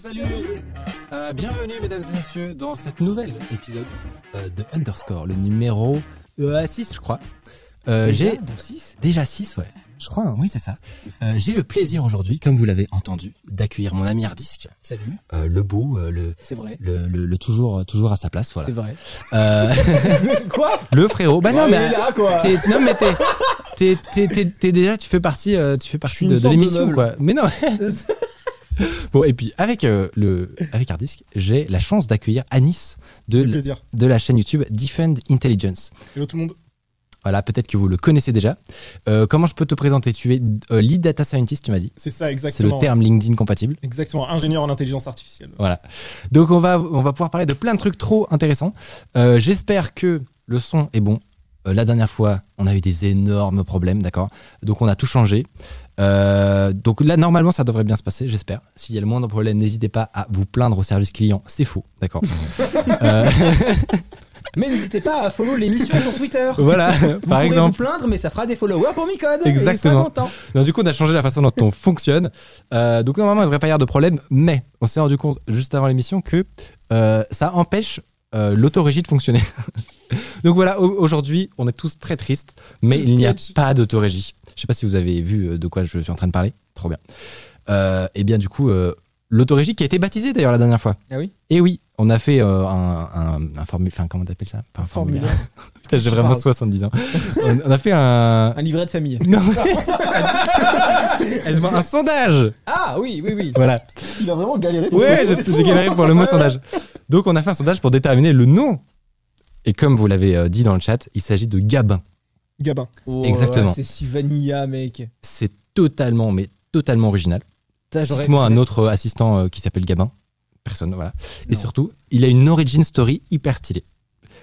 salut Euh, Bienvenue mesdames et messieurs dans cette nouvelle épisode euh, de Underscore, le numéro 6 je crois. Euh, j'ai 6 déjà 6 ouais. Je crois, hein, oui c'est ça. Euh, j'ai le plaisir aujourd'hui, comme vous l'avez entendu, d'accueillir mon ami Hardisk, Salut. euh, le beau, euh, le, C'est vrai. le, le, le toujours toujours à sa place, voilà. C'est vrai. Euh, Quoi? Le frérot. Bah non mais là, quoi. t'es non mais t'es t'es t'es t'es- t'es déjà tu fais partie euh, tu fais partie de, l'émission quoi. Mais non. bon et puis avec euh, le avec Hardisk, j'ai la chance d'accueillir Anis de l- la chaîne YouTube Defend Intelligence. Hello tout le monde. Voilà, peut-être que vous le connaissez déjà. Euh, comment je peux te présenter? Tu es euh, lead data scientist, tu m'as dit. C'est ça C'est exactement. le terme LinkedIn compatible. Exactement. Ingénieur en intelligence artificielle. Voilà. Donc on va on va pouvoir parler de plein de trucs trop intéressants. Euh, J'espère que le son est bon. La dernière fois, on a eu des énormes problèmes, d'accord? Donc on a tout changé. Euh, donc là, normalement, ça devrait bien se passer, j'espère. S'il y a le moindre problème, n'hésitez pas à vous plaindre au service client. C'est faux, d'accord. Euh, Mais n'hésitez pas à follow l'émission sur Twitter. voilà, Vous par exemple. vous plaindre, mais ça fera des followers pour Micode. Exactement. Non, du coup, on a changé la façon dont on fonctionne. Euh, donc, normalement, il ne devrait pas y avoir de problème, mais on s'est rendu compte juste avant l'émission que euh, ça empêche euh, l'autorégie de fonctionner. donc, voilà, au- aujourd'hui, on est tous très tristes, mais il n'y a pas d'autorégie. Je sais pas si vous avez vu euh, de quoi je suis en train de parler. Trop bien. Euh, et bien, du coup, euh, l'autorégie qui a été baptisée d'ailleurs la dernière fois. Ah oui? Et oui, on a fait euh, un, un, un formule. Enfin, comment t'appelles ça? Pas un formulaire. Putain, J'ai vraiment Parle. 70 ans. on, on a fait un. Un livret de famille. Non. Elle demande un sondage. Ah oui, oui, oui. Voilà. Il a vraiment galéré. pour Ouais, j'ai galéré pour le mot sondage. Donc, on a fait un sondage pour déterminer le nom. Et comme vous l'avez euh, dit dans le chat, il s'agit de Gabin. Gabin. Oh, Exactement. ouais, C'est si vanilla, mec. C'est totalement, mais totalement original. Cite-moi un autre assistant euh, qui s'appelle Gabin. Personne, voilà. Et surtout, il a une origin story hyper stylée.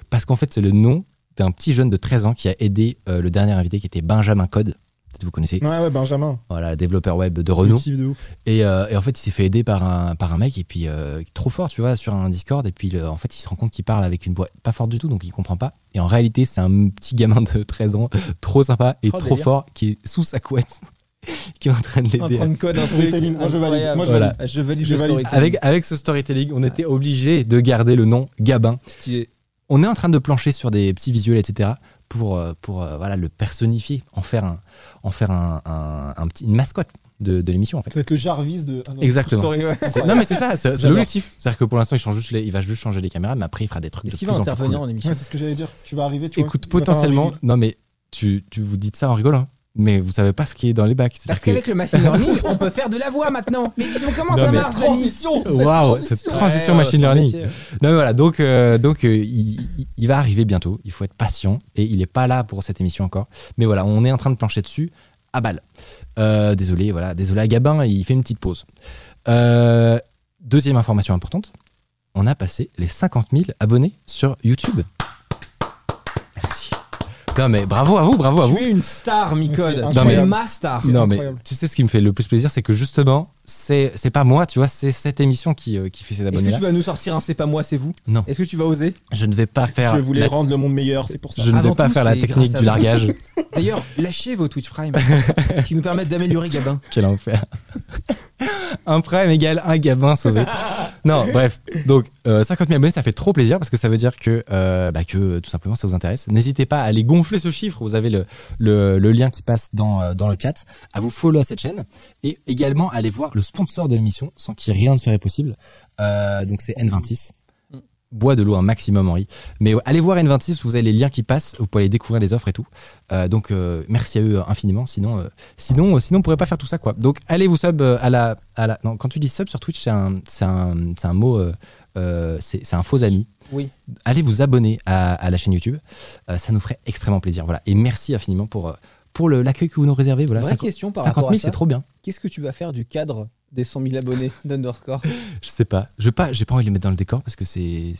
Parce qu'en fait, c'est le nom d'un petit jeune de 13 ans qui a aidé euh, le dernier invité qui était Benjamin Code. Peut-être vous connaissez. Ouais, ouais, Benjamin. Voilà, développeur web de Renault. Le kiff de ouf. Et, euh, et en fait, il s'est fait aider par un, par un mec, et puis euh, trop fort, tu vois, sur un Discord. Et puis, le- en fait, il se rend compte qu'il parle avec une voix pas forte du tout, donc il comprend pas. Et en réalité, c'est un petit gamin de 13 ans, trop sympa et Oh, trop délire. fort, qui est sous sa couette, qui est en train de l'aider. train de code, un. Storytelling. Moi, je valide. Moi, je Voilà. valide. Je valide Je le valide. storytelling. Avec, avec ce storytelling, on était obligé de garder le nom Gabin. Stylé. On est en train de plancher sur des petits visuels, etc., pour, euh, pour euh, voilà, le personnifier, en faire, un, en faire un, un- un petit, une mascotte de, de l'émission, en fait. Ça va être le Jarvis de. Ah non. Exactement. Story, ouais. C'est- Non mais c'est ça, c'est c'est l'objectif. C'est-à-dire que pour l'instant il change juste les- il va juste changer les caméras, mais après il fera des trucs de Est-ce qu'il plus va en plus intervenir cool. en émission Ouais, c'est ce que j'allais dire. Tu vas arriver, tu vois. Écoute, un potentiellement, non mais tu, tu vous dites ça en rigolant, mais vous savez pas ce qui est dans les bacs. Parce que qu'avec le machine learning, on peut faire de la voix maintenant. Mais dis donc comment Non, ça mais- marche, Transition cette Waouh, transition. cette transition Ouais, machine learning. métier. Non mais voilà, donc euh, donc euh, il, va arriver bientôt. Il faut être patient et il est pas là pour cette émission encore. Mais voilà, on est en train de plancher dessus à balle. Euh, désolé, voilà, désolé à Gabin, il fait une petite pause. Euh, deuxième information importante, on a passé les 50 000 abonnés sur YouTube. Non mais bravo à vous, bravo à vous. Tu es une star, Micode. Mais Tu es ma star. Non mais tu sais ce qui me fait le plus plaisir, c'est que justement, c'est c'est pas moi, tu vois, c'est cette émission qui, euh, qui fait ces Est-ce que abonnés. tu vas nous sortir un C'est pas moi, c'est vous? Non. Est-ce que tu vas oser? Je ne vais pas faire. Je voulais la- rendre le monde meilleur, c'est pour ça. Je ne Avant vais pas tout, faire la technique du largage. D'ailleurs, lâchez vos Twitch Prime qui nous permettent d'améliorer Gabin. Quel enfer. un prime égale un gabin sauvé. Non, bref. Donc, euh, 50 000 abonnés, ça fait trop plaisir parce que ça veut dire que, euh, bah, que euh, tout simplement ça vous intéresse. N'hésitez pas à aller gonfler ce chiffre. Vous avez le, le, le lien qui passe dans, euh, dans le chat. À vous follow à cette chaîne. Et également, aller voir le sponsor de l'émission sans qui rien ne serait possible. Euh, donc, c'est N26. Mm. Bois de l'eau un maximum, Henri. Mais allez voir N26, vous avez les liens qui passent, vous pouvez aller découvrir les offres et tout. Euh, donc euh, merci à eux infiniment, sinon, euh, sinon, sinon on pourrait pas faire tout ça quoi. Donc allez vous sub à la, à la. Non, quand tu dis sub sur Twitch, c'est un, c'est un, c'est un mot, euh, c'est un faux ami. Oui. Allez vous abonner à, à la chaîne YouTube, Euh, ça nous ferait extrêmement plaisir. Voilà. Et merci infiniment pour, euh, pour l'accueil que vous nous réservez. Voilà, Vraie 50 question par 50 rapport 000, à ça. c'est trop bien. Qu'est-ce que tu vas faire du cadre des 100 000 abonnés d'Underscore? Je sais pas. Je vais pas, pas envie de les mettre dans le décor parce que c'est,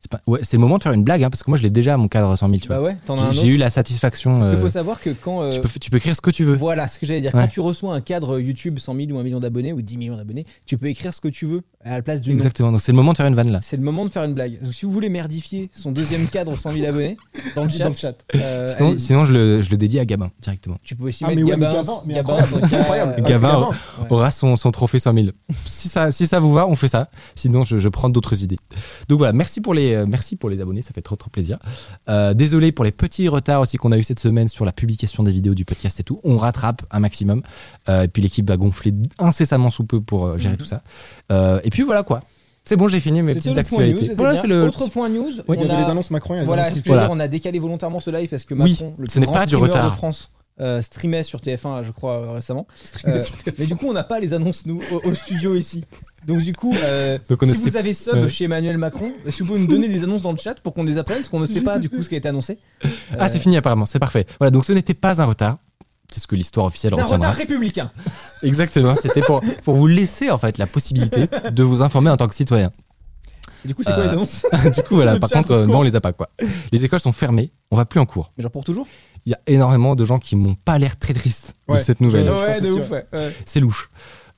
C'est pas- ouais, c'est le moment de faire une blague, hein, parce que moi je l'ai déjà à mon cadre 100 000, tu Bah ouais, J'ai- eu la satisfaction. Parce qu'il euh, faut savoir que quand. euh, tu, peux, tu peux écrire ce que tu veux. Voilà ce que j'allais dire. Ouais. Quand tu reçois un cadre YouTube 100 000 ou 1 million d'abonnés ou 10 millions d'abonnés, tu peux écrire ce que tu veux à la place du nom. Exactement. Donc c'est le moment de faire une vanne là. C'est le moment de faire une blague. Donc si vous voulez merdifier son deuxième cadre 100 000 abonnés dans le chat, Dans le chat. euh, Sinon, je, le, je le dédie à Gabin directement. tu peux aussi Ah, mettre mais ouais, mais Gabin, Gabin, mais Gabin, Gabin, Gabin. Ouais. aura son, son trophée 100 000. Si ça, si ça vous va, on fait ça. Sinon, je, je prends d'autres idées. Donc voilà, merci pour les, euh, merci pour les abonnés, ça fait trop trop plaisir. Euh, désolé pour les petits retards aussi qu'on a eu cette semaine sur la publication des vidéos du podcast et tout. On rattrape un maximum. Euh, et puis l'équipe va gonfler incessamment sous peu pour euh, gérer Mhm. tout ça. Euh, et puis voilà quoi. C'est bon, j'ai fini mes petites le point news, actualités. Voilà, c'est le. Autre point news, on y avait a- les annonces Macron et les Voilà, annonces on a décalé volontairement ce live parce que Oui, Macron, le ce n'est pas du retard. de France, euh, streamait sur TF1, je crois, euh, récemment. Euh, sur TF1. Mais du coup, on n'a pas les annonces nous au, au studio ici. Donc du coup, euh, Donc, si vous avez sub ouais. chez Emmanuel Macron, est-ce que vous pouvez nous donner les annonces dans le chat pour qu'on les apprenne Parce qu'on ne sait pas du coup ce qui a été annoncé. Ah, c'est fini apparemment, c'est parfait. Voilà, donc ce n'était pas un retard. C'est ce que l'histoire officielle C'est un retiendra. retard républicain. Exactement, c'était pour, pour vous laisser en fait la possibilité de vous informer en tant que citoyen. Et du coup, c'est quoi Euh, les annonces? du coup, voilà, par contre, euh, non, on les a pas quoi. Les écoles sont fermées, on va plus en cours. Mais genre pour toujours? Il y a énormément de gens qui m'ont pas l'air très tristes de cette nouvelle. Ouais, ouais. C'est louche.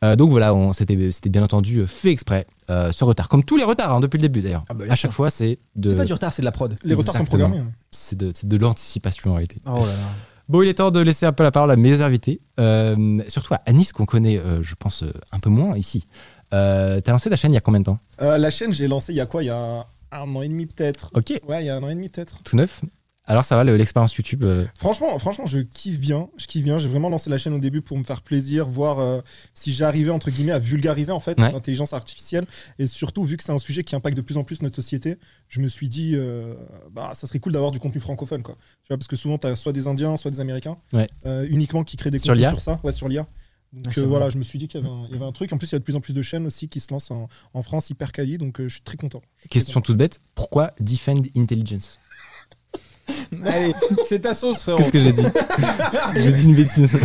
Euh, donc voilà, on- c'était bien entendu euh, fait exprès, euh, ce retard. Comme tous les retards hein, depuis le début d'ailleurs. Ah bah, à chaque fois, c'est de, C'est pas du retard, c'est de la prod. Les retards sont programmés. hein. c'est de, l'anticipation en réalité. Oh là là. Bon, il est temps de laisser un peu la parole à mes invités, euh, surtout à Anis qu'on connaît, euh, je pense, euh, un peu moins ici. Euh, T'as lancé ta chaîne il y a combien de temps? Euh, la chaîne, j'ai lancé il y a quoi? Il y a un an et demi peut-être. Ok, Ouais, il y a un an et demi peut-être. tout neuf? Alors ça va le- l'expérience YouTube euh, Franchement, franchement, je kiffe bien. Je kiffe bien. J'ai vraiment lancé la chaîne au début pour me faire plaisir, voir euh, si j'arrivais entre guillemets à vulgariser en fait Ouais. l'intelligence artificielle et surtout vu que c'est un sujet qui impacte de plus en plus notre société, je me suis dit euh, bah ça serait cool d'avoir du contenu francophone quoi. Tu vois parce que souvent t'as soit des Indiens, soit des Américains Ouais. uniquement qui créent des Sur contenus sur ça, ouais sur l'IA. Donc Ah, voilà, je me suis dit qu'il y, avait un- il y avait un truc. En plus, il y a de plus en plus de chaînes aussi qui se lancent en, en France hyper quali, donc je suis très content. Très Question toute bête, pourquoi Defend Intelligence? Allez, c'est ta sauce, frérot. Qu'est-ce que j'ai dit J'ai dit une bêtise.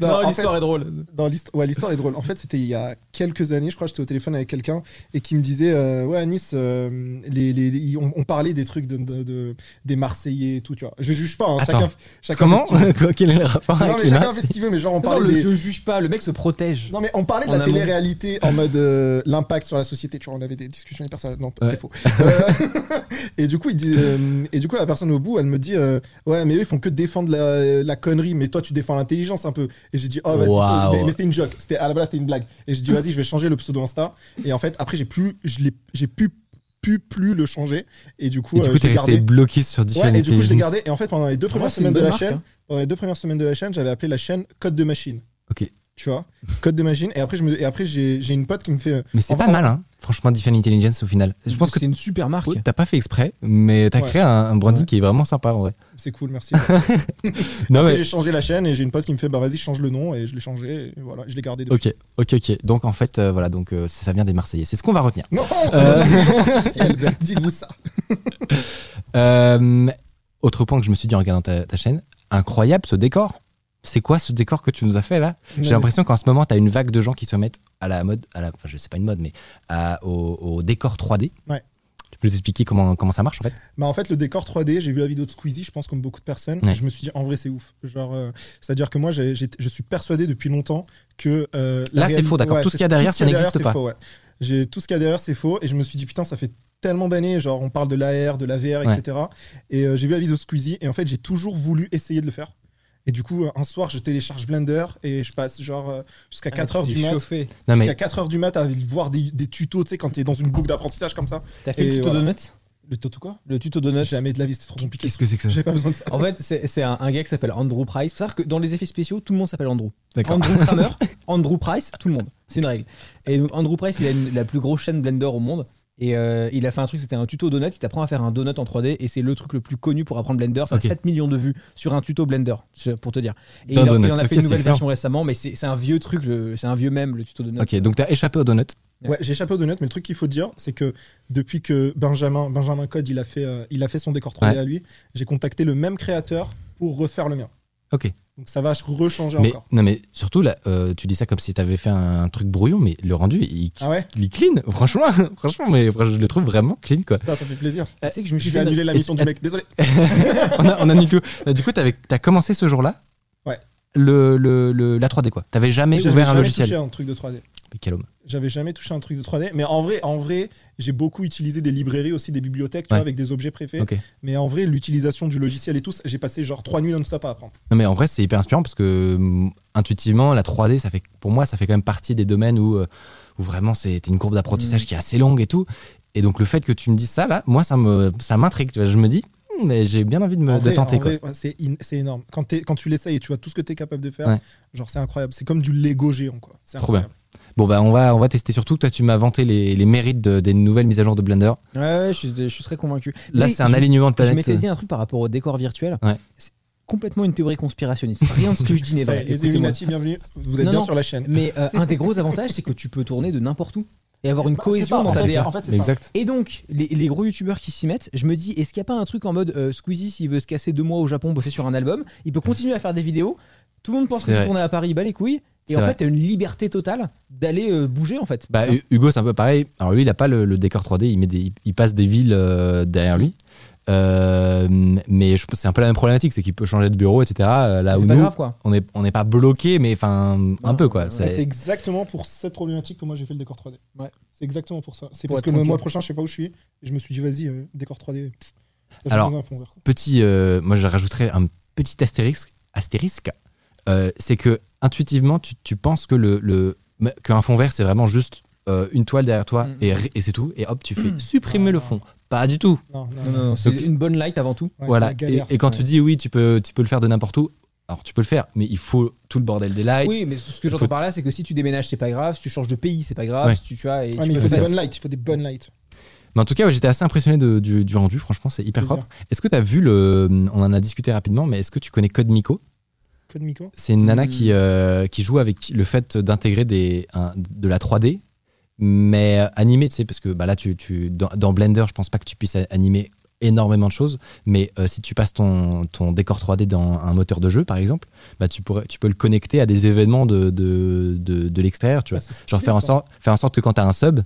Non, l'histoire est drôle. Dans ouais, l'histoire est drôle. En fait, c'était il y a quelques années, je crois, j'étais au téléphone avec quelqu'un et qui me disait, euh, ouais, à Nice, euh, les, les- les- on, on parlait des trucs de, de- de- des Marseillais et tout, tu vois. Je juge pas, hein, Attends, chacun, chacun Comment Quel est le rapport Non, avec mais chacun fait ce qu'il veut, mais genre on Non, parlait le des. je juge pas, le mec se protège. Non mais on parlait de En la amont. télé-réalité en mode euh, l'impact sur la société, tu vois, on avait des discussions hyper sérieuses. Non, Ouais. c'est faux. Euh, et du coup, il dit, euh, et du coup, la personne au bout, elle me dit, euh, ouais, mais eux, ils font que défendre la, la connerie, mais toi, tu défends l'intelligence un peu. Et j'ai dit, oh, vas-y, mais, mais c'était une joke. C'était à la base, c'était une blague. Et j'ai dit, vas-y, je vais changer le pseudo Insta. Et en fait, après, j'ai plus, je l'ai, j'ai pu, pu plus le changer. Et du coup, Et du euh, coup, je l'ai t'es resté gardé. bloqué sur Defend Ouais, et du coup, je l'ai gardé. Et en fait, pendant les deux premières semaines de la marque, chaîne, hein. pendant les deux premières semaines de la chaîne, j'avais appelé la chaîne Code de machine. Ok. Tu vois, code de machine. Et après, je me, et après, j'ai, j'ai une pote qui me fait. euh, Mais c'est pas mal, hein. Franchement, Defend Intelligence au final. Je pense que c'est une super marque. t'as pas fait exprès, mais t'as Ouais. créé un, un branding Ouais. qui est vraiment sympa en vrai. C'est cool, merci. Non, mais j'ai changé la chaîne et j'ai une pote qui me fait bah vas-y change le nom et je l'ai changé et voilà je l'ai gardé depuis. Ok, ok, ok. Donc en fait, euh, voilà, donc euh, ça vient des Marseillais. C'est ce qu'on va retenir. Non, c'est Euh. ben, dites-vous ça. Euh, autre point que je me suis dit en regardant ta, ta chaîne, incroyable ce décor. C'est quoi ce décor que tu nous as fait là? J'ai l'impression qu'en ce moment, tu as une vague de gens qui se mettent à la mode, à la, enfin je sais pas une mode, mais à- au, au décor 3D. Ouais. Tu peux nous expliquer comment, comment ça marche en fait? Bah en fait le décor 3D, j'ai vu la vidéo de Squeezie, je pense comme beaucoup de personnes, Ouais. et je me suis dit en vrai c'est ouf. Genre euh, c'est-à-dire que moi je suis persuadé depuis longtemps que euh, Là, c'est faux, d'accord. Tout ce qu'il y a derrière, ça n'existe pas. faux, ouais. J'ai tout ce qu'il y a derrière c'est faux et je me suis dit putain ça fait tellement d'années genre on parle de l'AR, de la VR, etc. Et euh, j'ai vu la vidéo de Squeezie et en fait j'ai toujours voulu essayer de le faire. Et du coup, un soir, je télécharge Blender et je passe genre euh, jusqu'à 4 heures du mat. chauffé. Non mais Jusqu'à 4 heures du mat à voir des, des tutos, tu sais, quand t'es dans une boucle d'apprentissage comme ça. T'as fait Et le tuto voilà. donut Le tuto quoi? Le tuto donut. Jamais de la vie, c'était trop compliqué. qu'est-ce que c'est que ça? J'avais pas besoin de ça. En fait, c'est un, un gars qui s'appelle Andrew Price. Faut savoir que dans les effets spéciaux, tout le monde s'appelle Andrew. Andrew Kramer, Andrew Price, tout le monde. C'est une règle. Et donc, Andrew Price, il a une- la plus grosse chaîne Blender au monde. Et euh, il a fait un truc, c'était un tuto donut. Il t'apprend à faire un donut en 3D. Et c'est le truc le plus connu pour apprendre Blender. Ça Ok. a 7 millions de vues sur un tuto Blender, pour te dire. Et il, a- il en a fait une nouvelle version récemment. Mais c'est un vieux truc, c'est un vieux même, le tuto donut. Ok, donc t'as échappé au donut. Ouais, j'ai échappé au donut, mais le truc qu'il faut dire, c'est que depuis que Benjamin, Benjamin Code, il a fait, euh, il a fait son décor 3D Ouais. à lui, j'ai contacté le même créateur pour refaire le mien. Ok. Donc ça va rechanger Mais encore. non, mais surtout là, euh, tu dis ça comme si t'avais fait un, un truc brouillon, mais le rendu, il, Ah ouais il est clean. Franchement, franchement, mais je le trouve vraiment clean quoi. Putain, ça fait plaisir. Tu sais que je me suis vais fait annuler la mission du mec. Désolé. on, a, on annule tout. Là, du coup, t'avais- t'as commencé ce jour-là. Ouais. Le, le, le- la 3D quoi. T'avais jamais ouvert un jamais logiciel. un truc de 3D. Mais quel homme. J'avais jamais touché un truc de 3D. Mais en vrai, en vrai, j'ai beaucoup utilisé des librairies aussi, des bibliothèques, tu Ouais. vois, avec des objets préfets. Mais en vrai, l'utilisation du logiciel et tout, j'ai passé genre trois nuits non-stop à apprendre. Non mais en vrai c'est hyper inspirant parce que hum, intuitivement la 3D ça fait pour moi ça fait quand même partie des domaines où, euh, où vraiment c'est une courbe d'apprentissage Mm. qui est assez longue et tout et donc le fait que tu me dises ça là moi ça ça m'intrigue vois. je me dis mais j'ai bien envie de me En de vrai, tenter ouais, c'est énorme. Quand, quand tu l'essayes et tu vois tout ce que tu es capable de faire, Ouais. genre c'est incroyable. C'est comme du Lego géant, quoi. C'est Trop bien. Bon bah on va on va tester surtout toi tu m'as vanté les, les mérites de- des nouvelles mises à jour de Blender Ouais, ouais, je suis, je suis très convaincu. là Mais c'est un je- alignement de Je planètes m'étais dit un truc par rapport au décor virtuel. Ouais. C'est complètement une théorie conspirationniste. Rien de ce que je dis n'est vrai. Les. Illuminati, bienvenue. Vous êtes Non, bien non. sur la chaîne. Mais euh, un des gros avantages, c'est que tu peux tourner de n'importe où et avoir une Bah, cohésion dans ta fait, DA. en fait, c'est ça. exact Et donc, les, les gros youtubeurs qui s'y mettent, je me dis, est-ce qu'il n'y a pas un truc en mode euh, Squeezie, s'il veut se casser deux mois au Japon, bosser sur un album, il peut continuer à faire des vidéos. Tout le monde pense C'est que c'est vrai. tourné à Paris, bah les couilles. Et en vrai. fait, t'as une liberté totale d'aller euh, bouger en fait. bah Hu- Hugo c'est un peu pareil alors lui il a pas le, le décor 3D il met des il- passe des villes euh, derrière lui Euh, mais je c'est un peu la même problématique c'est qu'il peut changer de bureau etc là où pas nous grave quoi. on est on n'est pas bloqué mais enfin un peu quoi C'est- exactement pour cette problématique que moi j'ai fait le décor 3D. Ouais. C'est exactement pour ça. C'est Pour parce que le mois prochain, je sais pas où je suis. Et je me suis dit, vas-y, euh, décor 3D. pff, là, j'ai Alors, petit, euh, moi je rajouterais un petit astérisque, astérisque euh, c'est que intuitivement tu, tu penses que le, qu'un fond vert c'est vraiment juste euh, une toile derrière toi Mhm. et, c'est tout et hop tu fais Mhm. supprimer le Non, fond. Pas du tout. Non, non, Non, c'est une bonne light avant tout. Ouais, voilà. galère. et, et quand Ouais. tu dis oui tu peux tu peux le faire de n'importe où, alors tu peux le faire mais il faut tout le bordel des lights. Oui, mais ce que j'entends Faut- par là, c'est que si tu déménages, c'est pas grave. Si tu changes de pays, c'est pas grave. Ouais. Si tu, tu vois, et Ouais, tu mais il faut des bonnes lights. Il faut des bonnes lights. Mais en tout cas ouais, j'étais assez impressionné de- du, du rendu. Franchement c'est hyper Plaisir. propre. Est-ce que tu as vu le on en a discuté rapidement mais est-ce que tu connais Code Miko? Code Miko. C'est une nana Hmm. qui, euh, qui joue avec le fait d'intégrer des, un- de la 3D, mais euh, animée, tu sais, parce que bah, là, tu, tu, dans, dans Blender, je pense pas que tu puisses animer énormément de choses, mais euh, si tu passes ton, ton décor 3D dans un moteur de jeu, par exemple, bah, tu, pourrais, tu peux le connecter à des événements de, de, de, de l'extérieur, tu vois. Stylé, Genre faire en, sorte, faire en sorte que quand tu as un sub,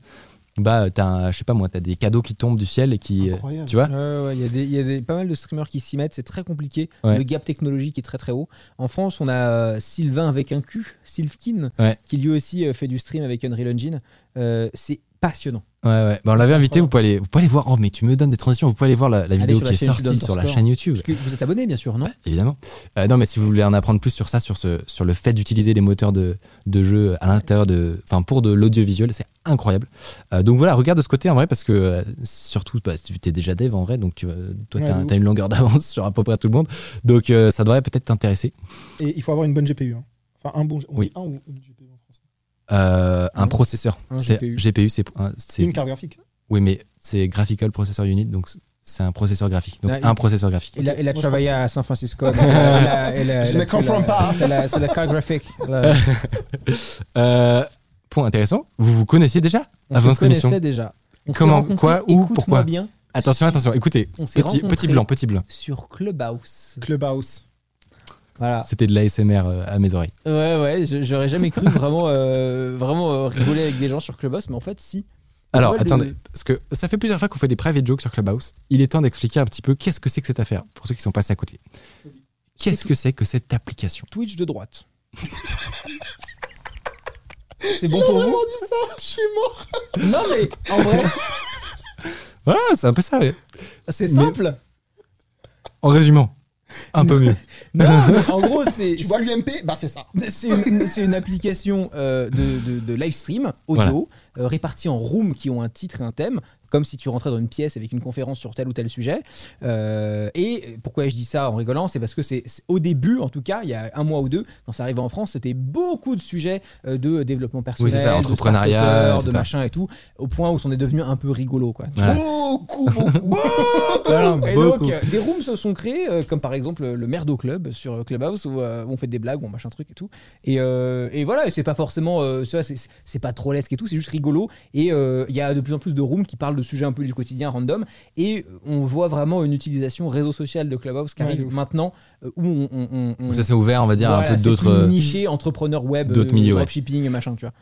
bah, t'as un- je sais pas moi, tu as des cadeaux qui tombent du ciel et qui. euh, Incroyable. Tu vois Ouais, ouais, il y a, des, il y a des- pas mal de streamers qui s'y mettent, c'est très compliqué. Ouais. Le gap technologique est très très haut. En France, on a euh, Sylvain avec un Q, Sylvkin, Ouais. qui lui aussi euh, fait du stream avec Unreal Engine. Euh, c'est passionnant. Ouais, ouais. Bah, on l'avait invité, vous pouvez, aller, vous pouvez aller voir. Oh, mais tu me donnes des transitions, vous pouvez aller voir la, la vidéo sur la qui est sortie sur la chaîne YouTube. Parce que vous êtes abonné, bien sûr, non évidemment. Euh, non, mais si vous voulez en apprendre plus sur ça, sur, ce, sur le fait d'utiliser les moteurs de, de jeu à l'intérieur de. Enfin, pour de l'audiovisuel, c'est incroyable. Euh, donc voilà, regarde de ce côté en vrai, parce que euh, surtout, bah, tu es déjà dev en vrai, donc tu, toi, Ouais, tu de as, ouf. une longueur d'avance sur à peu près tout le monde. Donc euh, ça devrait peut-être t'intéresser. Et il faut avoir une bonne GPU. hein. Enfin, un bon. on Oui. dit un ou une GPU Euh, un Un- processeur. un C'est- GPU. GPU, c'est. un- c'est- Une carte graphique. Oui, mais c'est Graphical Processor Unit, donc c'est un processeur graphique. Donc un processeur graphique. Il a, il travaillé à San Francisco. donc, euh, elle a- elle a- Je ne comprends pas. C'est la, carte graphique. Euh, point intéressant, vous vous connaissiez déjà On avant cette émission connaissait déjà. On Comment, quoi, où, pourquoi bien, Attention, attention, écoutez, petit blanc, petit blanc. sur Clubhouse. Clubhouse. Voilà. C'était de l'ASMR euh, à mes oreilles. Ouais, ouais, j'aurais jamais cru vraiment, euh, vraiment euh, rigoler avec des gens sur Clubhouse, mais en fait, si. Alors, Ouais, le- attendez, parce que ça fait plusieurs fois qu'on fait des private jokes sur Clubhouse. Il est temps d'expliquer un petit peu qu'est-ce que c'est que cette affaire, pour ceux qui sont passés à côté. Qu'est-ce que c'est que cette application? Twitch de droite. C'est bon pour vous? dit ça Je suis mort. Non, mais en vrai, Voilà, c'est un peu ça, ouais. c'est simple. En résumant, un peu mieux. Non, en gros, c'est. Tu vois l'UMP Bah, c'est ça. C'est une, c'est une application euh, de, de- de live stream audio euh, répartie en rooms qui ont un titre et un thème, comme si tu rentrais dans une pièce avec une conférence sur tel ou tel sujet. Euh, et pourquoi je dis ça en rigolant C'est parce que c'est au début, en tout cas, il y a un mois ou deux, quand ça arrivait en France, c'était beaucoup de sujets euh, de développement personnel, Oui, c'est ça, de entrepreneuriat, de etc. machin et tout, au point où on est devenu un peu rigolo. Quoi. Beaucoup, beaucoup. Voilà, Et beaucoup. donc, des rooms se sont créés, euh, comme par exemple le Merdo Club sur Clubhouse, où, où on fait des blagues, où on machin truc et tout. Et, euh, et voilà, et c'est pas forcément, c'est pas trop lesque et tout, c'est juste rigolo. Et euh, il y a de plus en plus de rooms qui parlent de sujets un peu du quotidien random. Et on voit vraiment une utilisation réseau social de Clubhouse qui Ouais, arrive maintenant euh, où on, on- on- on- Donc ça s'est ouvert, on va dire, voilà, un peu d'autres. euh, niché entrepreneur web, d'autres euh, milieux, ouais. dropshipping, machin, tu vois.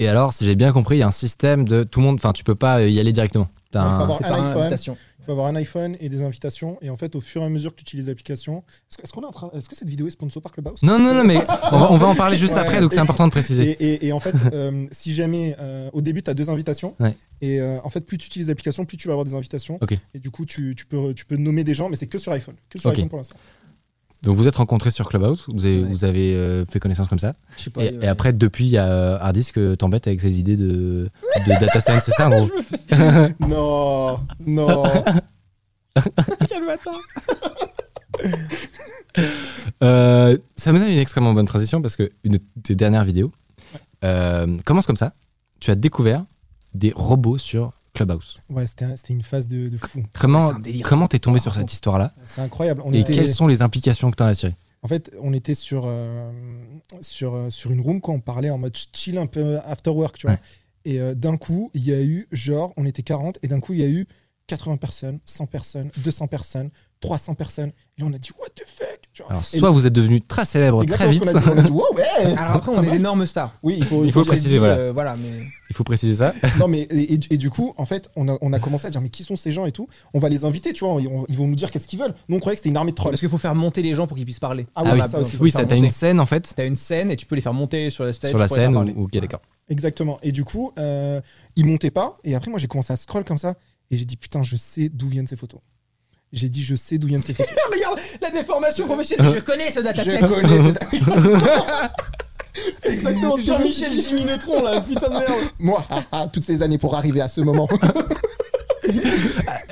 Et alors, si j'ai bien compris, il y a un système de tout le monde. Enfin, tu peux pas y aller directement. T'as Ouais, un- un iPhone. Faut avoir un iPhone et des invitations. Et en fait, au fur et à mesure que tu utilises l'application. Est-ce qu'on est en train. Est-ce que cette vidéo est sponsor par Clubhouse? Non, non, non, mais on va, on va en parler juste Ouais. après, donc c'est important de préciser. Et, et- et en fait, euh, si jamais euh, au début tu as deux invitations, Ouais. et euh, en fait, plus tu utilises l'application, plus tu vas avoir des invitations. Et du coup, tu, tu peux, tu peux nommer des gens, mais c'est que sur iPhone. Que sur iPhone pour l'instant. Donc vous êtes rencontrés sur Clubhouse, vous avez, Ouais. vous avez euh, fait connaissance comme ça. Je sais pas, Et, euh, et après, depuis, il y a Hardis que t'embêtes avec ses idées de, de data science, c'est ça en gros non, non. quel bâtard. Euh, Ça me donne une extrêmement bonne transition parce que une de tes dernières vidéos euh, commence comme ça. Tu as découvert des robots sur Clubhouse. Ouais, c'était un- c'était une phase de, de fou. Comment c'est un délire. comment t'es tombé sur cette histoire-là C'est incroyable. On Et était- quelles sont les implications que t'en as tirées En fait, on était sur, euh, sur, euh, sur une room quand on parlait en mode chill un peu after work, tu vois. Ouais. Et euh, d'un coup, il y a eu, genre, on était 40, et d'un coup, il y a eu 80 personnes, 100 personnes, 200 personnes, 300 personnes. Et là, on a dit, what the fuck? Alors, Et soit vous êtes devenu très célèbre très vite. On dit, wow, ouais Alors après, on est d'énormes stars. Oui, il faut, Il faut dire- préciser, Dit, voilà. euh, voilà, mais il faut préciser ça. Non, mais et, et- et du coup, en fait, on a, on a commencé à dire, mais qui sont ces gens et tout? On va les inviter, tu vois. Ils, on- ils vont nous dire qu'est-ce qu'ils veulent. Nous, on croyait que c'était une armée de trolls. parce qu'il faut faire monter les gens pour qu'ils puissent parler. Ah oui, Ah oui, ça aussi. Oui, ça t'as une scène en fait T'as une scène et tu peux les faire monter sur la stage. sur scène où, ok d'accord. Exactement. Et du coup, euh, ils montaient pas. Et après, moi, j'ai commencé à scroll comme ça. Et j'ai dit, putain, je sais d'où viennent ces photos. J'ai dit, je sais d'où viennent ces photos. Regarde la déformation professionnelle. Je connais ce je dataset. connais ce- C'est exactement je Jean-Michel. Jimmy Neutron là, putain de merde. Moi, ah, ah, toutes ces années pour arriver à ce moment.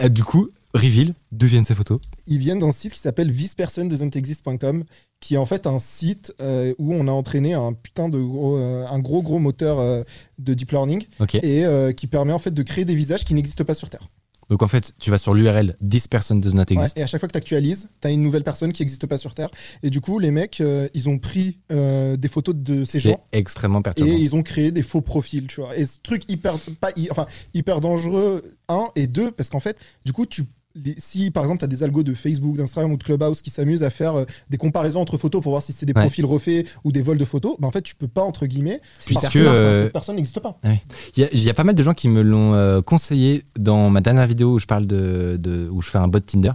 Euh, du coup, reveal, d'où viennent ces photos? Ils viennent d'un site qui s'appelle vispersonnedoesn'texist.com, qui est en fait un site euh, où on a entraîné un putain de gros, euh, un gros gros moteur euh, de deep learning et euh, qui permet en fait de créer des visages qui n'existent pas sur Terre. Donc en fait, tu vas sur l'URL this person does not Ouais, exist. et à chaque fois que tu actualises, tu as une nouvelle personne qui n'existe pas sur Terre. Et du coup, les mecs, euh, ils ont pris euh, des photos de ces C'est gens extrêmement et perturbant. ils ont créé des faux profils, tu vois. Et ce truc hyper, pas, enfin, hyper dangereux, un, et deux, parce qu'en fait, du coup, tu, les- si par exemple, tu as des algos de Facebook, d'Instagram ou de Clubhouse qui s'amusent à faire euh, des comparaisons entre photos pour voir si c'est des Ouais. profils refaits ou des vols de photos, bah, en fait, tu peux pas, entre guillemets, Puisque, parce que euh, cette personne n'existe pas. Il y, a- il y a pas mal de gens qui me l'ont euh, conseillé dans ma dernière vidéo où je parle de, de- où je fais un bot Tinder.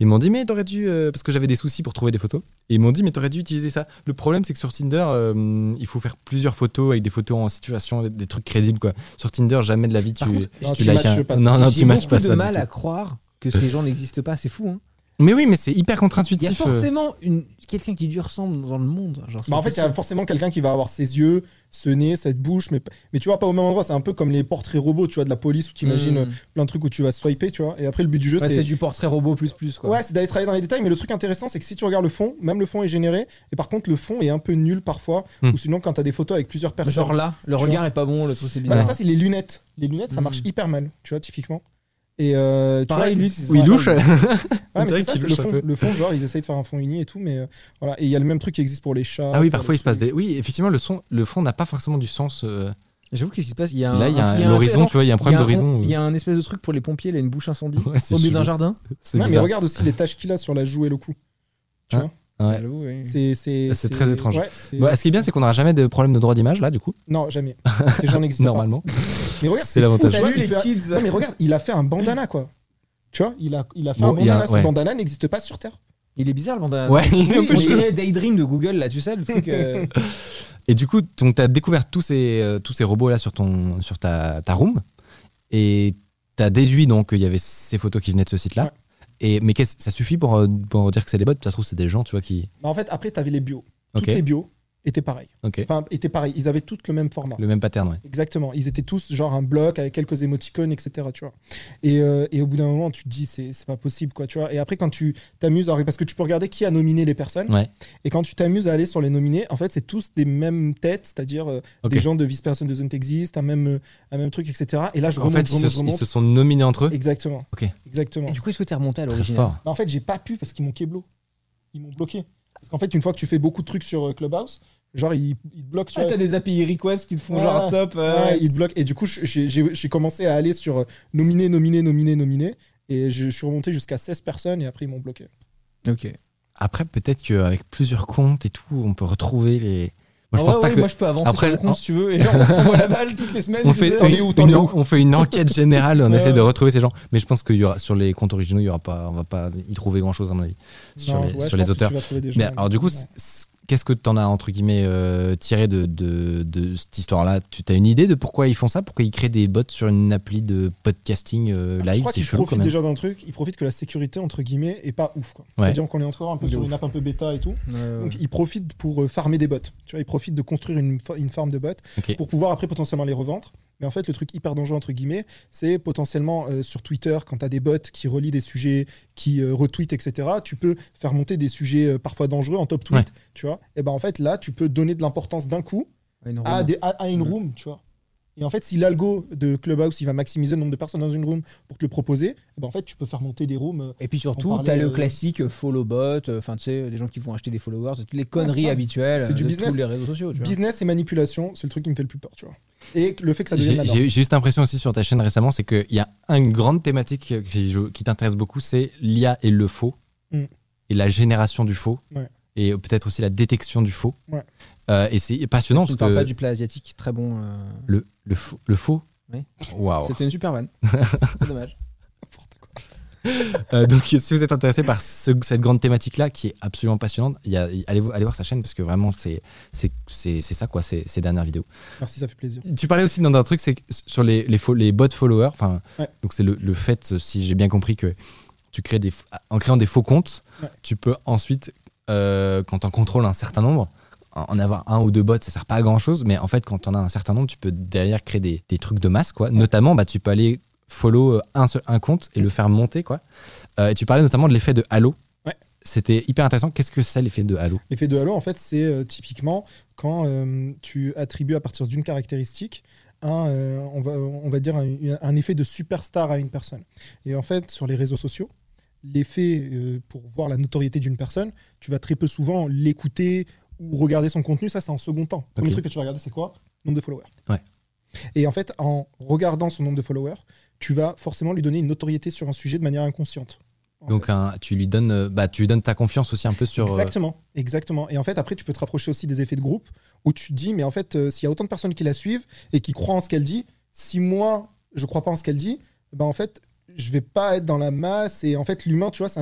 Ils m'ont dit mais t'aurais dû euh, parce que j'avais des soucis pour trouver des photos. Et ils m'ont dit mais t'aurais dû utiliser ça. Le problème c'est que sur Tinder euh, il faut faire plusieurs photos avec des photos en situation, des, des trucs crédibles quoi. Sur Tinder jamais de la vie tu contre, Non, tu tu matches un- pas ça. non non J'ai tu matches pas de ça. du mal tout. à croire que ces gens n'existent pas. C'est fou. Hein. Mais oui mais c'est hyper Il y a contre-intuitif. euh. forcément une... quelqu'un qui lui ressemble dans le monde. Genre, Bah, en fait, il y a forcément quelqu'un qui va avoir ses yeux, ce nez, cette bouche, mais, mais tu vois, pas au même endroit. C'est un peu comme les portraits robots, tu vois, de la police où tu imagines Hmm. plein de trucs où tu vas swiper, tu vois. Et après, le but du jeu, Ouais, c'est c'est. du portrait robot plus plus quoi. Ouais, c'est d'aller travailler dans les détails, mais le truc intéressant, c'est que si tu regardes le fond, même le fond est généré, et par contre, le fond est un peu nul parfois, Hmm. ou sinon, quand t'as des photos avec plusieurs personnes. Genre là, le regard est pas bon, le truc c'est Bah, bizarre. ça, c'est les lunettes. Les lunettes, ça Hmm. marche hyper mal, tu vois, typiquement. Et euh, tu Pareil, vois, lui, c'est il louche. Ouais, mais c'est ça, qu'il c'est louche le fond. peu. Le fond, genre, ils essayent de faire un fond uni et tout, mais euh, voilà. Et il y a le même truc qui existe pour les chats. Ah oui parfois il se passe des oui effectivement le son le fond n'a pas forcément du sens. euh. J'avoue qu'est-ce qui se passe Il y a un, Là il y a un- un- il y a un- l'horizon tu vois il y a un problème il a d'horizon. Il y a un espèce de truc pour les pompiers, là, une bouche incendie Ouais, c'est au milieu d'un jardin. C'est Non, mais regarde aussi les taches qu'il a sur la joue et le cou. Tu vois Ouais. Ouais. C'est c'est- C'est très étrange. ouais, c'est- Bah, ce qui est bien, c'est qu'on n'aura jamais de problème de droit d'image là, du coup. Non, jamais. Ces gens n'existent pas. Normalement. Mais regarde, C'est l'avantage. Salut il les fait- kids Non, mais regarde, il a fait un bandana, quoi. Tu vois, il a, il a fait Bon, un y a- bandana. Ce ouais. bandana n'existe pas sur Terre. Il est bizarre le bandana. Ouais, il est un Oui, peu dirait Daydream de Google là, tu sais, le truc. euh, Et du coup, tu as découvert tous ces, euh, tous ces robots là sur, ton, sur ta, ta room. Et tu as déduit donc qu'il y avait ces photos qui venaient de ce site là. Ouais. Et, mais ça suffit pour, euh, pour dire que c'est des bots? Ça trouve, c'est des gens, tu vois, qui. Mais en fait, après, tu avais les bios. Toutes Ok. les bios étaient pareilles. Ok. Enfin, étaient pareilles. Ils avaient toutes le même format. Le même pattern, ouais. Exactement. Ils étaient tous genre un bloc avec quelques émoticônes, etc. Tu vois. Et, euh, et au bout d'un moment, tu te dis, c'est c'est pas possible, quoi. Tu vois. Et après, quand tu t'amuses, à- parce que tu peux regarder qui a nominé les personnes. Ouais. Et quand tu t'amuses à aller sur les nominés, en fait, c'est tous des mêmes têtes, c'est-à-dire euh, des gens de Vice Person Doesn't Exist, un même, un même truc, etc. Et là, je En remonte, fait, ils remonte, se, ils se sont nominés entre eux. Exactement. Ok. Exactement. Et du coup, est-ce que t'es remonté à fort. Mais en fait, j'ai pas pu parce qu'ils m'ont kéblo. Ils m'ont bloqué. Parce qu'en fait, une fois que tu fais beaucoup de trucs sur euh, Clubhouse, Genre, ils, ils te bloquent, tu Ah, vois. t'as des API requests qui te font Ouais. genre stop. euh, Ouais, ils te bloquent. Et du coup, j'ai- j'ai j'ai commencé à aller sur euh, nominer, nominer, nominer, nominer. Et je, je suis remonté jusqu'à 16 personnes et après, ils m'ont bloqué. Ok. Après, peut-être qu'avec plusieurs comptes et tout, on peut retrouver les. Moi, je Ah pense ouais, pas ouais, que. Moi, je peux avancer Après, sur le compte en- si tu veux. Et genre, on se renvoie la balle toutes les semaines. on je fait, sais. Une- es où, t'en une- es où on fait une enquête générale, on Ouais, essaie de retrouver ces gens. Mais je pense que y aura, sur les comptes originaux, il y aura pas, on va pas y trouver grand chose à mon avis. Sur Non, les, sur auteurs. Mais alors, du coup. Qu'est-ce que tu en as, entre guillemets, euh, tiré de, de, de cette histoire-là? Tu as une idée de pourquoi ils font ça? Pourquoi ils créent des bots sur une appli de podcasting euh, je live? crois C'est qu'ils profitent même. déjà d'un truc? Ils profitent que la sécurité, entre guillemets, est pas ouf. quoi. Ouais. C'est-à-dire qu'on est encore un peu De sur ouf. une app un peu bêta et tout. Donc ils profitent pour euh, farmer des bots. Tu vois, ils profitent de construire une, une farm de bots pour pouvoir après potentiellement les revendre. Mais en fait, le truc hyper dangereux, entre guillemets, c'est potentiellement euh, sur Twitter, quand tu as des bots qui relient des sujets, qui euh, retweetent, etc., tu peux faire monter des sujets euh, parfois dangereux en top tweet. Ouais. Tu vois Et ben en fait, là, tu peux donner de l'importance d'un coup une à, room. des, à, à une Ouais. room, tu vois. Et en fait, si l'algo de Clubhouse, il va maximiser le nombre de personnes dans une room pour te le proposer, eh ben en fait, tu peux faire monter des rooms. euh, Et puis surtout, parlait, t'as le euh, classique follow bot, euh, enfin tu sais, des gens qui vont acheter des followers, toutes les conneries ça. habituelles C'est du de business. tous les réseaux sociaux. Tu vois. Business et manipulation, c'est le truc qui me fait le plus peur, tu vois. Et le fait que ça devienne j'ai juste l'impression aussi sur ta chaîne récemment, c'est qu'il y a une grande thématique qui, qui t'intéresse beaucoup, c'est l'IA et le faux, Mm. et la génération du faux, Ouais. Et peut-être aussi la détection du faux. Ouais. Euh, et c'est passionnant Tu ne que pas du plat asiatique, très bon. euh, le, le, faux, le faux Oui. Waouh. C'était une super vanne. Dommage. N'importe quoi. Euh, donc, si vous êtes intéressé par ce- cette grande thématique-là, qui est absolument passionnante, il y a- allez, allez voir sa chaîne parce que vraiment, c'est c'est- c'est- c'est ça, quoi, ces ces dernières vidéos. Merci, ça fait plaisir. Tu parlais aussi d'un truc, c'est que sur les, les, bots followers, enfin, Ouais. donc c'est le, le fait, si j'ai bien compris, que tu crées des, en créant des faux comptes, Ouais. tu peux ensuite, euh, quand on contrôle un certain nombre, en avoir un ou deux bots, ça sert pas à grand chose, mais en fait, quand on a un certain nombre, tu peux derrière créer des, des trucs de masse, quoi. Notamment, bah, tu peux aller follow euh, un, seul, un compte et le faire monter, quoi. Euh, et tu parlais notamment de l'effet de Halo. Ouais. C'était hyper intéressant. Qu'est-ce que c'est l'effet de Halo? L'effet de halo, en fait, c'est euh, typiquement quand euh, tu attribues à partir d'une caractéristique un, on, va, on va dire un, un effet de superstar à une personne. Et en fait, sur les réseaux sociaux, l'effet euh, pour voir la notoriété d'une personne, tu vas très peu souvent l'écouter ou regarder son contenu. Ça, c'est en second temps. Le premier Ok. truc que tu vas regarder, c'est quoi? Nombre de followers. Ouais. Et en fait, en regardant son nombre de followers, tu vas forcément lui donner une notoriété sur un sujet de manière inconsciente. en Donc, un- tu lui donnes, euh, bah, tu lui donnes ta confiance aussi un peu sur. euh, Exactement, exactement. Et en fait, après, tu peux te rapprocher aussi des effets de groupe où tu te dis, mais en fait, euh, s'il y a autant de personnes qui la suivent et qui croient en ce qu'elle dit, si moi, je crois pas en ce qu'elle dit, ben en fait, je vais pas être dans la masse. Et en fait, l'humain, tu vois, c'est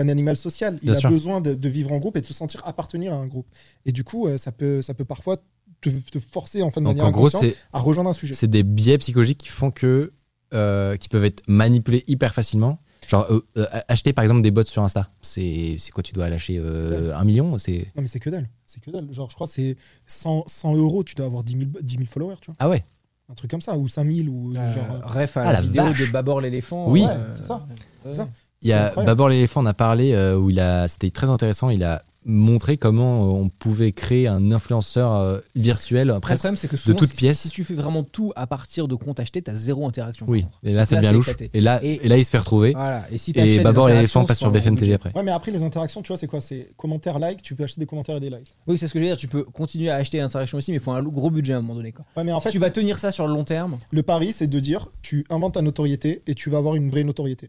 un, animal social. Il Bien a sûr. besoin de, de vivre en groupe et de se sentir appartenir à un groupe. Et du coup, euh, ça peut, ça peut parfois te, te forcer, en fait, de Donc manière en gros, à rejoindre un sujet. c'est des biais psychologiques qui font que euh, qui peuvent être manipulés hyper facilement. Genre euh, euh, acheter par exemple des bots sur Insta, c'est c'est quoi Tu dois lâcher un million C'est Non, mais c'est que dalle. C'est que dalle. Genre, je crois que c'est 100, 100 euros, tu dois avoir 10 000, 10 000 followers, tu vois. ah ouais. Un truc comme ça, ou 5 000, ou Euh, genre. euh, Ref à Ah, la, la vidéo vache. de Babor l'éléphant. Oui. Ouais, c'est ça. Ça. Il y a. Babor l'éléphant, on a parlé euh, où il a c'était très intéressant. Il a montré comment euh, on pouvait créer un influenceur euh, virtuel Après, le presque. problème, c'est que souvent, toute si- pièce. Si tu fais vraiment tout à partir de comptes achetés, t'as zéro interaction. Oui. Et là c'est bien louche. Et là Et- et là il se fait retrouver. Voilà. Et si Et t'achètes des Babor l'éléphant interactions, passe c'est sur BFM TV budget. après. Ouais, mais après, les interactions, tu vois, c'est quoi? C'est commentaire, like, tu peux acheter des commentaires et des likes. Oui, c'est ce que je veux dire. Tu peux continuer à acheter l'interaction aussi, mais il faut un gros budget à un moment donné. Quoi. Ouais, mais en fait, tu vas tenir ça sur le long terme. le pari, c'est de dire, tu inventes ta notoriété et tu vas avoir une vraie notoriété.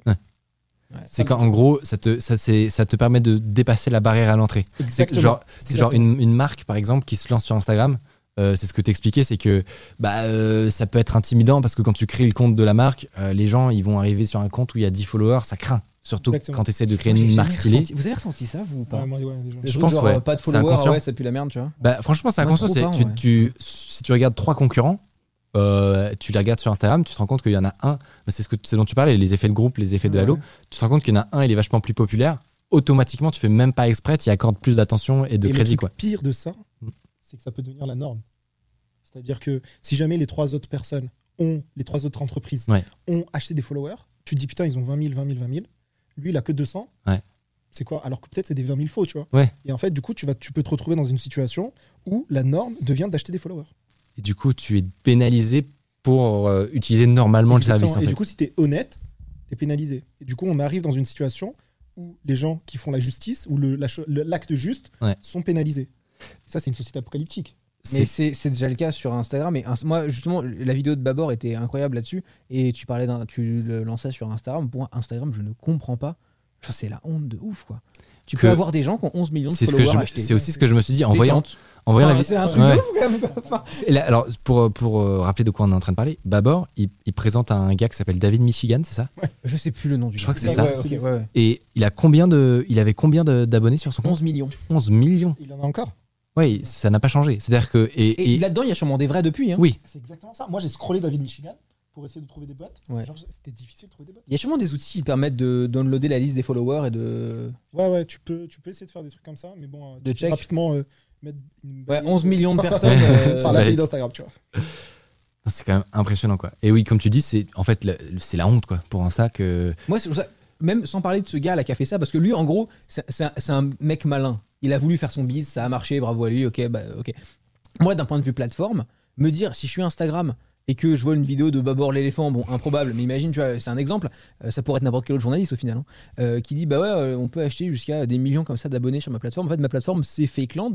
C'est qu'en gros ça te ça, c'est- ça te permet de dépasser la barrière à l'entrée. C'est genre, c'est genre une, une marque, par exemple, qui se lance sur Instagram. euh, c'est ce que t'expliquais, c'est que bah, euh, ça peut être intimidant parce que quand tu crées le compte de la marque, euh, les gens ils vont arriver sur un compte où il y a 10 followers, ça craint. Surtout Exactement. quand tu essaies de créer une marque stylée. ressenti- Vous avez ressenti ça, vous ou pas Ouais, moi, ouais, Je pense, genre, ouais. Pas de C'est followers, inconscient. ouais, ça pue la merde, tu vois. Bah, franchement, c'est inconscient. trop c'est- pas, tu, ouais. tu- si tu regardes trois concurrents, euh, tu les regardes sur Instagram, tu te rends compte qu'il y en a un. c'est ce, que, dont tu parlais, les effets de groupe, les effets de Ouais. halo. Tu te rends compte qu'il y en a un, il est vachement plus populaire. Automatiquement, tu fais même pas exprès, tu y accordes plus d'attention et de Et le crédit. truc Quoi. pire de ça, Mm. c'est que ça peut devenir la norme. C'est-à-dire que si jamais les trois autres personnes ont, les trois autres entreprises Ouais. ont acheté des followers, tu te dis putain, ils ont 20 000, 20 000, 20 000. Lui, il a que 200. Ouais. C'est quoi? Alors que peut-être c'est des 20 000 faux, tu vois. Ouais. Et en fait, du coup, tu, vas, tu peux te retrouver dans une situation où la norme devient d'acheter des followers. Et du coup, tu es pénalisé pour euh, utiliser normalement le service. En Et fait. du coup, si tu es honnête, tu es pénalisé. Et du coup, on arrive dans une situation où les gens qui font la justice, ou la l'acte juste, Ouais. sont pénalisés. Ça, c'est une société apocalyptique. Mais C'est- déjà le cas sur Instagram. Et moi, justement, la vidéo de Babor était incroyable là-dessus. Et tu parlais tu le lançais sur Instagram. Pour moi, Instagram, je ne comprends pas. Enfin, c'est la honte de ouf, quoi. Tu Que- peux avoir des gens qui ont 11 millions de C'est ce que followers c'est aussi ce que je me suis dit en voyant, en voyant la c'est un truc Ouais. de ouf, quand même. quoi. Enfin, C'est là- alors, pour, pour euh, rappeler de quoi on est en train de parler, Babor, il, il présente un gars qui s'appelle David Michigan, c'est ça? Je sais plus le nom du Je gars. crois que c'est Ouais, ça. ouais, ouais, ouais. Et il a combien de, il avait combien d'abonnés sur son compte? 11 millions. 11 millions. Il en a encore? Oui, ça n'a pas changé. C'est-à-dire que et, Et, et- là-dedans, il y a sûrement des vrais depuis. hein. oui, C'est exactement ça. Moi, j'ai scrollé David Michigan pour essayer de trouver des bots. Ouais. Genre, c'était difficile de trouver des bots. Il y a sûrement des outils qui permettent de downloader la liste des followers et de. Ouais, ouais, tu peux, tu peux essayer de faire des trucs comme ça, mais bon, euh, De tu peux check. rapidement euh, mettre une Ouais, balise 11 millions de personnes. euh, par Ouais. l'appli d'Instagram, tu vois. c'est quand même impressionnant quoi. Et oui, comme tu dis, c'est en fait la- c'est la honte quoi pour Insta que Moi, c'est ça- même sans parler de ce gars là qui a fait ça, parce que lui, en gros, un, c'est un mec malin. Il a voulu faire son bise, ça a marché, bravo à lui, ok, bah, ok. Moi, d'un point de vue plateforme, me dire si je suis Instagram et que je vois une vidéo de Babor l'éléphant, bon, improbable, mais imagine, tu vois, c'est un exemple, euh, ça pourrait être n'importe quel autre journaliste au final, hein, euh, qui dit, bah ouais, euh, on peut acheter jusqu'à des millions comme ça d'abonnés sur ma plateforme. En fait, ma plateforme, c'est Fakeland,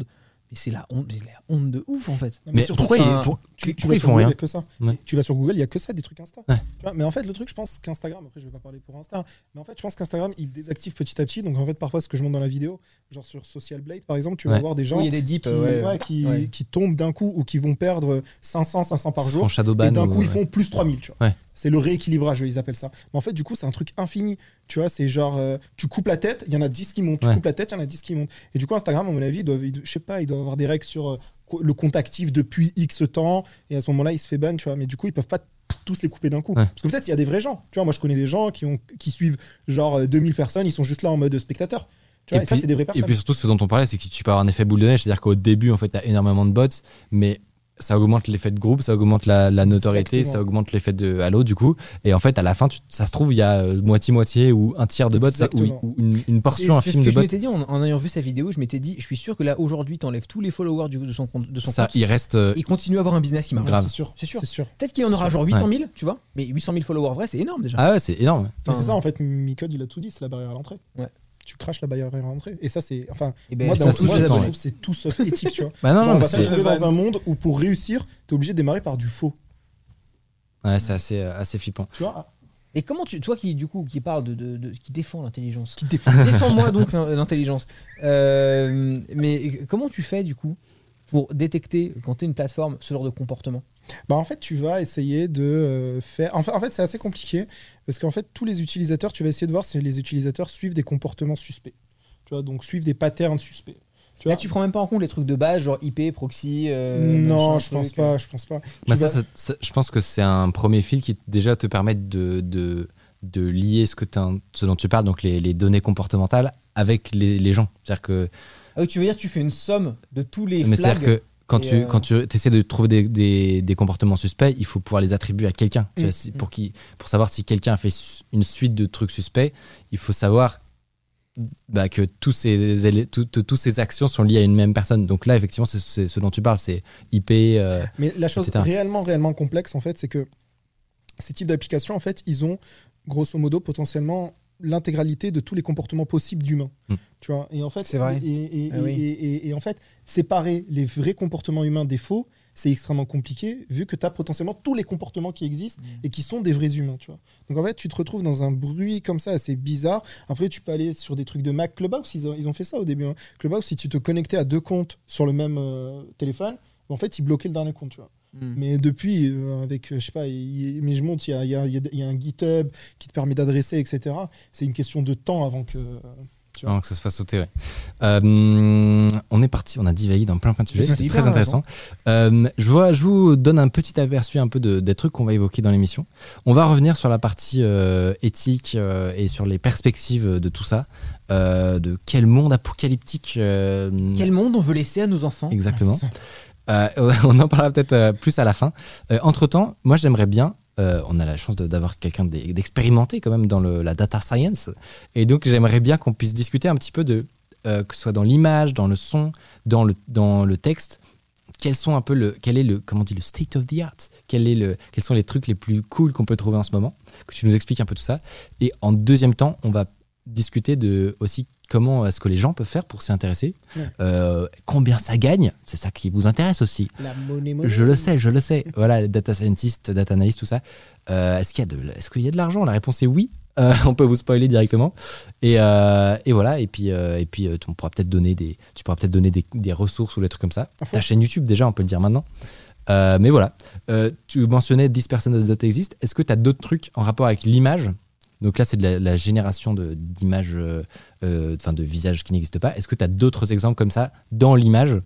mais c'est la honte, c'est la honte de ouf, en fait. Non, Mais surtout, pourquoi tu- pour- tu, tu pourquoi vas ils sur font Google, il rien que ça. Ouais. Tu vas sur Google, il y a que ça, des trucs Insta. Ouais. Tu vois, mais en fait, le truc, je pense qu'Instagram, après, je vais pas parler pour Insta, mais en fait, je pense qu'Instagram, il désactive petit à petit. Donc, en fait, parfois, ce que je montre dans la vidéo, genre sur Social Blade, par exemple, tu vas voir des gens Oui, il y a des dips, qui, ouais. ouais, qui, Ouais. qui tombent d'un coup ou qui vont perdre 500, 500 par jour. Et d'un ou- coup, ils font plus 3000, tu vois. C'est le rééquilibrage, ils appellent ça. Mais en fait, du coup, c'est un truc infini. Tu vois, c'est genre, euh, tu coupes la tête, il y en a 10 qui montent. Tu Ouais. coupes la tête, il y en a 10 qui montent. Et du coup, Instagram, à mon avis, doivent, je sais pas, ils doivent avoir des règles sur euh, le compte actif depuis X temps. Et à ce moment-là, il se fait ban, tu vois. Mais du coup, ils peuvent pas tous les couper d'un coup. Ouais. Parce que peut-être il y a des vrais gens. Tu vois, moi, je connais des gens qui, ont, qui suivent genre euh, 2000 personnes, ils sont juste là en mode spectateur. Tu vois, et, ça, c'est des vraies Et personnes. puis surtout, ce dont on parlait, c'est que tu peux avoir un effet boule de neige, c'est-à-dire qu'au début, en fait, tu as énormément de bots, mais ça augmente l'effet de groupe, ça augmente la, la notoriété, Exactement. ça augmente l'effet de halo, du coup. Et en fait, à la fin, tu- ça se trouve, il y a euh, moitié-moitié ou un tiers de bots, ça, ou, ou une, portion c'est ce infime que de je bots. m'étais dit en, en ayant vu sa vidéo, je m'étais dit, je suis sûr que là aujourd'hui, t'enlèves tous les followers du, de son compte, de son Ça, compte. il reste. euh, Il continue à avoir un business qui marche. Grave. C'est sûr. C'est sûr. C'est sûr. Peut-être qu'il y en aura genre sûr. 800 000, tu vois. Mais 800 000 followers vrais, c'est énorme déjà. Ah ouais, c'est énorme. Mais Enfin, c'est ça, en fait, Micode, il a tout dit, c'est la barrière à l'entrée. Ouais. Tu craches la barrière à l'entrée. Et ça, c'est. Enfin, Et ben, moi, ça, moi, je trouve que c'est tout sauf éthique, tu vois. Bah non, Genre, non, on va se retrouver dans un monde où pour réussir, t'es obligé de démarrer par du faux. ouais, c'est assez, euh, assez flippant. Tu vois Et comment tu, toi qui du coup qui parle de, de- de- qui défend l'intelligence, Qui défend. défends-moi donc l'in- l'intelligence. Euh, mais comment tu fais du coup pour détecter quand tu es une plateforme ce genre de comportement? Bah en fait, tu vas essayer de euh, faire. En fait, en fait c'est assez compliqué parce qu'en fait, tous les utilisateurs, tu vas essayer de voir si les utilisateurs suivent des comportements suspects. Tu vois, donc suivent des patterns suspects. Tu Là, tu prends même pas en compte les trucs de base, genre IP, proxy. euh, non, je pense truc. pas. Je pense pas. Bah, ça, vas- ça- ça- je pense que c'est un premier fil qui déjà te permet de, de, de lier ce, que ce dont tu parles, donc les, les données comportementales, avec les, les gens. C'est-à-dire que Ah oui, tu veux dire, tu fais une somme de tous les Mais flags. c'est-à-dire que quand Et, tu, euh, quand tu essaies de trouver des, des, des comportements suspects, il faut pouvoir les attribuer à quelqu'un. Mm. pour, qui, pour savoir si quelqu'un a fait une suite de trucs suspects, il faut savoir bah, que tous ces, tout- tout- toutes ces actions sont liées à une même personne. Donc là, effectivement, c'est c'est ce dont tu parles, c'est IP. euh, Mais la chose etc. réellement, réellement complexe, en fait, c'est que ces types d'applications, en fait, ils ont grosso modo potentiellement l'intégralité de tous les comportements possibles d'humains. Mm. Tu vois Et en fait, C'est vrai. Et, et- Ah oui. et- et- et en fait, séparer les vrais comportements humains des faux, c'est extrêmement compliqué vu que tu as potentiellement tous les comportements qui existent Mm. et qui sont des vrais humains, tu vois. Donc en fait, tu te retrouves dans un bruit comme ça assez bizarre. Après, tu peux aller sur des trucs de Mac Clubhouse, ils ont, ils ont fait ça au début. hein. Clubhouse, si tu te connectais à deux comptes sur le même euh, téléphone, en fait, ils bloquaient le dernier compte, tu vois. Hmm. Mais depuis, euh, avec, euh, je sais pas, il- mais je monte, il y a, il y a- il y a- un GitHub qui te permet d'adresser, etc. C'est une question de temps avant que. Tu vois. avant que ça se fasse sauter. ouais. Euh, on est parti, on a divagué dans plein plein de sujets, C'est très intéressant. Euh, je, vois, je vous donne un petit aperçu un peu de- des trucs qu'on va évoquer dans l'émission. On va revenir sur la partie euh, éthique euh, et sur les perspectives de tout ça, euh, de quel monde apocalyptique. euh, Quel monde on veut laisser à nos enfants Exactement. Ah. Euh, on en parlera peut-être euh, plus à la fin. entre temps, moi j'aimerais bien. euh, on a la chance d'avoir quelqu'un d'e- d'expérimenté quand même dans la data science. Et donc j'aimerais bien qu'on puisse discuter un petit peu de, euh, que ce soit dans l'image, dans le son, dans le, dans le texte, quels sont un peu le, quel est le, comment on dit, le state of the art? Quel est le, Quels sont les trucs les plus cool qu'on peut trouver en ce moment? Que tu nous expliques un peu tout ça. Et en deuxième temps, on va discuter de aussi comment est-ce que les gens peuvent faire pour s'y intéresser, Ouais. Euh, combien ça gagne, c'est ça qui vous intéresse aussi. La monnaie, monnaie. Je le sais, je le sais. Voilà, data scientist, data analyst, tout ça. Euh, est-ce qu'il y a de, est-ce qu'il y a de l'argent? La réponse est oui. Euh, on peut vous spoiler directement. Et, et voilà. Et puis, et puis, on pourra peut-être donner des, tu pourras peut-être donner des, des ressources ou des trucs comme ça. Ta chaîne YouTube déjà, on peut le dire maintenant. Mais voilà. Tu mentionnais 10 personnes that exist. Est-ce que tu as d'autres trucs en rapport avec l'image? Donc là, c'est de la, la génération d'images, euh, euh, enfin de visages qui n'existent pas. Est-ce que tu as d'autres exemples comme ça dans l'image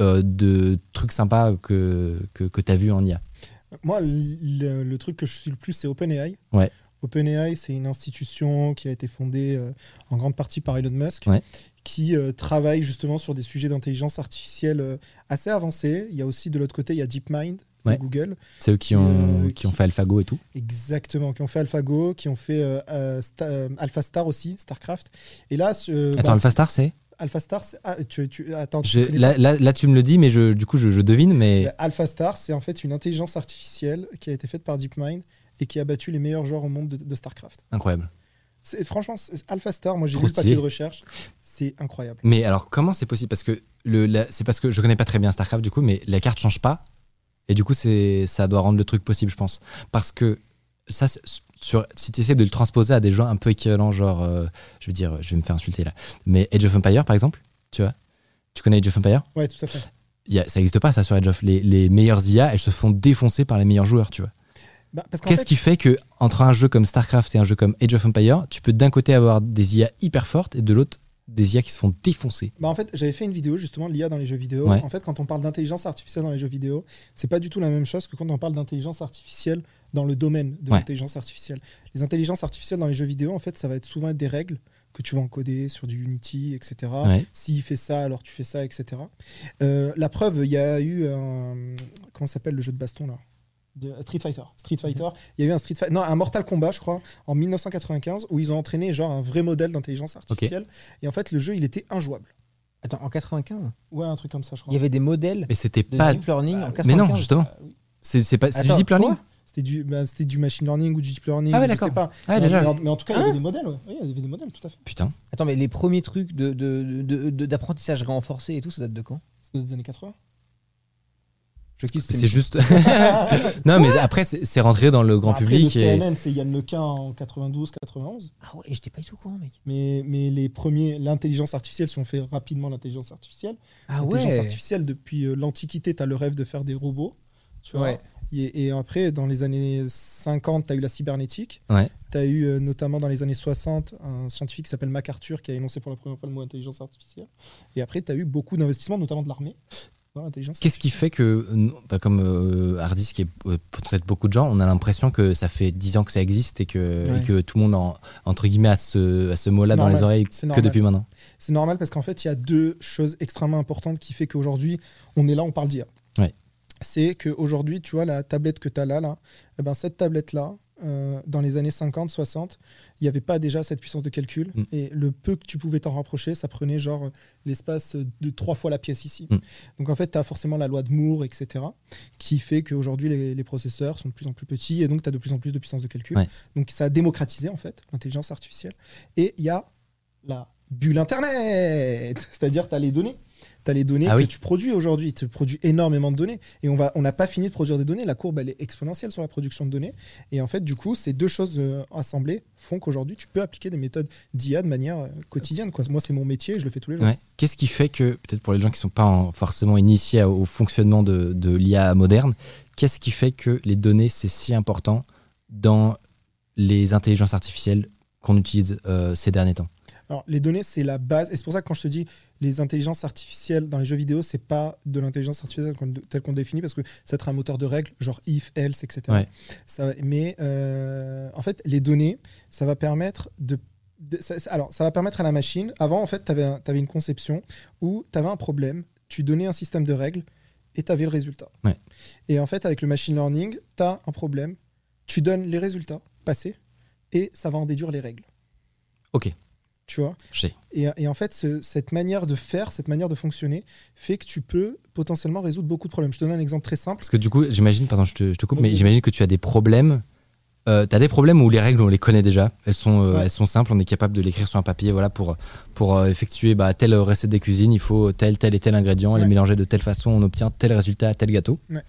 euh, de trucs sympas que, que, que tu as vu en IA Moi, le, le truc que je suis le plus, c'est OpenAI. Ouais. OpenAI, c'est une institution qui a été fondée euh, en grande partie par Elon Musk, Ouais. qui euh, travaille justement sur des sujets d'intelligence artificielle euh, assez avancés. Il y a aussi de l'autre côté, il y a DeepMind de. Google, C'est eux qui ont, Euh, qui qui- ont fait AlphaGo et tout. exactement, qui ont fait AlphaGo, qui ont fait euh, euh, Sta- AlphaStar aussi, StarCraft. Et là, Attends, bah, AlphaStar, c'est? AlphaStar, ah, tu, tu- attends, tu Je- là, là, là, tu me le dis, mais je, du coup, je, je devine, mais Euh, AlphaStar, c'est en fait une intelligence artificielle qui a été faite par DeepMind et qui a battu les meilleurs joueurs au monde de, de StarCraft. incroyable. Franchement, AlphaStar, moi j'ai lu le papier de recherche, c'est incroyable. Mais alors, comment c'est possible? Parce que c'est parce que je connais pas très bien StarCraft, du coup, mais la carte change pas. Et du coup, c'est, ça doit rendre le truc possible, je pense. Parce que ça, c'est- sur, si tu essaies de le transposer à des gens un peu équivalents, genre, euh, je veux dire, je vais me faire insulter là, mais Age of Empire, par exemple, tu vois? Tu connais Age of Empire Ouais, tout à fait. Il y a- Ça n'existe pas, ça, sur Age of. Les, les meilleures IA, elles se font défoncer par les meilleurs joueurs, tu vois. Bah, Qu'est-ce qui fait que entre un jeu comme StarCraft et un jeu comme Age of Empire, tu peux d'un côté avoir des IA hyper fortes et de l'autre des IA qui se font défoncer bah, en fait, j'avais fait une vidéo justement de l'IA dans les jeux vidéo. Ouais. En fait, quand on parle d'intelligence artificielle dans les jeux vidéo, c'est pas du tout la même chose que quand on parle d'intelligence artificielle dans le domaine de Ouais. l'intelligence artificielle. Les intelligences artificielles dans les jeux vidéo, en fait, ça va être souvent des règles que tu vas encoder sur du Unity, etc. Ouais. S'il fait ça, alors tu fais ça, etc. Euh, la preuve, il y a eu un. Comment s'appelle le jeu de baston là? De Street Fighter. Street Fighter. Il y a eu un Street Fighter. Non, un Mortal Kombat, je crois, en 1995, où ils ont entraîné genre un vrai modèle d'intelligence artificielle. Et en fait, le jeu, il était injouable. Attends, en 95, Ouais, un truc comme ça, je il crois. y avait des modèles Mais c'était de pas. deep learning en 95. Mais non, justement. Ah, oui. C'est c'est pas c'est du deep learning quoi? C'était du, bah, c'était du machine learning ou du deep learning. Ah ouais, d'accord. pas. Ah, mais, mais en, mais en tout cas, il y avait des modèles. Ouais. Oui, il y avait des modèles, tout à fait. Putain. Attends, mais les premiers trucs de, de- de- de- d'apprentissage renforcé et tout, ça date de quand? C'était des années 80. Je kiffe C'est juste. non, mais après, c'est rentré dans le grand Après, public. Le et... CNN, c'est Yann Lequin en 92, 91. Ah ouais, j'étais pas du tout au courant, mec. Mais, mais les premiers, l'intelligence artificielle, si on fait rapidement l'intelligence artificielle, Ah l'intelligence ouais. artificielle, depuis euh, l'Antiquité, tu as le rêve de faire des robots. Tu vois Ouais. et, et après, dans les années 50, tu as eu la cybernétique. Ouais. Tu as eu euh, notamment dans les années 60 un scientifique qui s'appelle MacArthur qui a énoncé pour la première fois le mot intelligence artificielle. Et après, tu as eu beaucoup d'investissements, notamment de l'armée, dans l'intelligence Qu'est-ce qui fait que, euh, bah, comme euh, Hardisk et euh, peut-être beaucoup de gens, on a l'impression que ça fait 10 ans que ça existe et que, Ouais. et que tout le monde, en- entre guillemets, a ce, a ce mot-là dans les normal. oreilles que depuis maintenant C'est normal parce qu'en fait, il y a deux choses extrêmement importantes qui fait qu'aujourd'hui, on est là, on parle d'IA. Ouais. C'est qu'aujourd'hui, tu vois, la tablette que tu as là, là eh ben, cette tablette-là, euh, dans les années 50, 60, il n'y avait pas déjà cette puissance de calcul. Mm. Et le peu que tu pouvais t'en rapprocher, ça prenait genre euh, l'espace de trois fois la pièce ici. Mm. Donc en fait, tu as forcément la loi de Moore, etc., qui fait qu'aujourd'hui, les, les processeurs sont de plus en plus petits et donc tu as de plus en plus de puissance de calcul. Ouais. Donc ça a démocratisé en fait l'intelligence artificielle. Et il y a la bulle Internet, c'est-à-dire tu as les données. Tu as les données Ah que oui. tu produis aujourd'hui. Tu produis énormément de données. Et on va, on n'a pas fini de produire des données. La courbe, elle est exponentielle sur la production de données. Et en fait, du coup, ces deux choses euh, assemblées font qu'aujourd'hui, tu peux appliquer des méthodes d'IA de manière euh, quotidienne. Quoi. Moi, c'est mon métier et je le fais tous les jours. Ouais. Qu'est-ce qui fait que, peut-être pour les gens qui ne sont pas en- forcément initiés au fonctionnement de, de l'IA moderne, qu'est-ce qui fait que les données, c'est si important dans les intelligences artificielles qu'on utilise euh, ces derniers temps? Alors, les données, c'est la base. Et c'est pour ça que quand je te dis les intelligences artificielles dans les jeux vidéo, c'est pas de l'intelligence artificielle telle qu'on définit, parce que ça être un moteur de règles, genre if, else, etc. Ouais. Ça, mais euh, en fait, les données, ça va permettre de. de- ça- ça- alors, ça va permettre à la machine. Avant, en fait, tu avais, une conception où tu avais un problème, tu donnais un système de règles et tu avais le résultat. Ouais. Et en fait, avec le machine learning, tu as un problème, tu donnes les résultats passés et ça va en déduire les règles. Ok, Tu vois et, et en fait, ce- cette manière de faire, cette manière de fonctionner, fait que tu peux potentiellement résoudre beaucoup de problèmes. Je te donne un exemple très simple. Parce que du coup, j'imagine, pardon, je te, je te coupe, mais j'imagine que tu as des problèmes euh, t'as des problèmes où les règles, on les connaît déjà. Elles sont, euh, Ouais. elles sont simples, on est capable de l'écrire sur un papier. Voilà, pour, pour euh, effectuer bah, telle recette des cuisines, il faut tel, tel et tel ingrédient. Ouais. Les mélanger de telle façon, on obtient tel résultat à tel gâteau. Ouais.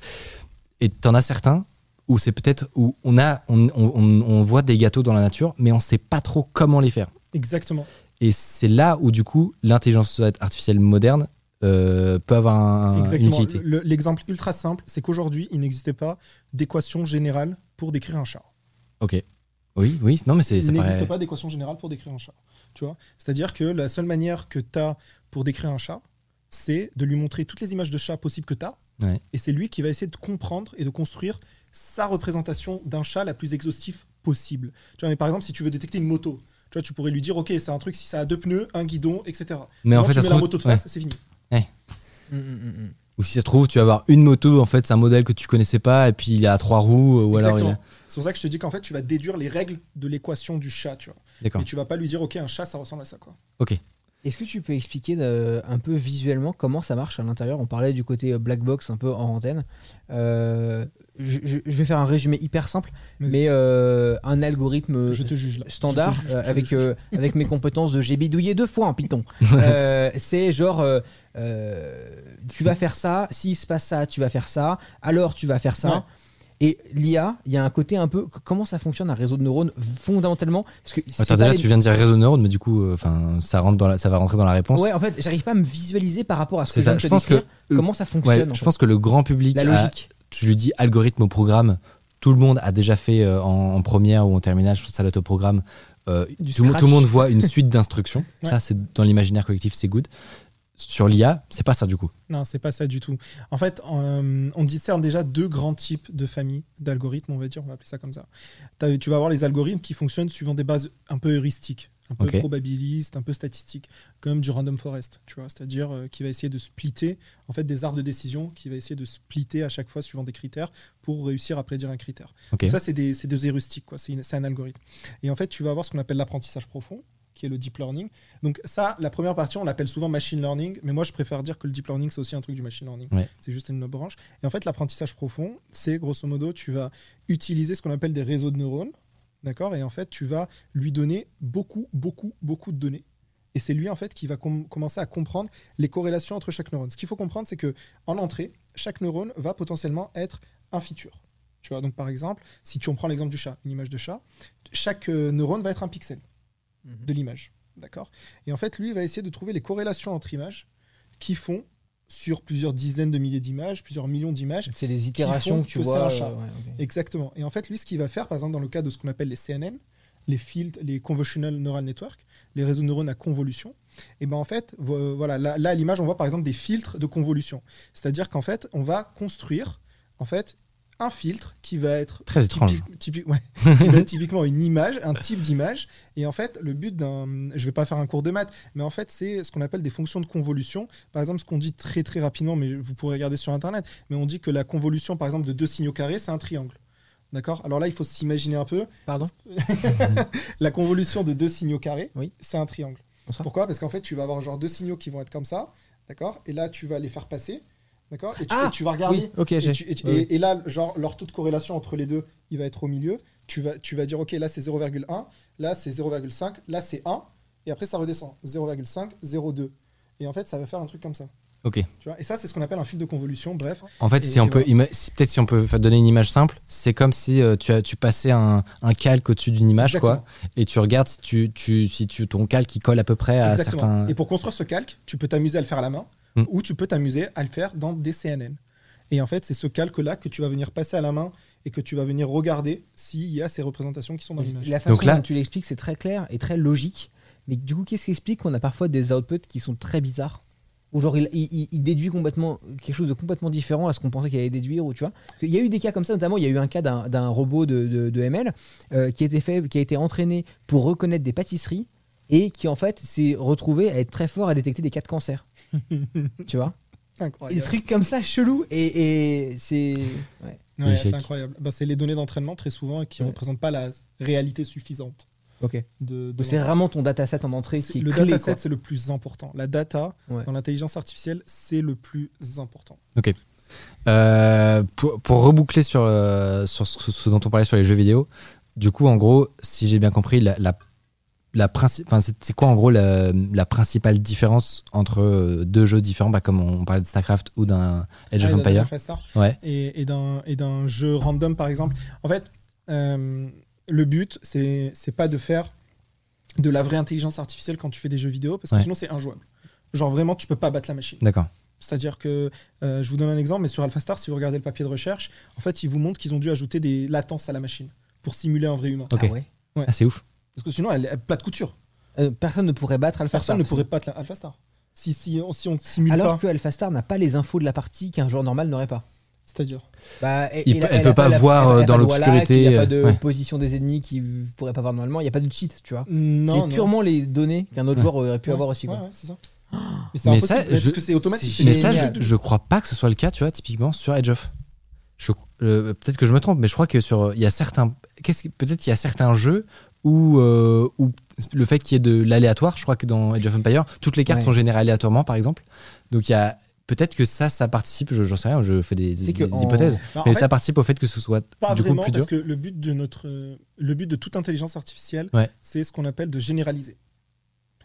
Et t'en as certains où c'est peut-être où on, a, on, on- on- on voit des gâteaux dans la nature, mais on sait pas trop comment les faire. Exactement. Et c'est là où, du coup, l'intelligence artificielle moderne euh, peut avoir un- une utilité. Le- L'exemple ultra simple, c'est qu'aujourd'hui, il n'existait pas d'équation générale pour décrire un chat. Ok. Oui, oui, non, mais c'est, Il n'existe paraît. pas d'équation générale pour décrire un chat. Tu vois C'est-à-dire que la seule manière que tu as pour décrire un chat, c'est de lui montrer toutes les images de chat possibles que tu as. Ouais. Et c'est lui qui va essayer de comprendre et de construire sa représentation d'un chat la plus exhaustive possible. Tu vois, mais par exemple, si tu veux détecter une moto, tu vois, tu pourrais lui dire, ok, c'est un truc si ça a deux pneus, un guidon, etc. Mais en fait, tu ça mets la moto de ouais. face, c'est fini. Mm, mm, mm. Ou si ça se trouve, tu vas avoir une moto, en fait, c'est un modèle que tu connaissais pas, et puis il a trois roues, ou alors a... C'est pour ça que je te dis qu'en fait, tu vas déduire les règles de l'équation du chat, tu vois. D'accord. Et tu vas pas lui dire, ok, un chat, ça ressemble à ça, quoi. Est-ce que tu peux expliquer euh, un peu visuellement comment ça marche à l'intérieur? On parlait du côté euh, black box un peu en antenne. Euh, je, je- je vais faire un résumé hyper simple, mais euh, un algorithme Je te juge là. standard Je te juge, euh, je te avec, euh, avec mes compétences de j'ai bidouillé deux fois en Python. Euh, c'est genre, euh, tu vas faire ça, s'il se passe ça, tu vas faire ça, alors tu vas faire ça. Ouais. Et l'IA, il y a un côté un peu. Comment ça fonctionne un réseau de neurones fondamentalement? Parce que Attends, déjà, les- tu viens de dire réseau de neurones, mais du coup, euh, ça, rentre dans la- ça va rentrer dans la réponse. Ouais, en fait, j'arrive pas à me visualiser par rapport à ce que ça. je Je viens de pense te que, comment ça fonctionne. je fait. pense que le grand public, La a- tu lui dis algorithme au programme, tout le monde a déjà fait euh, en, en première ou en terminale, je pense ça l'autoprogramme. Euh, Du tout, le monde- scratch. tout le monde voit une suite d'instructions. Ouais. Ça, c'est dans l'imaginaire collectif, c'est good. Sur l'IA, c'est pas ça du coup. Non, c'est pas ça du tout. En fait, euh, on discerne déjà deux grands types de familles d'algorithmes, on va dire, on va appeler ça comme ça. Tu vas avoir les algorithmes qui fonctionnent suivant des bases un peu heuristiques, un peu Ok. probabilistes, un peu statistiques, comme du random forest, tu vois, c'est-à-dire euh, qui va essayer de splitter en fait des arbres de décision, qui va essayer de splitter à chaque fois suivant des critères pour réussir à prédire un critère. Donc ça, c'est des, c'est des heuristiques, quoi. C'est, un algorithme. Et en fait, tu vas avoir ce qu'on appelle l'apprentissage profond, qui est le deep learning. Donc ça, la première partie, on l'appelle souvent machine learning, mais moi, je préfère dire que le deep learning, c'est aussi un truc du machine learning. Ouais. C'est juste une autre branche. Et en fait, l'apprentissage profond, c'est grosso modo, tu vas utiliser ce qu'on appelle des réseaux de neurones, d'accord? Et en fait, tu vas lui donner beaucoup, beaucoup, beaucoup de données. Et c'est lui, en fait, qui va com- commencer à comprendre les corrélations entre chaque neurone. Ce qu'il faut comprendre, c'est que en entrée, chaque neurone va potentiellement être un feature. Tu vois, donc par exemple, si tu on prend l'exemple du chat, une image de chat, chaque euh, neurone va être un pixel de l'image. D'accord? Et en fait, lui, il va essayer de trouver les corrélations entre images qui font sur plusieurs dizaines de milliers d'images, plusieurs millions d'images. C'est les itérations que tu que vois. un chat. euh, ouais. Exactement. Et en fait, lui, ce qu'il va faire, par exemple, dans le cas de ce qu'on appelle les CNN, les fields, les convolutional neural network, les réseaux de neurones à convolution, et ben en fait, vo- voilà, là, là, à l'image, on voit par exemple des filtres de convolution. C'est-à-dire qu'en fait, on va construire en fait un filtre qui va être Très étrange. typique- typique- ouais, qui va être typiquement une image, un type d'image. Et en fait, le but d'un, je vais pas faire un cours de maths, mais en fait, c'est ce qu'on appelle des fonctions de convolution. Par exemple, ce qu'on dit très très rapidement, mais vous pourrez regarder sur internet, mais on dit que la convolution, par exemple, de deux signaux carrés, c'est un triangle. D'accord? Alors là, il faut s'imaginer un peu. Pardon? La convolution de deux signaux carrés, Oui. c'est un triangle. Bonsoir. Pourquoi? Parce qu'en fait, tu vas avoir genre deux signaux qui vont être comme ça, d'accord? Et là, tu vas les faire passer, d'accord et, tu- Ah, et tu vas regarder. Oui, ok, Et, tu- et oui, là, genre, leur taux de corrélation entre les deux, il va être au milieu. Tu vas, tu vas dire, OK, là, c'est 0,1, là, c'est 0,5, là, c'est 1, et après, ça redescend. 0,5, 0,2. Et en fait, ça va faire un truc comme ça. Ok. Tu vois et ça, c'est ce qu'on appelle un fil de convolution. Bref, En fait, si on peut, voilà. peut-être si on peut donner une image simple, c'est comme si euh, tu, as, tu passais un, un calque au-dessus d'une image, quoi, et tu regardes si, tu, tu, si tu, ton calque il colle à peu près à Exactement. certains. Et pour construire ce calque, tu peux t'amuser à le faire à la main Mm. ou tu peux t'amuser à le faire dans des CNN. Et en fait, c'est ce calque-là que tu vas venir passer à la main et que tu vas venir regarder s'il y a ces représentations qui sont dans l'image. La façon Donc là- dont tu l'expliques, c'est très clair et très logique. Mais du coup, qu'est-ce qui explique qu'on a parfois des outputs qui sont très bizarres? Ou genre, il, il- il déduit complètement quelque chose de complètement différent à ce qu'on pensait qu'il allait déduire, ou tu vois? Qu'il y a eu des cas comme ça, notamment, il y a eu un cas d'un robot de, de- de ML euh, qui, a été fait, qui a été entraîné pour reconnaître des pâtisseries et qui, en fait, s'est retrouvé à être très fort à détecter des cas de cancer. tu vois? Des Incroyable. trucs comme ça chelous et, et c'est. ouais. C'est incroyable. Bah, c'est les données d'entraînement très souvent qui ne Ouais. représentent pas la réalité suffisante. Ok. De, c'est vraiment ton dataset en entrée qui est le dataset, c'est le plus important. La data, Ouais. dans l'intelligence artificielle, c'est le plus important. Euh, pour, pour reboucler sur, euh, sur ce, ce dont on parlait sur les jeux vidéo, Du coup, en gros, si j'ai bien compris, la, la, la enfin, c'est quoi en gros la, la principale différence entre euh, deux jeux différents, bah, comme on parlait de StarCraft ou d'un Age of Ouais, d'un Empire. Ouais. et, et d'un et d'un jeu random par exemple. En fait, euh, le but c'est c'est pas de faire de la vraie intelligence artificielle quand tu fais des jeux vidéo parce que Ouais. sinon c'est injouable. Genre vraiment tu peux pas battre la machine. D'accord. C'est-à-dire que euh, je vous donne un exemple, mais sur AlphaStar, si vous regardez le papier de recherche, en fait, ils vous montrent qu'ils ont dû ajouter des latences à la machine pour simuler un vrai humain. Ok. Ah ouais. Ah, c'est ouf. Parce que sinon, elle est plate couture. Euh, personne ne pourrait battre Alpha Personne Star. ne pourrait pas battre AlphaStar. Si, si, on, si on simule Alors pas, que Alpha Star n'a pas les infos de la partie qu'un joueur normal n'aurait pas. c'est-à-dire. Bah, et- et peut- elle peut a pas la- voir, elle euh, dans l'obscurité, Il n'y a pas de ouais. position des ennemis qu'il ne pourrait pas voir normalement. Il n'y a pas de cheat, tu vois. Non, c'est purement les données qu'un autre Ouais. joueur aurait pu Ouais, avoir aussi. Ouais, Quoi. ouais, c'est ça. Mais c'est Mais impossible, ça, parce je- que c'est automatique. Mais ça, je, je crois pas que ce soit le cas, tu vois, typiquement sur Edge of. Euh, peut-être que je me trompe, mais je crois que sur il y a certains, peut-être il y a certains jeux euh, où le fait qu'il y ait de l'aléatoire, je crois que dans Age of Empire, toutes les cartes Ouais. sont générées aléatoirement, par exemple. Donc il y a peut-être que ça, ça participe. Je j'en sais rien, je fais des, en- hypothèses, Bah, mais fait, ça participe au fait que ce soit Pas du coup plus dur. parce que le but de notre, le but de toute intelligence artificielle, Ouais. c'est ce qu'on appelle de généraliser.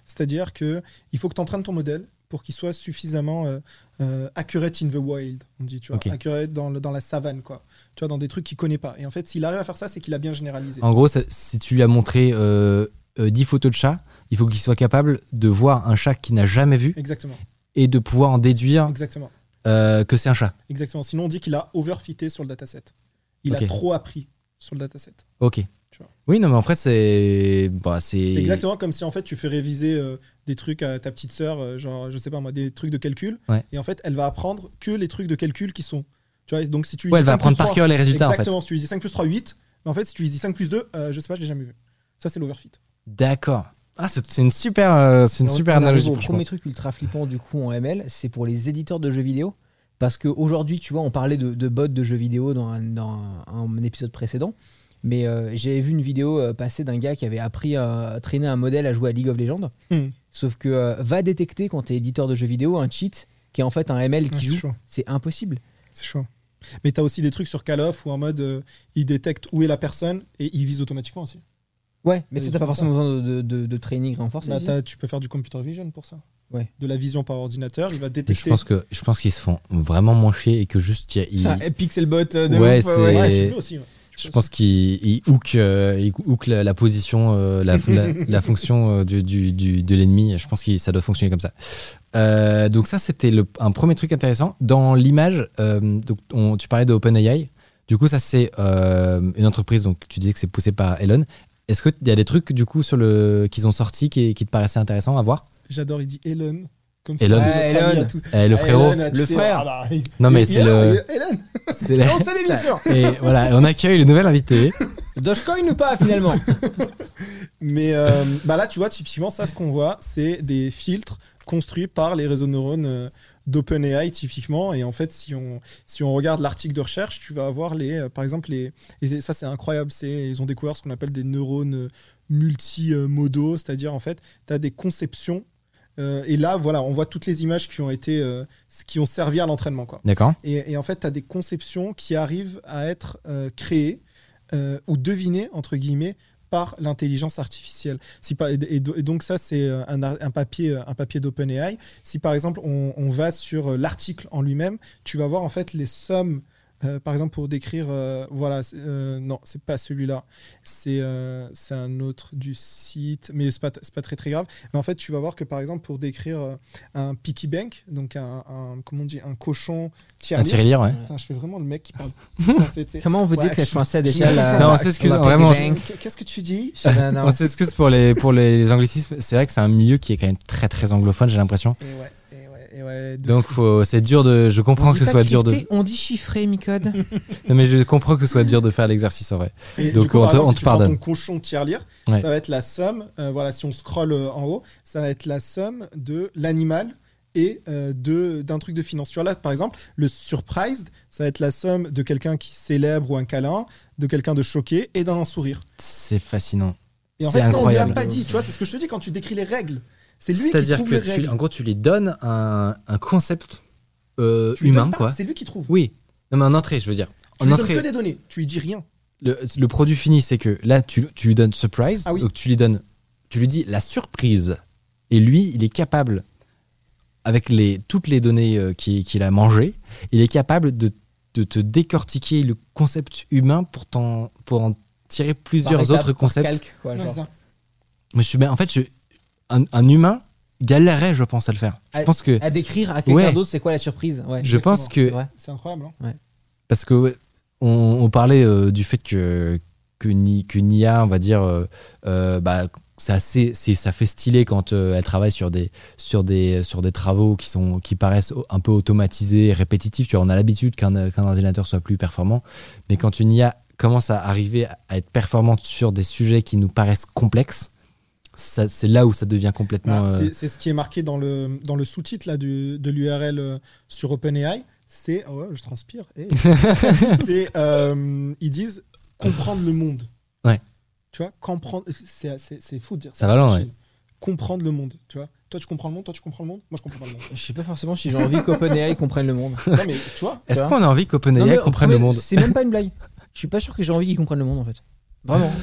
C'est-à-dire que il faut que tu entraînes ton modèle pour qu'il soit suffisamment euh, euh, accurate in the wild, on dit, tu vois, accurate dans, le- dans la savane, quoi. Tu vois, dans des trucs qu'il connaît pas. Et en fait, s'il arrive à faire ça, c'est qu'il a bien généralisé. En gros, ça- si tu lui as montré euh, euh, 10 photos de chats, il faut qu'il soit capable de voir un chat qu'il n'a jamais vu Exactement, et de pouvoir en déduire exactement, euh, que c'est un chat. exactement. Sinon, on dit qu'il a overfité sur le dataset. Il a trop appris sur le dataset. Ok. Oui, non, mais en fait, c'est. Bah, c'est. C'est exactement comme si en fait tu fais réviser euh, des trucs à ta petite sœur, euh, genre je sais pas moi, des trucs de calcul, Ouais. et en fait elle va apprendre que les trucs de calcul qui sont. Tu vois, donc si tu lui Ouais, dis elle va 5 apprendre par 3, cœur les résultats, en fait. Exactement, si tu lui dis 5 plus 3, 8, mais en fait si tu lui dis 5 plus 2, euh, je sais pas, je l'ai jamais vu. Ça c'est l'overfit. D'accord. Ah, c'est une super, euh, c'est une On- super on arrive analogie, franchement. premier truc ultra flippant du coup en ML, c'est pour les éditeurs de jeux vidéo. Parce qu'aujourd'hui, tu vois, on parlait de, de bots de jeux vidéo dans un, dans un- un épisode précédent. Mais euh, j'avais vu une vidéo euh, passer d'un gars qui avait appris à traîner un modèle à jouer à League of Legends. Hmm. Sauf que euh, va détecter quand tu es éditeur de jeux vidéo un cheat qui est en fait un ML qui c'est joue. C'est impossible. C'est chaud. Mais t'as aussi des trucs sur Call of où en mode euh, il détecte où est la personne et il vise automatiquement aussi. Ouais, mais t'as pas forcément besoin de, de- de training renforcé. Bah, tu peux faire du computer vision pour ça. Ouais. De la vision par ordinateur, il va Mais détecter. Je pense que je pense qu'ils se font vraiment moins chier et que juste il y a- il- C'est un euh, de Ouais, ouf, c'est- Ouais, et- tu peux aussi. Je pense qu'il hook, euh, il hook la, la position, euh, la, la, la fonction euh, du, du- du- de l'ennemi. Je pense que ça doit fonctionner comme ça. Euh, donc ça, c'était un premier truc intéressant. Dans l'image, euh, donc on- tu parlais de OpenAI. Du coup, ça c'est euh, une entreprise. Donc tu disais que c'est poussé par Elon. Est-ce qu'il y a des trucs du coup sur le qu'ils ont sortis qui, qui te paraissaient intéressants à voir? J'adore, il dit Elon. Comme Elon. ami Elon. à tous. Eh, Le Ah, frérot. Elon, Le frère. ah bah, il- Non mais c'est le. Elon. c'est la-. Et voilà, on accueille le nouvel invité. Dogecoin ou pas finalement? Mais euh, bah là, tu vois, typiquement, ça, ce qu'on voit, c'est des filtres construits par les réseaux de neurones euh, d'OpenAI, typiquement. Et en fait, si on, si on regarde l'article de recherche, tu vas avoir, les, euh, par exemple, les. Et c'est- ça, c'est incroyable. C'est, ils ont découvert ce qu'on appelle des neurones multimodaux, c'est-à-dire, en fait, tu as des conceptions. Euh, et là, voilà, on voit toutes les images qui ont été, euh, qui ont servi à l'entraînement, quoi. D'accord. Et, et en fait, tu as des conceptions qui arrivent à être euh, créées ou devinées, entre guillemets, par l'intelligence artificielle. Si et, et do- et donc ça, c'est un, un papier, un papier d'OpenAI. Si par exemple, on, on va sur l'article en lui-même, tu vas voir en fait les sommes. Euh, par exemple, pour décrire, euh, voilà, euh, non, c'est pas celui-là, c'est euh, c'est un autre du site, mais c'est pas, c'est pas très très grave. Mais en fait, tu vas voir que par exemple, pour décrire euh, un piggy bank, donc un, un- comment on dit, un cochon Un tirelire, ouais. Putain, je fais vraiment le mec qui parle. Comment on vous Ouais, dit que les je- Français je- déjà la- Non, la- c'est excuse- la vraiment, Qu'est-ce que tu dis Non, non. On s'excuse pour les, pour les, anglicismes. C'est vrai que c'est un milieu qui est quand même très très anglophone, j'ai l'impression. Ouais, ouais, Donc faut, c'est dur de. Je comprends que ce soit dur de. On dit chiffré, Micode. Non, mais je comprends que ce soit dur de faire l'exercice en vrai. Et donc coup, on par te- exemple, on si te pardonne. ton cochon tirelire, Ouais. ça va être la somme. euh, voilà, si on scrolle euh, en haut, ça va être la somme de l'animal et euh, de d'un truc de finance. Tu vois là, par exemple, le surprised, ça va être la somme de quelqu'un qui célèbre ou un câlin, de quelqu'un de choqué et d'un sourire. C'est fascinant. Et en fait, ça, on lui a incroyable. pas dit. Tu vois, c'est ce que je te dis quand tu décris les règles. C'est lui qui C'est-à-dire trouve que les tu, en gros, tu lui donnes un, un concept euh, humain, donnes pas, quoi. C'est lui qui trouve. Oui. Non, mais en entrée, je veux dire. Tu En lui donnes entrée. que des données. Tu lui dis rien. le, le produit fini, c'est que là, tu, tu lui donnes surprise, Ah oui. donc tu lui donnes, tu lui dis la surprise, et lui, il est capable, avec les, toutes les données euh, qu'il a mangées, il est capable de, de te décortiquer le concept humain pour, t'en- pour en tirer plusieurs Par autres concepts. calque, quoi, genre. Mais je suis, ben, en fait, je, un, un humain galérerait, je pense, à le faire. Je Ah, pense que, À décrire à quelqu'un Ouais. d'autre, c'est quoi la surprise? Ouais, je pense que. C'est incroyable. hein. parce que ouais, on, on parlait euh, du fait que que, Ni- que Nia, on va dire, euh, euh, bah, c'est assez, c'est, ça fait stylé quand euh, elle travaille sur des, sur des, sur des travaux qui sont, qui paraissent un peu automatisés, répétitifs. Tu vois, on a l'habitude qu'un, qu'un ordinateur soit plus performant, mais quand une IA commence à arriver à être performante sur des sujets qui nous paraissent complexes, c'est là où ça devient complètement. Voilà, euh, c'est- ce qui est marqué dans le, dans le sous-titre là, du- de l'URL euh, sur OpenAI. C'est. oh ouais, je transpire. Eh. c'est. euh, ils disent comprendre le monde. Ouais. Tu vois, comprendre. C'est fou de dire Ça va loin, Imagine. Comprendre le monde. Tu vois, toi tu comprends le monde, toi tu comprends le monde, moi je comprends pas le monde. Je sais pas forcément si j'ai envie qu'OpenAI comprenne le monde. non mais tu vois, Est-ce qu'on a envie qu'OpenAI comprenne le monde C'est même pas une blague. Je suis pas sûr que j'ai envie qu'ils comprennent le monde en fait. Vraiment.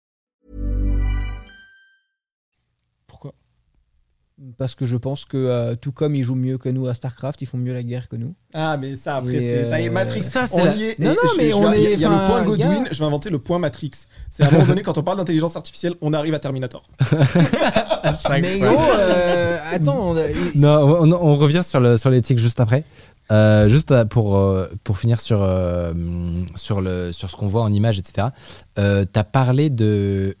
Parce que je pense que euh, tout comme ils jouent mieux que nous à StarCraft, ils font mieux la guerre que nous. Ah mais ça après ça y est euh, Matrix. ça, c'est la- y est. Non, non, je- mais je on il y a- est- Il y a le point Godwin. Je vais inventer le point Matrix. C'est à un moment donné quand on parle d'intelligence artificielle, on arrive à Terminator. Mais gros, euh, attends, on Non, on, on revient sur, le, sur l'éthique juste après. Euh, juste pour, euh, pour finir sur, euh, sur, le, sur ce qu'on voit en image, etc. Euh, tu as parlé de,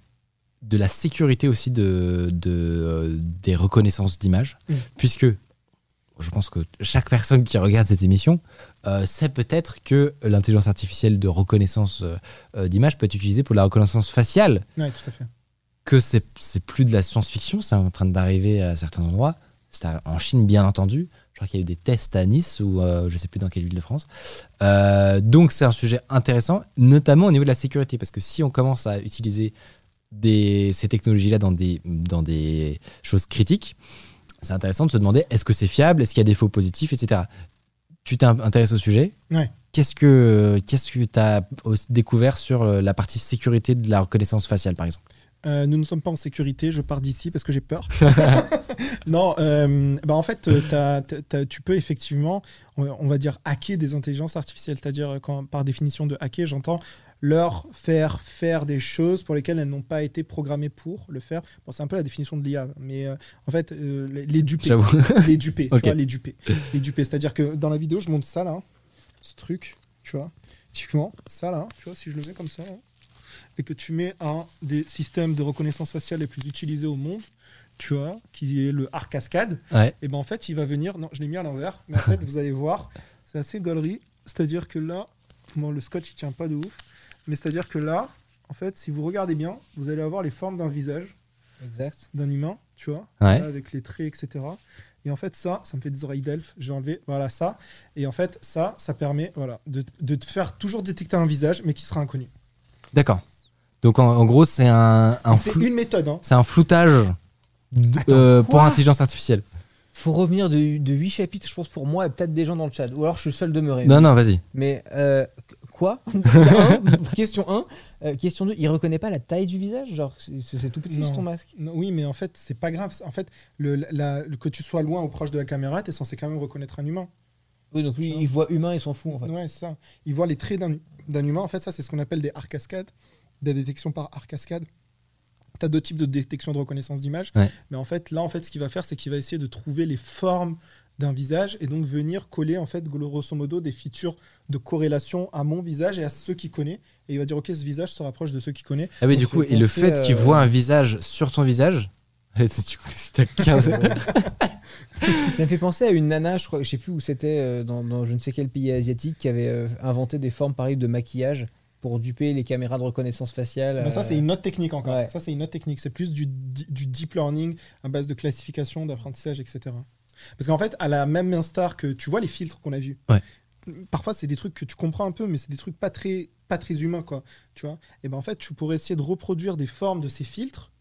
de la sécurité aussi de, de, euh, des reconnaissances d'images, Mm. puisque je pense que chaque personne qui regarde cette émission euh, sait peut-être que l'intelligence artificielle de reconnaissance euh, euh, d'images peut être utilisée pour la reconnaissance faciale Ouais, tout à fait. que c'est plus de la science-fiction, c'est en train d'arriver à certains endroits. C'est en Chine, bien entendu. Je crois qu'il y a eu des tests à Nice ou euh, je sais plus dans quelle ville de France. Donc c'est un sujet intéressant, notamment au niveau de la sécurité, parce que si on commence à utiliser des, ces technologies-là dans des, dans des choses critiques, c'est intéressant de se demander est-ce que c'est fiable, est-ce qu'il y a des faux positifs, etc. Tu t'intéresses au sujet? Ouais. Qu'est-ce que qu'est-ce que tu as découvert sur euh, la partie sécurité de la reconnaissance faciale, par exemple? Euh, nous ne sommes pas en sécurité, je pars d'ici parce que j'ai peur. non, euh, bah en fait, euh, tu peux effectivement, on va dire, hacker des intelligences artificielles. C'est-à-dire, euh, par définition de hacker, j'entends leur faire faire des choses pour lesquelles elles n'ont pas été programmées pour le faire. Bon, c'est un peu la définition de l'IA, mais euh, en fait, euh, les, les duper. Les duper, tu Ok. vois, les duper. Les duper. C'est-à-dire que dans la vidéo, je montre ça là, ce truc, tu vois. Typiquement, ça là, tu vois, si je le mets comme ça, là, et que tu mets un des systèmes de reconnaissance faciale les plus utilisés au monde, tu vois, qui est le Arc Cascade, Ouais. et ben en fait, il va venir. Non, je l'ai mis à l'envers, mais en fait, vous allez voir, c'est assez galerie. C'est-à-dire que là, bon, le scotch il tient pas de ouf, mais c'est-à-dire que là, en fait, si vous regardez bien, vous allez avoir les formes d'un visage, Exact. d'un humain, tu vois, Ouais. là, avec les traits, etc. Et en fait, ça, ça me fait des oreilles d'elfe. Je vais enlever, voilà, ça. Et en fait, ça, ça permet, voilà, de, de te faire toujours détecter un visage, mais qui sera inconnu. D'accord. Donc en, en gros, c'est un, un C'est flou- une méthode, hein. c'est un floutage Attends, euh, pour intelligence artificielle. Faut revenir de, de 8 chapitres, je pense, pour moi et peut-être des gens dans le chat. Ou alors je suis le seul demeuré. Non, non, vas-y. Mais euh, quoi? Un, Question 1. Euh, question 2. Il reconnaît pas la taille du visage? Genre, c'est tout petit Non. sur ton masque Non, oui, mais en fait, c'est pas grave. En fait, le, la- le- que tu sois loin ou proche de la caméra, tu es censé quand même reconnaître un humain. Oui, donc lui, il voit humain, il s'en fout en fait. Ouais, c'est ça. Il voit les traits d'un humain. En fait, ça, c'est ce qu'on appelle des arcs cascades, des détections par arc cascade. Tu as deux types de détection de reconnaissance d'image. Ouais. Mais en fait, là, en fait, ce qu'il va faire, c'est qu'il va essayer de trouver les formes d'un visage et donc venir coller, en fait, grosso modo, des features de corrélation à mon visage et à ceux qu'il connaît. Et il va dire, OK, ce visage se rapproche de ceux qu'il connaît. Ah oui, du coup, et le fait qu'il euh, voit un visage sur ton visage, 15 Ça me fait penser à une nana, je crois, je sais plus où c'était, euh, dans, dans je ne sais quel pays asiatique, qui avait euh, inventé des formes pareilles de maquillage pour duper les caméras de reconnaissance faciale. Mais ça, euh, c'est une autre technique encore. Ouais. Ça, c'est une autre technique. C'est plus du, deep learning à base de classification, d'apprentissage, etc. Parce qu'en fait, à la même instar que tu vois les filtres qu'on a vus, Ouais. parfois, c'est des trucs que tu comprends un peu, mais c'est des trucs pas très, pas très humains, quoi. Tu vois? Et ben en fait, tu pourrais essayer de reproduire des formes de ces filtres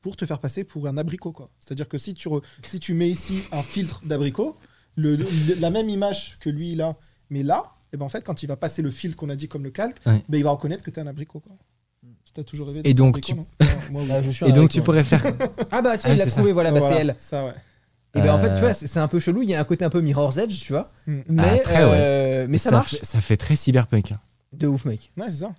pour te faire passer pour un abricot, quoi. C'est-à-dire que si tu, re- si tu mets ici un filtre d'abricot, le, le- la même image que lui, il a, mais là, et ben en fait, quand il va passer le filtre qu'on a dit comme le calque, Ouais. ben, il va reconnaître que tu es un abricot, quoi. Tu as toujours rêvé Et donc, abricot, tu- non Ouais, moi, oui. Ah, je suis Et donc, tu pourrais faire. Ah bah tiens, Ah, il l'a trouvé, voilà, bah, Voilà, c'est elle. Ça, ouais. Et ben en fait, Euh, tu vois, c'est c'est un peu chelou, il y a un côté un peu Mirror's Edge, tu vois. Mm. Mais, Ah, très, ouais. euh, mais ça, marche. Fait, ça fait très cyberpunk. hein. De ouf, mec. Ouais, c'est ça.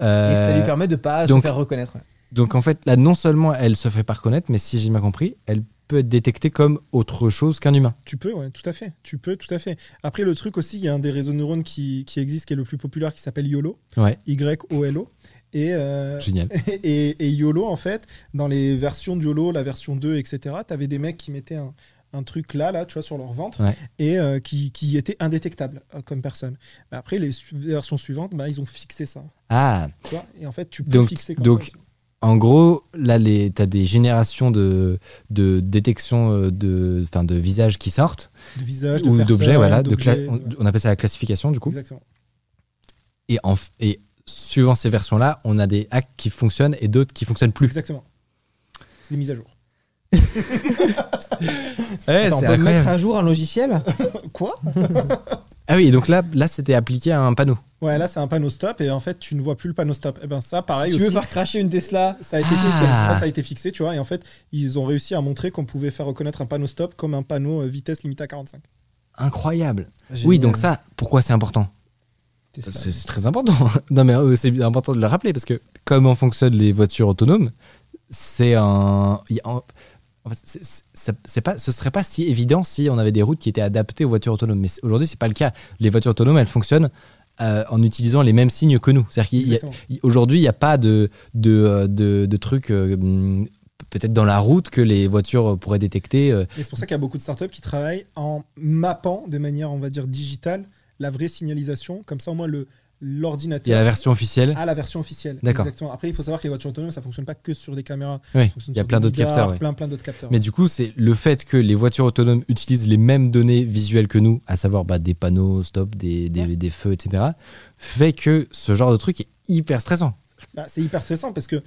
Et ça lui Euh, permet de pas donc- se faire reconnaître. Donc en fait, là, non seulement elle se fait pas reconnaître, mais si j'ai bien compris, elle peut être détectée comme autre chose qu'un humain. Tu peux, ouais, tout à fait. Tu peux, tout à fait. Après, le truc aussi, il y a un des réseaux de neurones qui, qui existe, qui est le plus populaire, qui s'appelle YOLO. Ouais, Y-O-L-O. Et, euh, génial. et, et YOLO, en fait, dans les versions de YOLO, la version 2, etc., tu avais des mecs qui mettaient un, un truc là, là, tu vois, sur leur ventre, Ouais. et euh, qui, qui étaient indétectables euh, comme personne. Mais après, les su- versions suivantes, bah, ils ont fixé ça. Ah, Tu vois et en fait, tu peux Donc- fixer comme donc, ça. En gros, là, les, t'as des générations de, de détection euh, de, enfin, de visages qui sortent, De visage, de ou d'objets, voilà. De on, ouais. on appelle ça la classification, du coup. Exactement. Et, en, f- et suivant ces versions-là, on a des hacks qui fonctionnent et d'autres qui fonctionnent plus. Exactement. C'est des mises à jour. Ouais, Attends, on peut mettre à jour un logiciel? Quoi? Ah oui, et donc là, là c'était appliqué à un panneau. Ouais, là, c'est un panneau stop, et en fait, tu ne vois plus le panneau stop. Et ben ça, pareil Si tu veux faire cracher une Tesla, Ça a, été Ah. fixé, ça, ça a été fixé, tu vois. Et en fait, ils ont réussi à montrer qu'on pouvait faire reconnaître un panneau stop comme un panneau euh, vitesse limitée à 45. Incroyable. Génial. Oui, donc ça, pourquoi c'est important c'est très important. non, mais euh, c'est important de le rappeler parce que comment fonctionnent les voitures autonomes, c'est un. En fait, c'est- pas, ce serait pas si évident si on avait des routes qui étaient adaptées aux voitures autonomes. Mais aujourd'hui, c'est pas le cas. Les voitures autonomes, elles fonctionnent euh, en utilisant les mêmes signes que nous. C'est-à-dire Exactement. il- aujourd'hui, il n'y a pas de, de, euh, de, de trucs euh, hum, peut-être dans la route que les voitures pourraient détecter. euh. Et c'est pour ça qu'il y a beaucoup de startups qui travaillent en mappant de manière, on va dire, digitale la vraie signalisation. Comme ça, au moins, le Il y a la l'ordinateur version officielle. a la version officielle. D'accord. Exactement. Après, il faut savoir que les voitures autonomes, ça fonctionne pas que sur des caméras. Oui, il y a plein d'autres capteurs. ouais. Plein, plein d'autres capteurs. Mais du coup, c'est le fait que les voitures autonomes utilisent les mêmes données visuelles que nous, à savoir bah, des panneaux stop, des, des, Ouais. des feux, etc., fait que ce genre de truc est hyper stressant. Bah, c'est hyper stressant parce que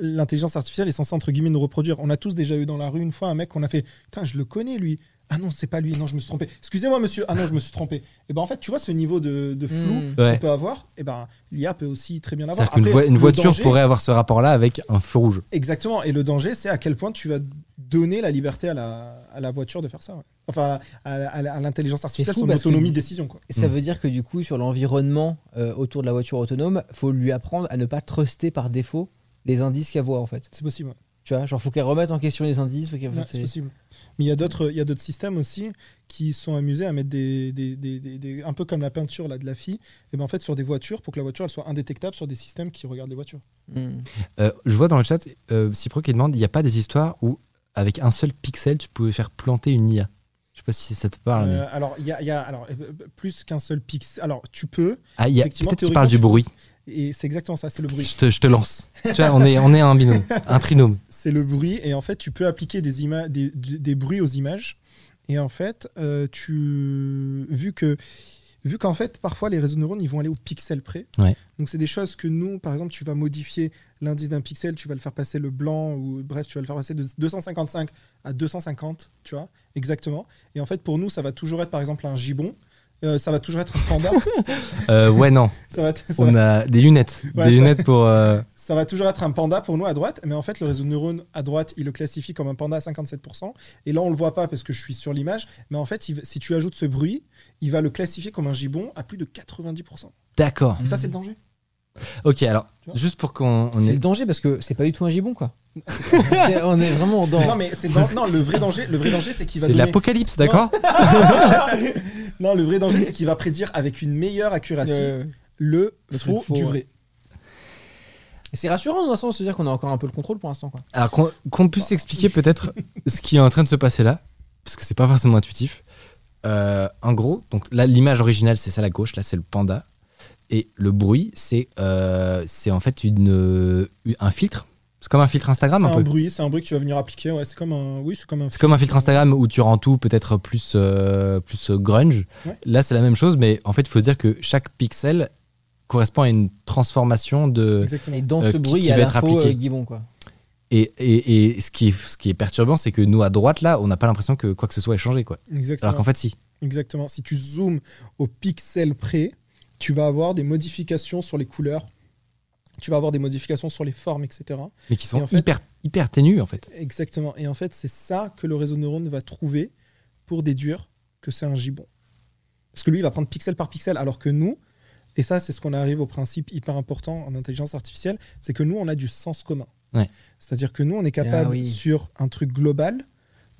l'intelligence artificielle est censée entre guillemets nous reproduire. On a tous déjà eu dans la rue une fois un mec qu'on a fait Putain, je le connais lui. Ah non, c'est pas lui. Non, je me suis trompé. Excusez-moi, monsieur. Ah non, je me suis trompé. Et ben en fait, tu vois ce niveau de, de flou Mm. qu'on Ouais. peut avoir. Et ben l'IA peut aussi très bien l'avoir. C'est-à-dire qu'une Après, une le voiture danger- pourrait avoir ce rapport-là avec un feu rouge. Exactement. Et le danger, c'est à quel point tu vas donner la liberté à la, à la voiture de faire ça. ouais. Enfin, à, l'intelligence artificielle, fou son parce que- autonomie de décision. Quoi. Et ça Mm. veut dire que du coup, sur l'environnement euh, autour de la voiture autonome, faut lui apprendre à ne pas truster par défaut les indices qu'elle voit en fait. C'est possible. ouais. Tu vois, genre faut qu'elle remette en question les indices. Faut qu'elle- Ouais, enfin, c'est c'est- possible. Mais il y a d'autres, systèmes aussi qui sont amusés à mettre des, un peu comme la peinture là de la fille, et ben sur des voitures pour que la voiture soit indétectable sur des systèmes qui regardent les voitures. Mm. Euh, je vois dans le chat, euh, Cypro qui demande il n'y a pas des histoires où, avec un seul pixel, tu pouvais faire planter une IA pas si ça te parle. mais- Euh, alors il y a, il y a- alors euh, plus qu'un seul pixel. Alors tu peux, Ah, y a- peut-être tu parles du bruit. et c'est exactement ça, c'est le bruit. Je te, je te lance. tu vois, on est, on est un binôme, un trinôme. C'est le bruit, et en fait tu peux appliquer des bruits aux images, et en fait euh, tu vu que vu qu'en fait parfois les réseaux de neurones ils vont aller au pixel près. Ouais. Donc c'est des choses que nous, par exemple, tu vas modifier l'indice d'un pixel, tu vas le faire passer le blanc, ou bref, tu vas le faire passer de 255 à 250, tu vois, exactement. Et en fait, pour nous, ça va toujours être, par exemple, un gibbon. Euh, ça va toujours être un panda. Euh, ouais, non. ça, va, ça, On va, a des lunettes. Ouais, des ça- lunettes pour. euh, ça va toujours être un panda pour nous à droite. Mais en fait, le réseau de neurones à droite, il le classifie comme un panda à 57%. Et là, on le voit pas parce que je suis sur l'image. Mais en fait, il si tu ajoutes ce bruit, il va le classifier comme un gibbon à plus de 90%. D'accord. Et ça, c'est le danger. Ok, alors, juste pour qu'on on C'est ait- le danger parce que c'est pas du tout un gibbon quoi. C'est- on est vraiment dans. Non, mais c'est dans- non, le vrai danger, le vrai danger, c'est qu'il va C'est donner. l'apocalypse, d'accord Non, le vrai danger, c'est qu'il va prédire avec une meilleure accuracy Euh, le, Le faux, du vrai. C'est rassurant dans un sens de se dire qu'on a encore un peu le contrôle pour l'instant. Alors qu'on puisse expliquer peut-être ce qui est en train de se passer là, parce que c'est pas forcément intuitif. Euh, en gros, donc là l'image originale c'est celle à gauche, là c'est le panda, et le bruit c'est euh, c'est en fait une, euh, un filtre. C'est comme un filtre Instagram C'est un un peu. bruit, c'est un bruit que tu vas venir appliquer. Ouais, c'est comme un. Oui, c'est comme un. C'est comme un filtre Instagram où tu rends tout peut-être plus, euh, plus grunge. Ouais. Là, c'est la même chose, mais en fait, il faut se dire que chaque pixel correspond à une transformation de. Exactement. Et dans Euh, ce qui- bruit, qui il y a va être l'info euh. Quoi. Et, et, et ce, qui est, ce qui est perturbant, c'est que nous, à droite, là, on n'a pas l'impression que quoi que ce soit ait changé. Quoi. Exactement. Alors qu'en fait, si. Exactement. Si tu zoomes au pixel près, tu vas avoir des modifications sur les couleurs. Tu vas avoir des modifications sur les formes, etc. Mais qui Et sont en fait- hyper, hyper ténus, en fait. Exactement. Et en fait, c'est ça que le réseau de neurones va trouver pour déduire que c'est un gibbon. Parce que lui, il va prendre pixel par pixel, alors que nous, et ça, c'est ce qu'on arrive au principe hyper important en intelligence artificielle, c'est que nous, on a du sens commun. Ouais. C'est-à-dire que nous, on est capable, Ah oui. sur un truc global,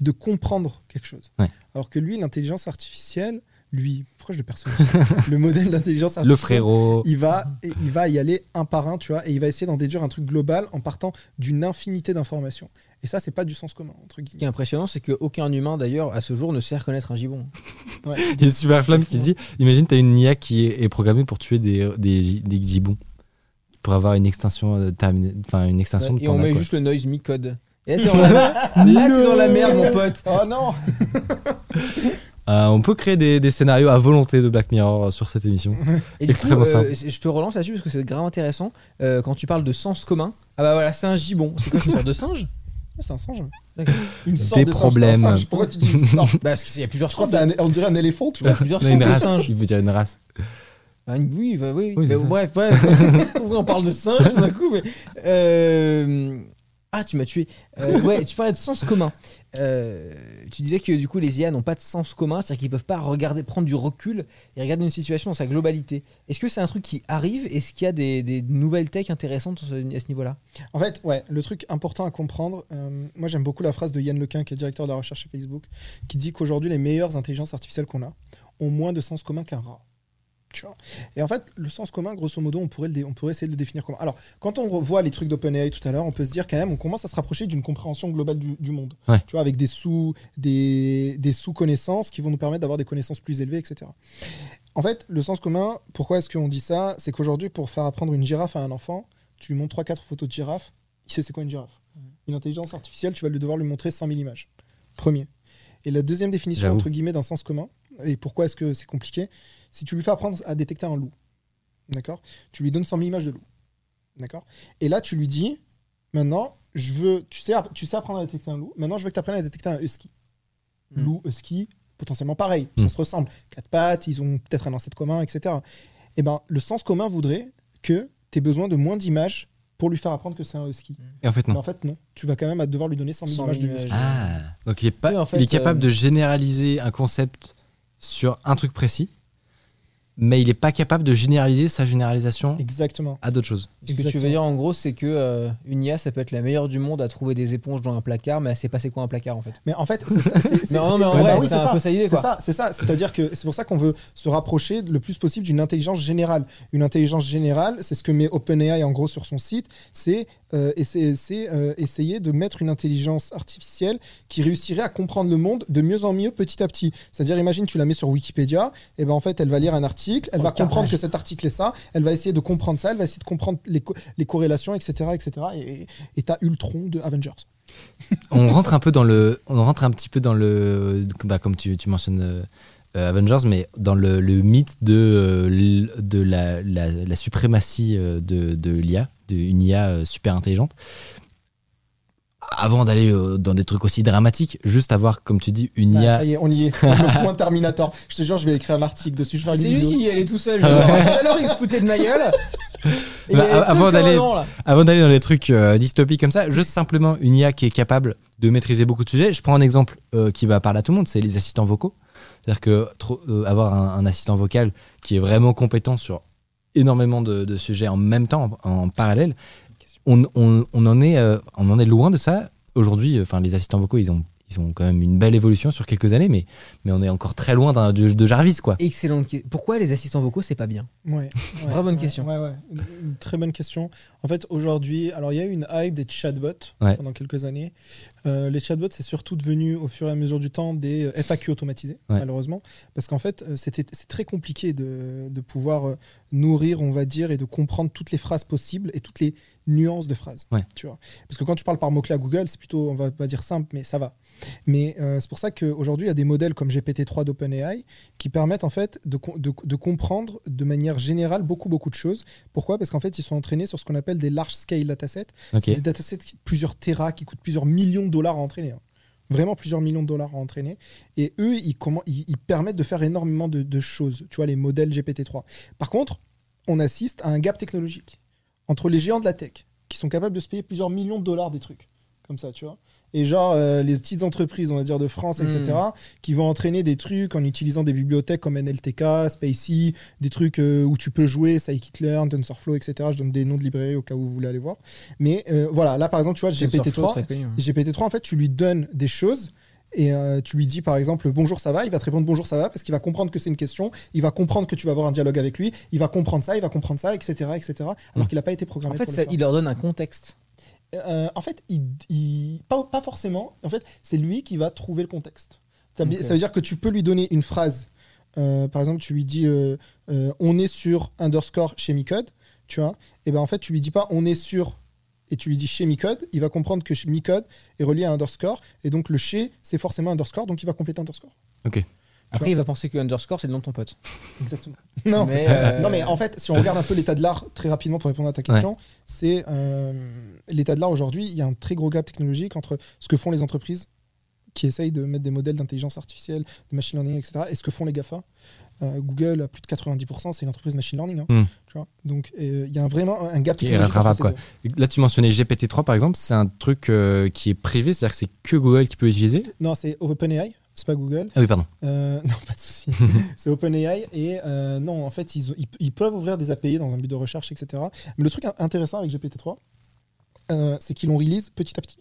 de comprendre quelque chose. Ouais. Alors que lui, l'intelligence artificielle, lui, proche de personne, le modèle d'intelligence artificielle, Le frérot. il va, il va y aller un par un, tu vois, et il va essayer d'en déduire un truc global en partant d'une infinité d'informations. Et ça, c'est pas du sens commun, entre Ce qui est impressionnant, c'est qu'aucun humain, d'ailleurs, à ce jour, ne sait reconnaître un gibbon. Ouais. Il y a Super Flamme qui dit Imagine, tu as une IA qui est, programmée pour tuer des, des, gi- des gibbons. Pour avoir une extension, euh, enfin, une extension de Et on met quoi. juste le noise mi-code. Et là, t'es dans la dans la merde, mon pote. Oh non Euh, on peut créer des, des scénarios à volonté de Black Mirror euh, sur cette émission. Et du coup, Extrêmement euh, je te relance là-dessus parce que c'est grave intéressant. Euh, quand tu parles de sens commun, ah bah voilà, c'est un gibbon. C'est quoi, une sorte de singe? C'est un singe. D'accord. Une sorte Des de singe, problèmes. c'est un singe. Pourquoi tu dis une sorte? Bah, parce qu'il y a plusieurs Je crois sortes. que c'est un- on dirait un éléphant, tu Il y a vois. plusieurs Non, une sortes de race. singes. Il veut dire une race. Ah, une- oui, bah oui. Oui, c'est Mais ça. bref, bref. Pourquoi on parle de singe tout d'un coup mais, euh, Ah, tu m'as tué. Euh, ouais, tu parlais de sens commun. Euh, tu disais que du coup, les IA n'ont pas de sens commun, c'est-à-dire qu'ils peuvent pas regarder, prendre du recul et regarder une situation dans sa globalité. Est-ce que c'est un truc qui arrive Est-ce qu'il y a des, des nouvelles techs intéressantes à ce à ce niveau-là? En fait, ouais, le truc important à comprendre, euh, moi j'aime beaucoup la phrase de Yann Lequin, qui est directeur de la recherche chez Facebook, qui dit qu'aujourd'hui, les meilleures intelligences artificielles qu'on a ont moins de sens commun qu'un rat. Tu vois Et en fait, le sens commun, grosso modo, on pourrait, le on pourrait essayer de le définir comment. Alors, quand on revoit les trucs d'OpenAI tout à l'heure, on peut se dire quand même, on commence à se rapprocher d'une compréhension globale du, du monde. Ouais. Tu vois, avec des sous, des, des sous-connaissances qui vont nous permettre d'avoir des connaissances plus élevées, etc. En fait, le sens commun, pourquoi est-ce qu'on dit ça C'est qu'aujourd'hui, pour faire apprendre une girafe à un enfant, tu lui montres 3-4 photos de girafe, il sait c'est quoi une girafe. Une intelligence artificielle, tu vas lui devoir lui montrer 100 000 images. Premier. Et la deuxième définition, entre guillemets, d'un sens commun, et pourquoi est-ce que c'est compliqué Si tu lui fais apprendre à détecter un loup, d'accord Tu lui donnes 100 000 images de loup, d'accord Et là, tu lui dis, maintenant, je veux, tu sais, tu sais apprendre à détecter un loup, maintenant, je veux que tu apprennes à détecter un husky. Mm. Loup, husky, potentiellement pareil, Mm. ça se ressemble. Quatre pattes, ils ont peut-être un ancêtre commun, etc. Eh ben, le sens commun voudrait que tu aies besoin de moins d'images pour lui faire apprendre que c'est un husky. Et en fait, Mais non. en fait, non. Tu vas quand même devoir lui donner 100 000 100 images 000 de husky. Ah, donc il est, pas, Oui, en fait, il est capable euh, de généraliser un concept sur un truc précis, mais il n'est pas capable de généraliser sa généralisation Exactement. à d'autres choses. Ce que tu veux dire en gros, c'est que euh, une IA, ça peut être la meilleure du monde à trouver des éponges dans un placard, mais elle sait pas c'est quoi un placard en fait. Mais en fait, c'est ça. c'est- c'est- Non, non, mais en vrai, bah oui, c'est un ça. peu ça l'idée, C'est ça, c'est ça. C'est-à-dire que c'est pour ça qu'on veut se rapprocher le plus possible d'une intelligence générale. Une intelligence générale, c'est ce que met OpenAI en gros sur son site, c'est euh, essayer, euh, essayer de mettre une intelligence artificielle qui réussirait à comprendre le monde de mieux en mieux petit à petit. C'est-à-dire, imagine, tu la mets sur Wikipédia, et ben en fait, elle va lire un article, elle Oh, va comprendre carnage. que cet article est ça, elle va essayer de comprendre ça, elle va essayer de comprendre les, co- les corrélations, etc., etc. Et et t'as Ultron de Avengers. on rentre un peu dans le, on rentre un petit peu dans le, bah, comme tu, tu mentionnes euh, Avengers, mais dans le, le mythe de, euh, de la, la, la suprématie euh, de, de l'IA, d'une IA super intelligente. Avant d'aller euh, dans des trucs aussi dramatiques, juste avoir, comme tu dis, une Ah, IA. Ça y est, on y est. Le point Terminator. Je te jure, je vais écrire un article dessus. Je vais faire une C'est lui vidéo. qui y allait tout seul. genre. Tout à l'heure, il se foutait de ma gueule. Bah, avant d'aller- avant, d'aller dans les trucs euh, dystopiques comme ça, juste simplement une IA qui est capable de maîtriser beaucoup de sujets. Je prends un exemple euh, qui va parler à tout le monde, c'est les assistants vocaux. C'est-à-dire que trop- euh, avoir un, un assistant vocal qui est vraiment compétent sur énormément de, de sujets en même temps, en, en parallèle, on, on- on en est, euh, on en est loin de ça. Aujourd'hui, euh, enfin, les assistants vocaux, ils ont, ils ont quand même une belle évolution sur quelques années, mais, mais on est encore très loin d'un- de, de Jarvis, quoi. Excellente question. Pourquoi les assistants vocaux, c'est pas bien? Ouais, ouais, Vraie bonne ouais, question. Ouais, ouais. Une, une très bonne question. En fait, aujourd'hui, alors il y a eu une hype des chatbots Ouais. pendant quelques années. Euh, les chatbots, c'est surtout devenu au fur et à mesure du temps des FAQ automatisés, Ouais. malheureusement, parce qu'en fait, c'était c'est très compliqué de, de pouvoir nourrir, on va dire, et de comprendre toutes les phrases possibles et toutes les nuances de phrases. Ouais. Tu vois, parce que quand tu parles par mots clés à Google, c'est plutôt, on va pas dire simple, mais ça va. Mais euh, c'est pour ça qu'aujourd'hui, il y a des modèles comme GPT-3 d'OpenAI qui permettent en fait de, de- de comprendre de manière générale beaucoup beaucoup de choses. Pourquoi? Parce qu'en fait, ils sont entraînés sur ce qu'on appelle des large scale datasets. Des datasets qui plusieurs terras qui coûtent plusieurs millions de dollars à entraîner. hein. Vraiment plusieurs millions de dollars à entraîner. Et eux, ils, comment, ils, ils permettent de faire énormément de, de choses. Tu vois, les modèles GPT-3. Par contre, on assiste à un gap technologique entre les géants de la tech qui sont capables de se payer plusieurs millions de dollars des trucs. Comme ça, tu vois. Et genre, euh, les petites entreprises, on va dire, de France, etc., Mm. qui vont entraîner des trucs en utilisant des bibliothèques comme NLTK, Spacey, des trucs euh, où tu peux jouer, Scikit-learn, TensorFlow, etc. Je donne des noms de librairies au cas où vous voulez aller voir. Mais euh, voilà, là, par exemple, tu vois, TensorFlow, GPT-3, très connu, hein. GPT-3, en fait, tu lui donnes des choses et euh, tu lui dis par exemple bonjour ça va, il va te répondre bonjour ça va parce qu'il va comprendre que c'est une question, il va comprendre que tu vas avoir un dialogue avec lui, il va comprendre ça, il va comprendre ça, etc. etc. alors qu'il n'a pas été En programmé fait, pour ça- le faire. il leur donne un contexte. Euh, en fait, il, il- pas, pas forcément. En fait, c'est lui qui va trouver le contexte. Ça veut- Ok. Ça veut dire que tu peux lui donner une phrase. Euh, par exemple, tu lui dis euh, euh, on est sur underscore chez Micode, tu vois. Et ben en fait, tu lui dis pas on est sur et tu lui dis chez Micode, il va comprendre que chez Micode est relié à underscore et donc le chez c'est forcément underscore, donc il va compléter underscore. Ok. Après, il va penser que underscore, c'est le nom de ton pote. Exactement. Non, Mais, euh, non, mais en fait, si on regarde un peu l'état de l'art, très rapidement pour répondre à ta question, c'est euh, l'état de l'art aujourd'hui, il y a un très gros gap technologique entre ce que font les entreprises qui essayent de mettre des modèles d'intelligence artificielle, de machine learning, etc., et ce que font les GAFA. Euh, Google, à plus de 90%, c'est une entreprise machine learning. hein, Hmm. tu vois Donc, euh, il y a un- vraiment un gap Qui est deux. Là, tu mentionnais GPT-3 par exemple, c'est un truc euh, qui est privé, c'est-à-dire que c'est que Google qui peut l'utiliser. Non, c'est OpenAI, c'est pas Google. Ah oui, pardon. Euh, non, pas de souci. c'est OpenAI et euh, non, en fait, ils, ils, ils peuvent ouvrir des API dans un but de recherche, etc. Mais le truc in- intéressant avec GPT-3, euh, c'est qu'ils l'ont release petit à petit.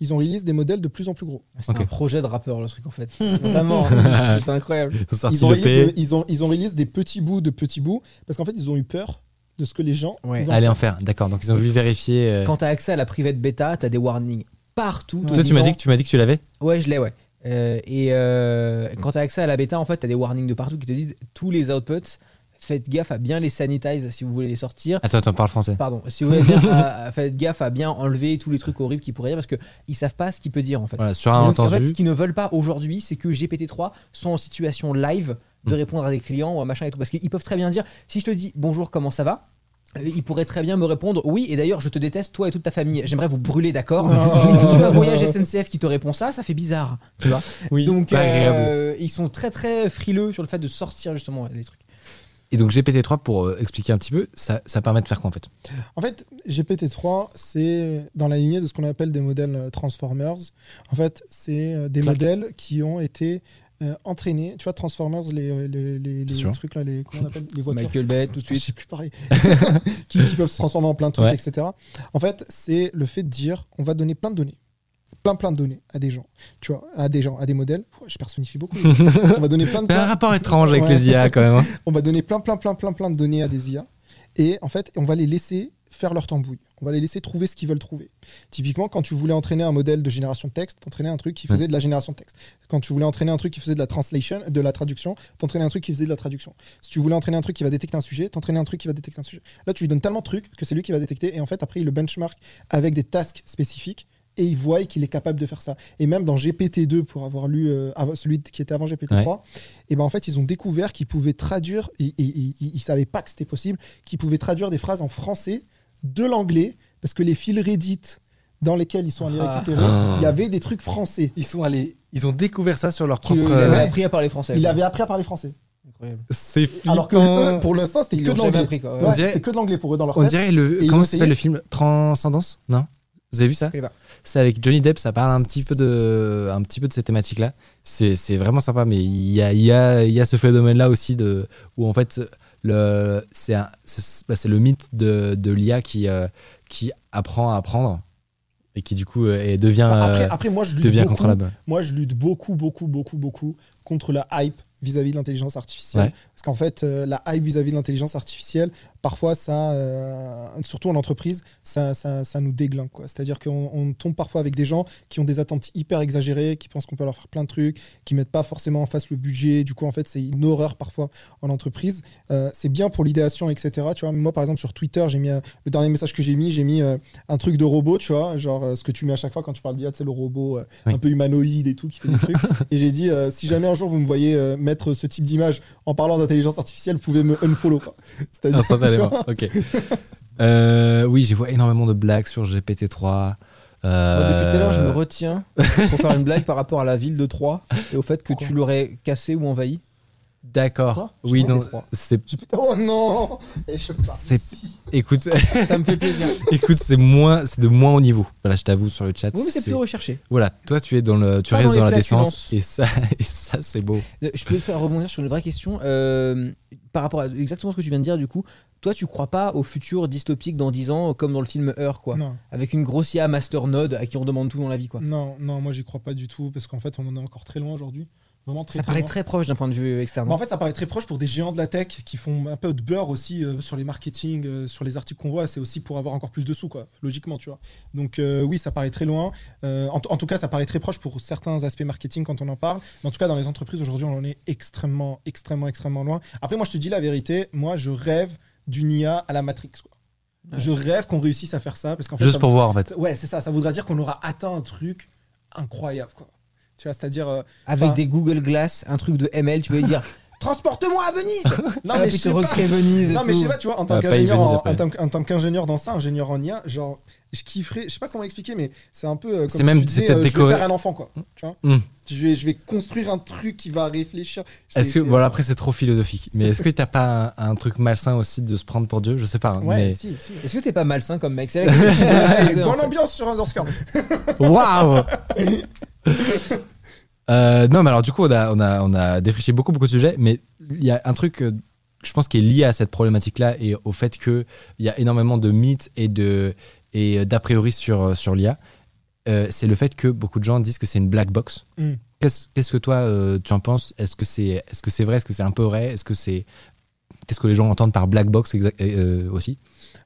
Ils ont release des modèles de plus en plus gros. C'est Ok. un projet de rappeur, le truc, en fait. Vraiment, c'est incroyable. Ils ont sorti Ils ont, ils, ont, ils ont release des petits bouts de petits bouts parce qu'en fait, ils ont eu peur de ce que les gens Ouais. pouvaient en faire. en faire, d'accord. Donc ils ont voulu vérifier. euh, Quand tu as accès à la private bêta, tu as des warnings partout. Toi, tu m'as dit que tu m'as dit que tu l'avais. Ouais, je l'ai, ouais. Euh, et euh, quand tu as accès à la bêta, en fait, tu as des warnings de partout qui te disent tous les outputs, faites gaffe à bien les sanitize si vous voulez les sortir. Attends, attends, parle français. Pardon, si vous voulez bien, à- à- faites gaffe à bien enlever tous les trucs horribles qu'il pourrait dire parce qu'ils savent pas ce qu'il peut dire en fait. Voilà, sur un donc, en fait, entendu. ce qu'ils ne veulent pas aujourd'hui, c'est que GPT-3 soit en situation live de Mm. répondre à des clients ou à machin et tout. Parce qu'ils peuvent très bien dire si je te dis bonjour, comment ça va euh, il pourrait très bien me répondre oui et d'ailleurs je te déteste toi et toute ta famille j'aimerais vous brûler d'accord Oh. Mais si tu as un voyage SNCF qui te répond ça ça fait bizarre tu vois Oui, donc euh, ils sont très très frileux sur le fait de sortir justement les trucs Et donc GPT-3, pour euh, expliquer un petit peu, ça, ça permet de faire quoi en fait? En fait, GPT-3, c'est dans la lignée de ce qu'on appelle des modèles euh, Transformers. En fait, c'est euh, des Clac. modèles qui ont été euh, entraînés. Tu vois, Transformers, les, les, les, les trucs là, les, comment on appelle les voitures Michael Bay tout de Je suite sais plus pareil. qui, qui peuvent se transformer en plein de trucs, Ouais. etc. En fait, c'est le fait de dire on va donner plein de données. Plein, plein de données à des gens. Tu vois, à des gens, à des modèles. Ouais, je personnifie beaucoup. on va donner plein de a un rapport étrange avec Ouais. les IA quand même. hein. on va donner plein, plein, plein, plein, plein de données à des IA. Et en fait, on va les laisser faire leur tambouille. On va les laisser trouver ce qu'ils veulent trouver. Typiquement, quand tu voulais entraîner un modèle de génération de texte, t'entraînais un truc qui faisait de la génération de texte. Quand tu voulais entraîner un truc qui faisait de la translation, de la traduction, t'entraînais un truc qui faisait de la traduction. Si tu voulais entraîner un truc qui va détecter un sujet, t'entraînais un truc qui va détecter un sujet. Là, tu lui donnes tellement de trucs que c'est lui qui va détecter. Et en fait, après, il le benchmark avec des tasks spécifiques. Et il voit qu'il est capable de faire ça. Et même dans GPT-2, pour avoir lu euh, celui qui était avant GPT-3, et ben en fait, ils ont découvert qu'ils pouvaient traduire, et, et- et- ils ne savaient pas que c'était possible, qu'ils pouvaient traduire des phrases en français de l'anglais, parce que les fils Reddit dans lesquels ils sont allés Ah. récupérer, Ah. il y avait des trucs français. Ils sont allés, ils ont découvert ça sur leur il propre. avait ouais. appris à parler français Il quoi. avait appris à parler français. Incroyable. C'est flippant. Alors que eux, pour l'instant, c'était Ils que de l'anglais. Ouais, dirait- C'était que de l'anglais pour eux dans leur On tête. dirait le. Ils comment s'appelle le film Transcendance? Non? Vous avez vu ça. C'est avec Johnny Depp, ça parle un petit peu de, un petit peu de cette thématique-là. C'est vraiment sympa, mais il y a, y a, y a ce phénomène-là aussi de, où en fait, c'est bah, c'est le mythe de, de l'IA qui, euh, qui apprend à apprendre et qui du coup euh, et devient, Bah, après, euh, après, moi, je lutte devient beaucoup. contrôlable. Moi, je lutte beaucoup, beaucoup, beaucoup, beaucoup contre la hype vis-à-vis de l'intelligence artificielle. Ouais. Parce qu'en fait, euh, la hype vis-à-vis de l'intelligence artificielle, parfois, ça, euh, surtout en entreprise, ça, ça, ça nous déglingue. quoi. C'est-à-dire qu'on on tombe parfois avec des gens qui ont des attentes hyper exagérées, qui pensent qu'on peut leur faire plein de trucs, qui mettent pas forcément en face le budget. Du coup, en fait, c'est une horreur parfois en entreprise. Euh, c'est bien pour l'idéation, etc. Tu vois, moi, par exemple, sur Twitter, j'ai mis euh, le dernier message que j'ai mis, j'ai mis euh, un truc de robot, tu vois, genre ce que tu mets à chaque fois quand tu parles d'IA, c'est le robot Oui. un peu humanoïde et tout qui fait des trucs. et j'ai dit, si jamais un jour vous me voyez mettre ce type d'image en parlant d'intelligence artificielle, vous pouvez me unfollow. C'est-à-dire, vois, ok. Euh, oui, j'ai vu énormément de blagues sur GPT-3. Moi, Euh, depuis tout à l'heure, je me retiens pour faire une blague par rapport à la ville de Troyes et au fait que Pourquoi tu l'aurais cassé ou envahi. D'accord. Oui, non. C'est. oh non C'est-. Écoute, Ça me fait plaisir. écoute, c'est moins, c'est de moins haut niveau. Voilà, je t'avoue sur le chat. Oui, mais c'est plus recherché. Voilà, toi tu es dans le, tu Pas restes dans la décence et ça, et ça c'est beau. Euh, Je peux te faire rebondir sur une vraie question. euh, par rapport à exactement ce que tu viens de dire, du coup, toi, tu crois pas au futur dystopique dans 10 ans, comme dans le film Heure, quoi Non, Avec une grosse IA masternode à qui on demande tout dans la vie, quoi. non, non, moi j'y crois pas du tout parce qu'en fait on en est encore très loin aujourd'hui. Vraiment très, Ça très paraît loin. très proche d'un point de vue externe. En fait, ça paraît très proche pour des géants de la tech qui font un peu de beurre aussi euh, sur les marketing, euh, sur les articles qu'on voit. C'est aussi pour avoir encore plus de sous, quoi, logiquement, tu vois. Donc, euh, oui, ça paraît très loin. En, en tout cas, ça paraît très proche pour certains aspects marketing quand on en parle. Mais en tout cas, dans les entreprises, aujourd'hui, on en est extrêmement, extrêmement, extrêmement loin. Après, moi, je te dis la vérité. Moi, je rêve d'une IA à la Matrix, quoi. Ouais. Je rêve qu'on réussisse à faire ça parce qu'en fait, Juste ça- pour voir en fait. ouais, c'est ça. Ça voudra dire qu'on aura atteint un truc incroyable, quoi. Tu vois, c'est-à-dire. euh, Avec des Google Glass, un truc de ML, tu peux dire Transporte-moi à Venise non, Ah, mais puis je te sais pas. recrée Venise Non, mais je sais pas, tu vois, en tant Ah, pas qu'ingénieur Venise en, tant que- tant qu'ingénieur dans ça, ingénieur en IA, genre, je kifferais, je sais pas comment expliquer, mais c'est un peu euh, comme C'est si même- tu c'est disais, peut-être euh, je vais décoré. faire un enfant, quoi. Tu vois Hmm. je, vais, je vais construire un truc qui va réfléchir. C'est- Est-ce que, c'est- voilà, après c'est trop philosophique, mais est-ce que t'as pas un, un truc malsain aussi de se prendre pour Dieu? Je sais pas. hein, Ouais, mais... si, si. Est-ce que t'es pas malsain comme mec? C'est la question poser, en bonne fait. ambiance sur Underscore. Waouh Euh, Non, mais alors du coup, on a, on a, on a défriché beaucoup, beaucoup de sujets, mais il y a un truc, euh, je pense, qui est lié à cette problématique-là et au fait qu'il y a énormément de mythes et de et d'a priori sur, euh, sur l'IA. Euh, c'est le fait que beaucoup de gens disent que c'est une black box. Mm. Qu'est-ce que toi, euh, tu en penses? Est-ce que c'est est -ce c'est vrai? Est-ce que c'est un peu vrai? Est-ce que c'est. Qu'est-ce que les gens entendent par black box euh, aussi?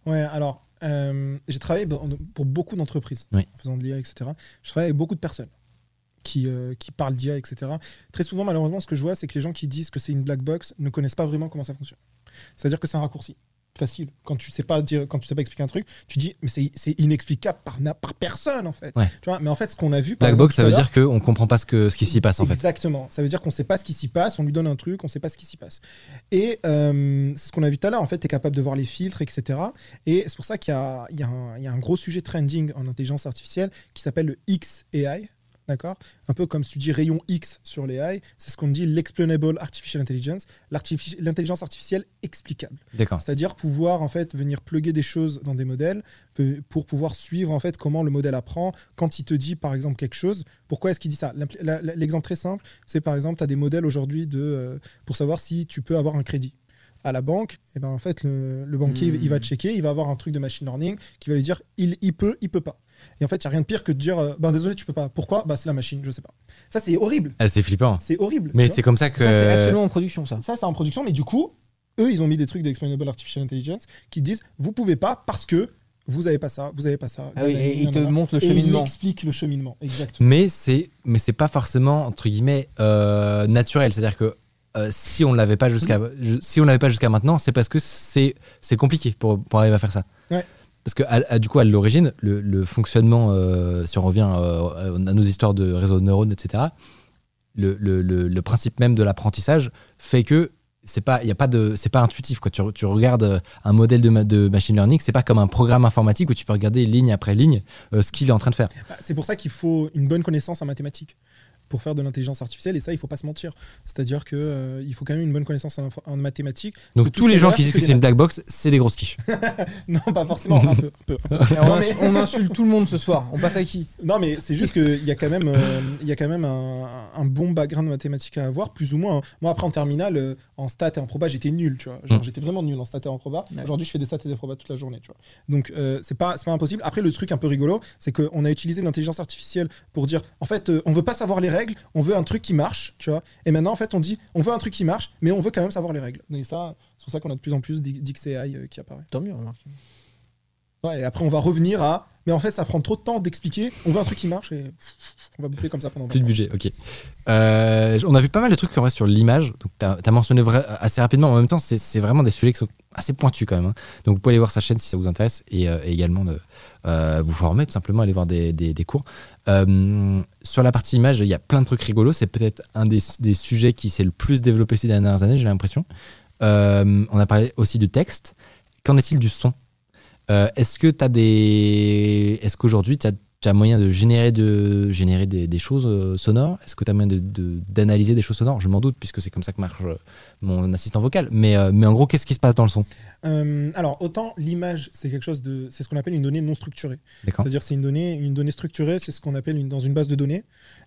Ouais, alors, euh, j'ai travaillé pour beaucoup d'entreprises Oui. en faisant de l'IA, etc. Je travaille avec beaucoup de personnes qui, euh, qui parlent d'IA, etc. Très souvent, malheureusement, ce que je vois, c'est que les gens qui disent que c'est une black box ne connaissent pas vraiment comment ça fonctionne. C'est-à-dire que c'est un raccourci. Facile. Quand tu sais pas dire, quand tu sais pas expliquer un truc, tu dis, mais c'est inexplicable par, par personne, en fait. Ouais. Tu vois, mais en fait, ce qu'on a vu. par Black exemple, box, ça veut dire qu'on comprend pas ce, que, ce qui s'y passe en fait. Exactement. Ça veut dire qu'on sait pas ce qui s'y passe, on lui donne un truc, on sait pas ce qui s'y passe. Et euh, c'est ce qu'on a vu tout à l'heure. En fait, tu es capable de voir les filtres, etc. Et c'est pour ça qu'il y y y a un gros sujet trending en intelligence artificielle qui s'appelle le XAI. D'accord Un peu comme si tu dis rayon X sur les AI, c'est ce qu'on dit l'explainable artificial intelligence, l'intelligence artificielle explicable. D'accord. C'est-à-dire pouvoir en fait venir plugger des choses dans des modèles pour pouvoir suivre en fait comment le modèle apprend quand il te dit par exemple quelque chose. Pourquoi est-ce qu'il dit ça? L'exemple très simple, c'est par exemple tu as des modèles aujourd'hui de euh, pour savoir si tu peux avoir un crédit à la banque, et ben en fait le, le banquier Hmm. il va checker, il va avoir un truc de machine learning qui va lui dire il, il peut, il peut pas. Et en fait il y a rien de pire que de dire euh, ben désolé tu peux pas. Pourquoi? Bah c'est la machine, je sais pas. Ça c'est horrible, Ah, c'est flippant. c'est horrible. Mais c'est comme ça que. Ça, c'est absolument en production, ça. Ça, c'est en production, mais du coup, eux, ils ont mis des trucs d'explainable artificial intelligence qui disent vous pouvez pas parce que vous avez pas ça, vous avez pas ça. Ah oui, et il te Nanana. montre le Et il cheminement. explique le cheminement, exactement. Mais c'est mais c'est pas forcément entre guillemets euh, naturel. C'est-à-dire que euh, si on l'avait pas jusqu'à si on l'avait pas jusqu'à maintenant, c'est parce que c'est c'est compliqué pour, pour arriver à faire ça. Ouais. Parce que à- à- du coup à l'origine, le, le fonctionnement, euh, si on revient euh, à nos histoires de réseaux de neurones, etc. Le, le, le, principe même de l'apprentissage fait que c'est pas y a pas de c'est pas intuitif quoi. Tu, tu regardes un modèle de, ma- de machine learning, c'est pas comme un programme informatique où tu peux regarder ligne après ligne ce qu'il est en train de faire. Bah, C'est pour ça qu'il faut une bonne connaissance en mathématiques. Pour faire de l'intelligence artificielle. Et ça, il faut pas se mentir. C'est-à-dire que euh, il faut quand même une bonne connaissance en, en mathématiques. Donc tous les gens qui disent que c'est une black box, c'est des grosses quiches. Non, pas forcément. un peu, un peu, un peu. Et on, Non, ins- mais- on insulte tout le monde ce soir. On passe à qui? Non, mais c'est juste qu'il y a quand même, euh, il y a quand même un, un bon background mathématique à avoir, plus ou moins. Moi, après, en terminale, euh, en stats et en proba, j'étais nul, tu vois. Genre, Mm. j'étais vraiment nul en stats et en proba. Ouais. Aujourd'hui, je fais des stats et des probas toute la journée, tu vois. Donc, euh, c'est pas, c'est pas impossible. Après, le truc un peu rigolo, c'est qu'on a utilisé l'intelligence artificielle pour dire, en fait, euh, on veut pas savoir les règles, on veut un truc qui marche, tu vois. Et maintenant, en fait, on dit, on veut un truc qui marche, mais on veut quand même savoir les règles. Et ça, c'est pour ça qu'on a de plus en plus d'XAI euh, qui apparaît. Tant mieux, remarque. Ouais, et après, on va revenir à, mais en fait, ça prend trop de temps d'expliquer. On veut un truc qui marche et on va boucler comme ça pendant Plus de 20 ans. budget, ok. Euh, on a vu pas mal de trucs en vrai sur l'image. Donc, tu as, mentionné assez rapidement. En même temps, c'est c'est vraiment des sujets qui sont assez pointus quand même. hein. Donc, vous pouvez aller voir sa chaîne si ça vous intéresse et, euh, et également de, euh, vous former, tout simplement, aller voir des, des- des cours. Sur la partie image, il y a plein de trucs rigolos. C'est peut-être un des, des sujets qui s'est le plus développé ces dernières années, j'ai l'impression. On a parlé aussi de texte. Qu'en est-il du son? Euh, Est-ce que tu as des. Est-ce qu'aujourd'hui, tu as, moyen de générer, de, générer des, des choses euh, sonores? Est-ce que tu as moyen d'analyser de, d'analyser des choses sonores? Je m'en doute, puisque c'est comme ça que marche euh, mon assistant vocal. Mais, euh, mais en gros, qu'est-ce qui se passe dans le son? Euh, alors, autant l'image, c'est quelque chose de. C'est ce qu'on appelle une donnée non structurée. C'est-à-dire, c'est une donnée, une donnée structurée, c'est ce qu'on appelle une, dans une base de données.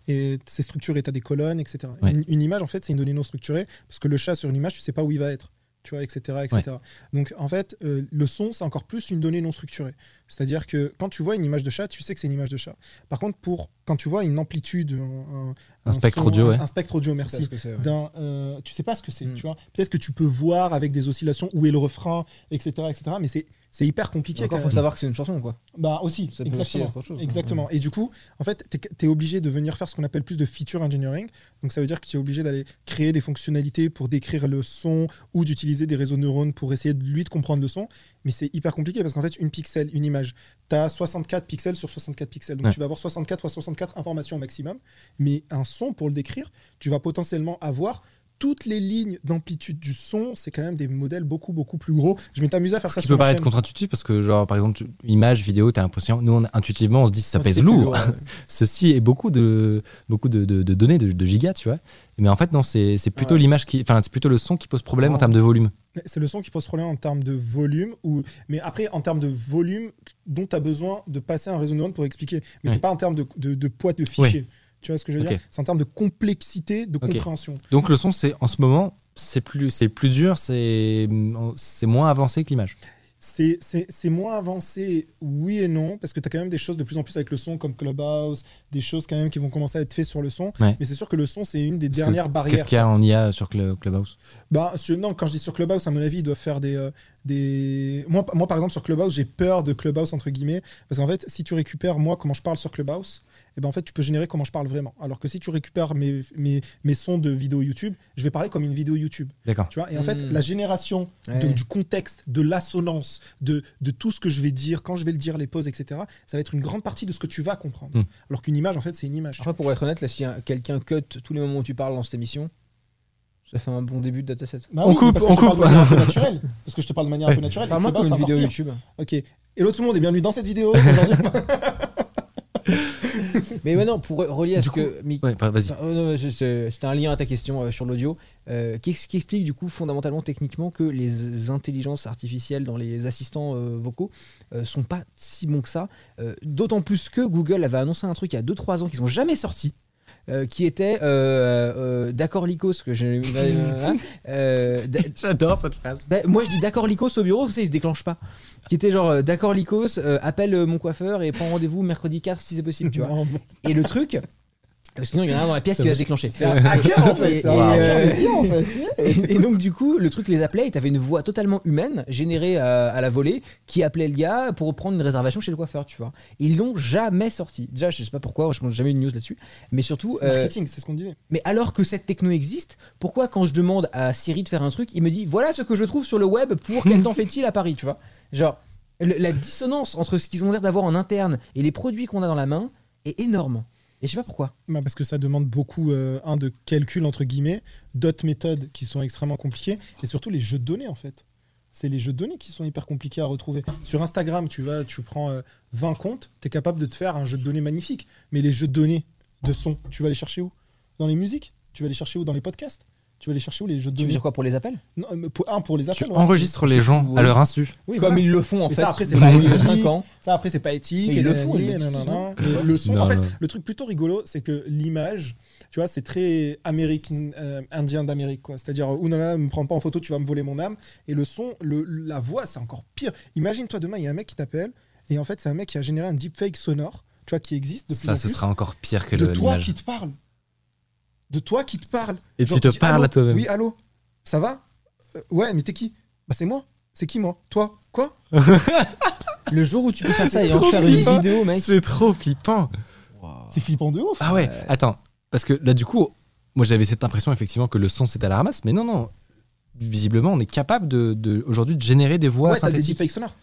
Et c'est structuré, tu as des colonnes, etc. Ouais. Une, une image, en fait, c'est une donnée non structurée, parce que le chat sur une image, tu sais pas où il va être. Tu vois, etc. etc. Donc, en fait, euh, le son, c'est encore plus une donnée non structurée. C'est-à-dire que quand tu vois une image de chat, tu sais que c'est une image de chat. Par contre, pour, quand tu vois une amplitude, un, Un spectre son, audio, un, ouais. un spectre audio, merci, ouais. euh, tu sais pas ce que c'est, Mm. tu vois. Peut-être que tu peux voir avec des oscillations où est le refrain, etc., etc. Mais c'est c'est hyper compliqué. Encore, quand faut savoir que c'est une chanson, quoi. Bah aussi, Ça peut aussi exactement. être autre chose, quoi. exactement. Et du coup, en fait, tu es, obligé de venir faire ce qu'on appelle plus de feature engineering. Donc ça veut dire que tu es obligé d'aller créer des fonctionnalités pour décrire le son ou d'utiliser des réseaux de neurones pour essayer de lui de comprendre le son. Mais c'est hyper compliqué parce qu'en fait, une pixel, une image, tu as 64 pixels sur 64 pixels. Donc Ouais. tu vas avoir 64 fois 64 informations au maximum. Mais un son, pour le décrire, tu vas potentiellement avoir toutes les lignes d'amplitude du son, c'est quand même des modèles beaucoup, beaucoup plus gros. Je m'étais amusé à faire Ce ça qui sur peut ma paraître chaîne. contre-intuitif parce que, genre, par exemple, tu- image, vidéo, t'as l'impression, nous, on, intuitivement, on se dit ça pèse lourd. Ceci est beaucoup de, beaucoup de, de- de données, de, de gigas, tu vois. Mais en fait, non, c'est c'est plutôt Ouais. l'image qui. Enfin, c'est plutôt le son qui pose problème en termes de volume. C'est le son qui pose problème en termes de volume, ou... mais après en termes de volume dont tu as besoin de passer un réseau de neurones pour expliquer. Mais Ouais. c'est pas en termes de, de- de poids de fichier. Tu vois ce que je veux dire? C'est en termes de complexité, de compréhension. Donc, le son, c'est en ce moment, c'est plus, c'est plus dur, c'est c'est moins avancé que l'image. C'est- C'est c'est moins avancé, oui et non, parce que tu as quand même des choses de plus en plus avec le son, comme Clubhouse, des choses quand même qui vont commencer à être faites sur le son. Ouais. Mais c'est sûr que le son, c'est une des Parce que dernières Qu'est-ce barrières. qu'il y a en IA sur Cl- Clubhouse? Bah, sur- non, quand je dis sur Clubhouse, à mon avis, ils doivent faire des. euh, des... Moi, moi, par exemple, sur Clubhouse, j'ai peur de Clubhouse, entre guillemets, parce qu'en fait, si tu récupères, moi, comment je parle sur Clubhouse, eh ben, en fait, tu peux générer comment je parle vraiment. Alors que si tu récupères mes, mes, mes sons de vidéo YouTube, je vais parler comme une vidéo YouTube. D'accord. Tu vois et en fait, Mm. la génération de- Ouais. du contexte, de l'assonance, de, de tout ce que je vais dire, quand je vais le dire, les pauses, etc., ça va être une grande partie de ce que tu vas comprendre. Mm. Alors qu'une image, en fait, c'est une image. Après, pour être honnête, là, si un- quelqu'un cut tous les moments où tu parles dans cette émission, ça fait un bon début de dataset. Bah On oui, coupe, on coupe. naturelle. Parce que je te parle de manière un peu naturelle. Parle-moi Et comme une vidéo. YouTube. Ok. Hello tout le monde et bienvenue dans cette vidéo. Mais maintenant, pour relier à Du ce coup- que. Ouais, bah, je- C'était un lien à ta question euh, sur l'audio. Euh, Qu'est-ce qui explique du coup fondamentalement, techniquement, que les intelligences artificielles dans les assistants euh, vocaux euh, sont pas si bons que ça? Euh, D'autant plus que Google avait annoncé un truc il y a 2-3 ans qui sont jamais sortis. Euh, qui était euh, euh, d'accord Lycos que je euh, d- J'adore cette phrase. bah, moi je dis d'accord Lycos au bureau ça il se déclenche pas. Qui était genre d'accord Lycos appelle mon coiffeur et prends rendez-vous mercredi 4 si c'est possible tu vois. Et le truc sinon il y en a un dans la pièce qui va se déclencher C'est un hacker en fait. Et- et, euh, en fait. et, et donc du coup, le truc les appelait et t'avais une voix totalement humaine générée à, à la volée qui appelait le gars pour prendre une réservation chez le coiffeur, tu vois. Et ils l'ont jamais sorti. Déjà, je sais pas pourquoi, je pense jamais eu une news là-dessus, mais surtout, euh, Marketing, c'est ce qu'on disait. mais alors que cette techno existe, pourquoi quand je demande à Siri de faire un truc, il me dit voilà ce que je trouve sur le web pour quel temps fait-il à Paris, tu vois Genre le- la dissonance entre ce qu'ils ont l'air d'avoir en interne et les produits qu'on a dans la main est énorme. Et je sais pas pourquoi. Bah, parce que ça demande beaucoup, euh, un, de calcul, entre guillemets, d'autres méthodes qui sont extrêmement compliquées, et surtout les jeux de données, en fait. C'est les jeux de données qui sont hyper compliqués à retrouver. Sur Instagram, tu vas, tu prends euh, 20 comptes, tu es capable de te faire un jeu de données magnifique. Mais les jeux de données de son, tu vas les chercher où? Dans les musiques? Tu vas les chercher où? Dans les podcasts? Tu vas les chercher où les jeux de Tu veux données dire quoi pour les appels Non, mais pour, un, pour les Tu appels. ouais. enregistres les gens à leur insu. Oui, Comme voilà. ils le font en Et fait ça, après, c'est depuis pas éthique. 5 ans. Ça, après, c'est pas éthique. Mais ils et le nanani, font, ils et le nanana. son, Non, en fait, non. le truc plutôt rigolo, c'est que l'image, tu vois, c'est très américain, euh, indien d'Amérique, quoi. C'est-à-dire, euh, oulala, me prends pas en photo, tu vas me voler mon âme. Et le son, le, la voix, c'est encore pire. Imagine-toi demain, il y a un mec qui t'appelle, et en fait, c'est un mec qui a généré un deepfake sonore, tu vois, qui existe de plus Ça, ce plus, sera encore pire que de le- toi l'image. qui te parle. De toi qui te parle. Et Genre, tu te dis, parles à toi-même. Oui, allô Ça va Euh, Ouais, mais t'es qui Bah, c'est moi. C'est qui, moi Toi Quoi Le jour où tu peux faire ça et en trop faire une flippant. vidéo, mec. C'est trop flippant. C'est flippant de ouf. Ah ouais, attends. Parce que là, du coup, moi j'avais cette impression effectivement que le son c'était à la ramasse, mais non, non. Visiblement, on est capable de, de- aujourd'hui de générer des voix ouais, t'as des synthétiques. deepfakes sonores.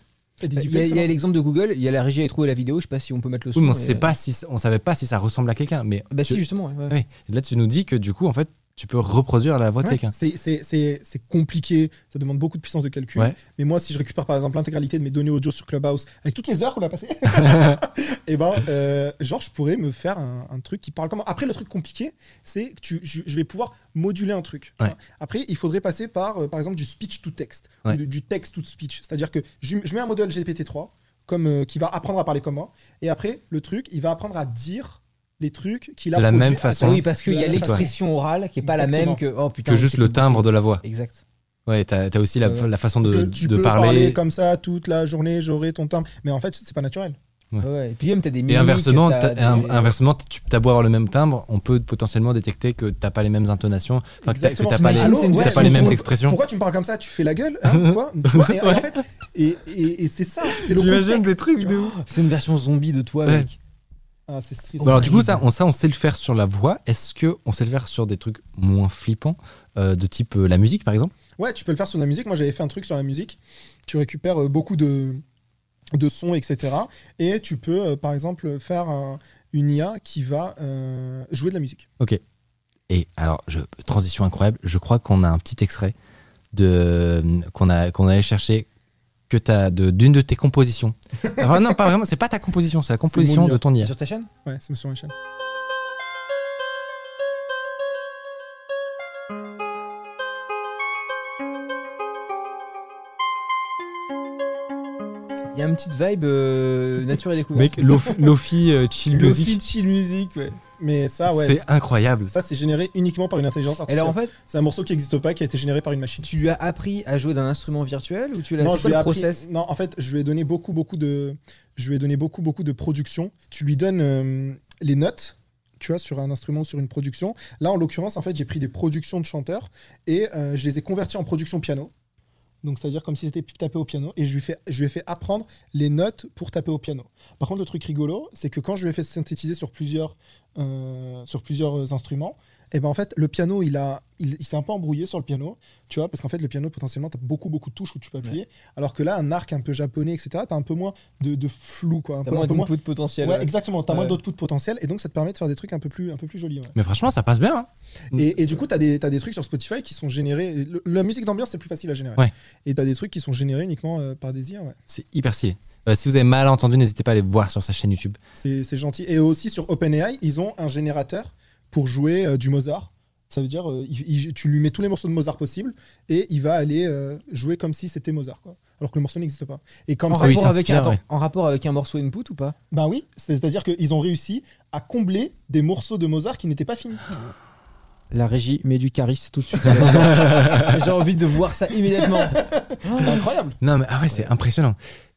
Des Il y a, l'exemple de Google, il y a la régie a trouvé la vidéo, je sais pas si on peut mettre le son. Oui, mais on pas si on savait pas si ça ressemble à quelqu'un, mais Bah tu- si justement. ouais. Là, tu nous dis que du coup, en fait, tu peux reproduire la voix de Ouais, quelqu'un. c'est- compliqué, ça demande beaucoup de puissance de calcul. Ouais. Mais moi, si je récupère par exemple l'intégralité de mes données audio sur Clubhouse, avec toutes les heures qu'on a passées, et ben, euh, genre, je pourrais me faire un, un truc qui parle comment? Après, le truc compliqué, c'est que tu, je, je vais pouvoir moduler un truc. Ouais. Après, il faudrait passer par, euh, par exemple, du speech to text, ou du, du text to speech. C'est-à-dire que je, je mets un modèle GPT-3 comme, euh, qui va apprendre à parler comme moi, et après, le truc, il va apprendre à dire les trucs qu'il a De la produits même façon. Oui, parce qu'il de y a l'expression orale qui est pas la même que. Oh putain. Que juste le timbre de la voix. Exact. Ouais, t'as as aussi la, Ouais, ouais. la façon de, tu de peux parler. parler. comme ça toute la journée, j'aurai ton timbre. Mais en fait, c'est pas naturel. Ouais. Ouais. Et puis même t'as des Et inversement, des- in- inversement, tu as beau avoir le même timbre, on peut potentiellement détecter que t'as pas les mêmes intonations, que t'as- pas les, Allô, ouais, pas les mêmes expressions. Pourquoi tu me parles comme ça? Tu fais la gueule hein, quoi? Tu vois, et, en fait, et, et- et c'est ça, c'est le contexte, tu vois. C'est une version zombie de toi, Ouais. mec. Ah, c'est triste. Bon, alors du coup, ça on, ça, on sait le faire sur la voix. Est-ce que on sait le faire sur des trucs moins flippants, euh, de type euh, la musique, par exemple? Ouais, tu peux le faire sur la musique. Moi, j'avais fait un truc sur la musique. Tu récupères euh, beaucoup de, de sons, etc. Et tu peux, euh, par exemple, faire un- une IA qui va euh, jouer de la musique. Et alors, je, transition incroyable. Je crois qu'on a un petit extrait de qu'on a qu'on allait chercher que t'as de d'une de tes compositions. Enfin, non, pas vraiment. C'est pas ta composition, c'est la composition de IA. ton C'est IA. sur ta chaîne? Ouais, c'est sur Michel. Il y a une petite vibe euh, nature et découverte. Mec, Lofi, Lofi, euh, chill Lofi music, chill music, ouais. Mais ça, ouais. c'est incroyable. Ça, c'est généré uniquement par une intelligence artificielle. alors en fait, c'est un morceau qui n'existe pas, qui a été généré par une machine. tu lui as appris à jouer d'un instrument virtuel ou tu l'as Non, je lui ai le appris- process non, en fait, je lui ai donné beaucoup, beaucoup de, je lui ai donné beaucoup, beaucoup de production. Tu lui donnes euh, les notes, tu vois, sur un instrument, sur une production. Là, en l'occurrence, en fait, j'ai pris des productions de chanteurs et euh, je les ai converties en production piano. Donc, c'est-à-dire comme si c'était tapé au piano et je lui, ai fait apprendre les notes pour taper au piano. Par contre, le truc rigolo, c'est que quand je lui ai fait synthétiser sur plusieurs, euh, sur plusieurs instruments, et ben en fait, le piano, il, a, il, il s'est un peu embrouillé sur le piano, tu vois, parce qu'en fait, le piano, potentiellement, tu as beaucoup, beaucoup de touches où tu peux appuyer. Alors que là, un arc un peu japonais, etc., tu as un peu moins de, de flou, quoi. Un T'as peu, moins un peu moins. d'input potentiel. Ouais, ouais. exactement. Tu as moins Ouais. d'output potentiel et donc ça te permet de faire des trucs un peu plus, un peu plus jolis. ouais. Mais franchement, ça passe bien. hein. Et, et du coup, tu as, des t'as des trucs sur Spotify qui sont générés. le- la musique d'ambiance, c'est plus facile à générer. Ouais. Et tu as des trucs qui sont générés uniquement euh, par des IA. Ouais. C'est hyper stylé. Euh, si vous avez mal entendu, n'hésitez pas à aller voir sur sa chaîne YouTube. C'est c'est gentil. Et aussi sur OpenAI, ils ont un générateur pour jouer euh, du Mozart. Ça veut dire, euh, il- il- tu lui mets tous les morceaux de Mozart possibles et il va aller euh, jouer comme si c'était Mozart. Quoi. Alors que le morceau n'existe pas. Et comme En, ça, rapport avec, attends, ouais. en rapport avec un morceau input ou pas? Ben oui, c'est-à-dire qu'ils ont réussi à combler des morceaux de Mozart qui n'étaient pas finis. La régie met du charisme tout de suite. J'ai envie de voir ça immédiatement. C'est incroyable. Non, mais ah ouais, c'est impressionnant.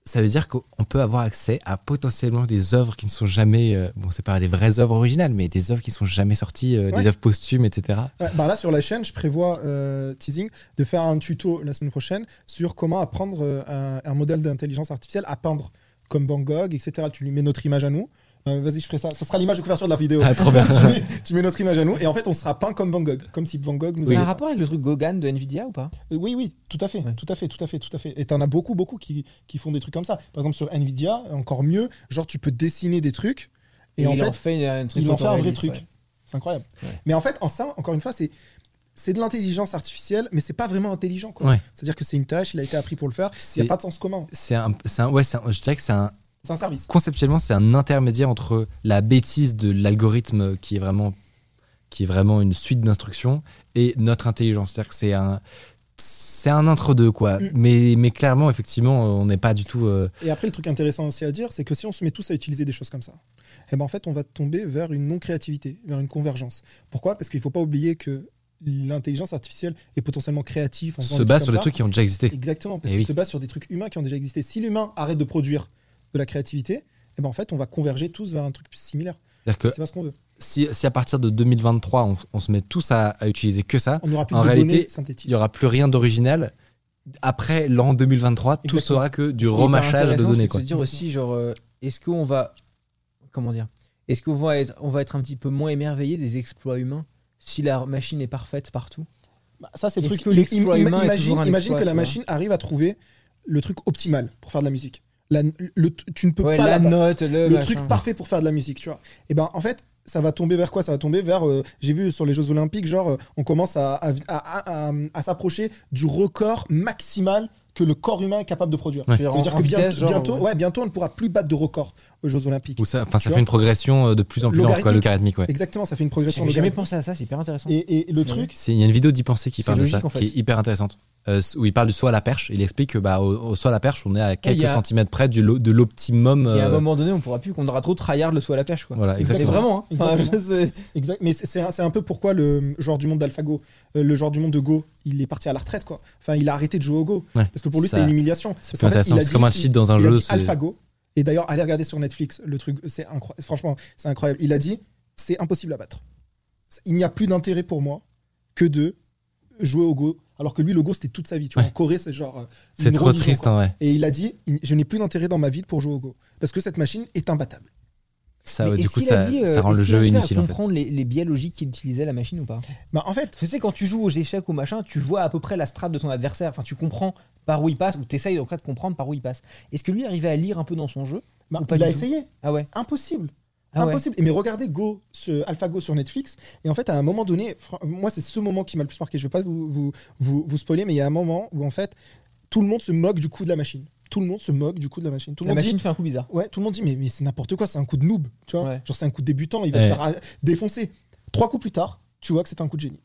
Ça veut dire qu'on peut avoir accès à potentiellement des œuvres qui ne sont jamais. euh, bon, c'est pas des vraies œuvres originales, mais des œuvres qui sont jamais sorties, euh, Ouais. des œuvres posthumes, etc. Ouais, bah là sur la chaîne, je prévois euh, teasing de faire un tuto la semaine prochaine sur comment apprendre euh, un, un modèle d'intelligence artificielle à peindre comme Van Gogh, etc. Tu lui mets notre image à nous. Euh, Vas-y, je ferai ça. Ça sera l'image de couverture de la vidéo. Ah, trop bien. tu, mets, tu mets notre image à nous et en fait, on sera peint comme Van Gogh, comme si Van Gogh nous. C'est avait- un rapport avec le truc Gogan de Nvidia ou pas? Euh, Oui, oui, tout à fait, Ouais. tout à fait, tout à fait, tout à fait. Et t'en as beaucoup, beaucoup qui, qui font des trucs comme ça. Par exemple sur Nvidia, encore mieux. Genre, tu peux dessiner des trucs et, en il fait, en fait un truc ils en fait un vrai truc. ouais. C'est incroyable. Ouais. Mais en fait, en ça, encore une fois, c'est c'est de l'intelligence artificielle, mais c'est pas vraiment intelligent. quoi. Ouais. C'est-à-dire que c'est une tâche, il a été appris pour le faire. Il C'est- n'y a pas de sens commun. C'est un, c'est un- ouais, c'est un- je dirais que c'est un, C'est un service. conceptuellement, c'est un intermédiaire entre la bêtise de l'algorithme qui est vraiment qui est vraiment une suite d'instructions, et notre intelligence. C'est-à-dire que c'est un, c'est un entre-deux, quoi. Mm. Mais, mais clairement, effectivement, on n'est pas du tout. euh, Et après, le truc intéressant aussi à dire, c'est que si on se met tous à utiliser des choses comme ça, eh ben en fait, on va tomber vers une non-créativité, vers une convergence. Pourquoi? Parce qu'il ne faut pas oublier que l'intelligence artificielle est potentiellement créative. en se base sur des trucs qui ont déjà existé. Exactement, parce Eh qu'il oui. se base sur des trucs humains qui ont déjà existé. Si l'humain arrête de produire de la créativité, eh ben en fait, on va converger tous vers un truc similaire. C'est pas ce qu'on veut. si, si à partir de 2023, on, on se met tous à, à utiliser que ça, On n'aura plus En de réalité, il n'y aura plus rien d'original. Après l'an 2023, tout sera que du remachage de données. Quoi. de se dire aussi, genre, euh, est-ce qu'on va. Comment dire Est-ce qu'on va être, on va être un petit peu moins émerveillé des exploits humains si la machine est parfaite partout? Bah, ça, c'est le truc. que Im- l'exploit im- humain est imagine toujours un imagine exploit, que la machine arrive à trouver le truc optimal pour faire de la musique. La- le- tu ne peux Ouais, pas la la- note, le, truc parfait pour faire de la musique, tu vois. Et ben en fait, ça va tomber vers quoi? Ça va tomber vers. euh, J'ai vu sur les Jeux Olympiques, genre, euh, on commence à- à- à s'approcher du record maximal que le corps humain est capable de produire. Ouais. Tu veux Ça veut dire en que vitesse, bientôt, genre, bientôt, ouais. ouais, bientôt, on ne pourra plus battre de record aux Jeux Olympiques. Ou ça, vois fait une progression euh, de plus en plus lente, quoi, Logarithmique. logarithmique. Ouais. Exactement, ça fait une progression. J'avais jamais logarithmique. pensé à ça, c'est hyper intéressant. Et, et le truc, Il y a une vidéo d'y penser qui parle de ça, en fait. qui est hyper intéressante. Euh, où il parle du saut à la perche. Il explique que bah, au, au saut à la perche, on est à quelques il y a- centimètres près du, lo- de l'optimum. Et à un euh, moment donné, on pourra plus qu'on aura trop tryhard le saut à la quoi. Voilà, exactement. vraiment, hein. Enfin, Exactement. c'est- Exact. Mais c'est- c'est un, c'est un peu pourquoi le joueur du monde d'AlphaGo, euh, le joueur du monde de Go, il est parti à la retraite, quoi. Enfin, il a arrêté de jouer au Go. Ouais. Parce que pour lui, c'était une humiliation. C'est intéressant. il comme un cheat dans un il a jeu. dit c'est- AlphaGo. Et d'ailleurs, allez regarder sur Netflix le truc. C'est incroyable. Franchement, c'est incroyable. Il a dit c'est impossible à battre. Il n'y a plus d'intérêt pour moi que de jouer au Go. Alors que lui, le Go, c'était toute sa vie. Tu vois, en Corée, c'est genre. euh, C'est trop religion, triste, hein, ouais. Et il a dit je n'ai plus d'intérêt dans ma vie pour jouer au Go. Parce que cette machine est imbattable. Ça, Mais du est-ce coup, qu'il a ça, dit, euh, ça rend le qu'il jeu arrivait à inutile. En fait. comprendre les, les biais logiques qu'il utilisait la machine ou pas? Bah, en fait, Tu sais, quand tu joues aux échecs ou machin, tu vois à peu près la strate de ton adversaire. Enfin, tu comprends par où il passe, ou tu essayes en fait de comprendre par où il passe. Est-ce que lui arrivait à lire un peu dans son jeu bah, Ou pas il a essayé. Ah ouais. Impossible. Ah ouais. Impossible. Et mais regardez Go, ce AlphaGo sur Netflix. Et en fait, à un moment donné, moi, c'est ce moment qui m'a le plus marqué. Je vais pas vous, vous, vous, vous spoiler, mais il y a un moment où en fait, tout le monde se moque du coup de la machine. Tout le monde se moque du coup de la machine. Tout le La monde machine dit, fait un coup bizarre. ouais, tout le monde dit, mais, mais c'est n'importe quoi, c'est un coup de noob, tu vois. Ouais. Genre, c'est un coup de débutant, il va Ouais. se faire euh, défoncer. Trois coups plus tard, tu vois que c'est un coup de génie.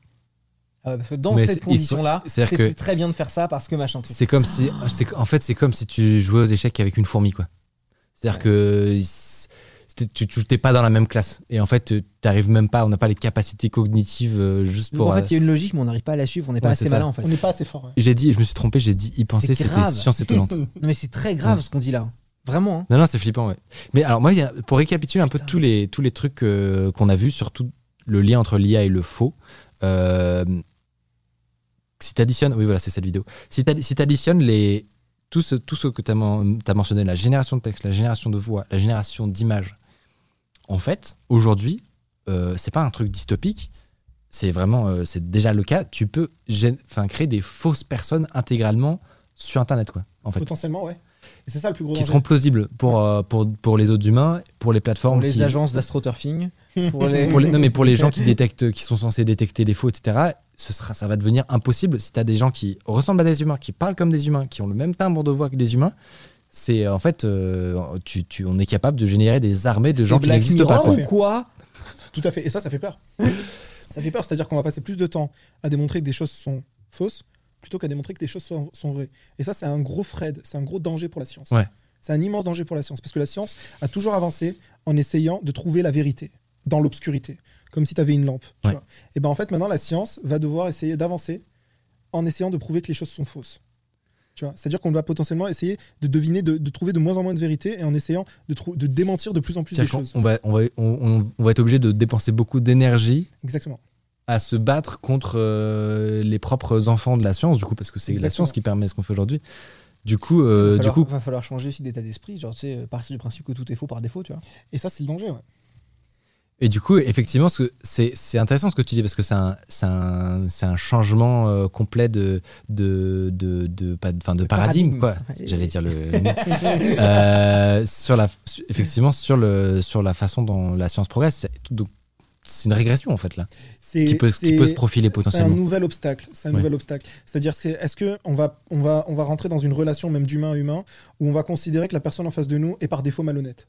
Ah ouais, parce que dans Mais cette c'est- condition-là, c'était que- très bien de faire ça parce que machin. C'est comme si, c'est- en fait, c'est comme si tu jouais aux échecs avec une fourmi, quoi. C'est-à-dire que tu t'es pas dans la même classe. Et en fait, tu arrives même pas, on n'a pas les capacités cognitives euh, juste Donc, pour. en fait, euh, il y a une logique, mais on n'arrive pas à la suivre. On n'est pas Ouais, assez malin en fait. On n'est pas assez fort. ouais. J'ai dit, je me suis trompé, j'ai dit y penser, C'est c'était grave. science étonnante. Non, mais c'est très grave Ouais. ce qu'on dit là. Vraiment. hein. Non, non, c'est flippant, ouais. Mais alors, moi, pour récapituler un peu tous les, tous les trucs euh, qu'on a vus, surtout le lien entre l'IA et le faux, euh, si tu additionnes, oui, voilà, c'est cette vidéo. Si tu si additionnes les, tout, ce, tout ce que tu as, mentionné, la génération de texte, la génération de voix, la génération d'images, en fait, aujourd'hui, euh, c'est pas un truc dystopique. C'est vraiment, euh, c'est déjà le cas. Tu peux enfin, créer des fausses personnes intégralement sur Internet, quoi. En fait, Potentiellement, ouais. Et c'est ça le plus gros qui danger. seront plausibles pour, euh, pour, pour les autres humains, pour les plateformes. Pour les qui- agences d'astroturfing, pour les. pour les- non, mais pour les gens qui détectent, qui sont censés détecter les faux, etc., ce sera, ça va devenir impossible si tu as des gens qui ressemblent à des humains, qui parlent comme des humains, qui ont le même timbre de voix que des humains. C'est en fait, euh, tu, tu- on est capable de générer des armées de gens qui n'existent pas. Quoi. ou quoi Tout à fait. Et ça, ça fait peur. ça fait peur, c'est-à-dire qu'on va passer plus de temps à démontrer que des choses sont fausses plutôt qu'à démontrer que des choses sont, sont vraies. Et ça, c'est un gros Fred, c'est un gros danger pour la science. Ouais. C'est un immense danger pour la science, parce que la science a toujours avancé en essayant de trouver la vérité dans l'obscurité, comme si tu avais une lampe. tu Ouais. vois. Et ben en fait, maintenant, la science va devoir essayer d'avancer en essayant de prouver que les choses sont fausses. Tu vois C'est-à-dire qu'on va potentiellement essayer de deviner, de, de trouver de moins en moins de vérité et en essayant de, démentir de plus en plus des choses. on va, on, va, on, on- on va être obligé de dépenser beaucoup d'énergie Exactement. à se battre contre euh, les propres enfants de la science, du coup, parce que c'est la science qui permet ce qu'on fait aujourd'hui. Du coup, euh, va, du falloir, coup, va falloir changer aussi d'état d'esprit, genre tu sais, euh, partir du principe que tout est faux par défaut, tu vois. Et ça, c'est le danger. Ouais. Et du coup, effectivement, c'est intéressant ce que tu dis parce que c'est un, un, un changement euh, complet de, de, de, de, pas- de paradigme, paradigme. quoi. J'allais dire le. Euh, sur la, effectivement, sur, le, sur la façon dont la science progresse. C'est- Donc, c'est une régression, en fait, là, qui peut, qui peut se profiler C'est un potentiellement. nouvel obstacle. C'est un Ouais. nouvel obstacle. C'est-à-dire, c'est est-ce que on va, on va, on va rentrer dans une relation même d'humain à humain où on va considérer que la personne en face de nous est par défaut malhonnête?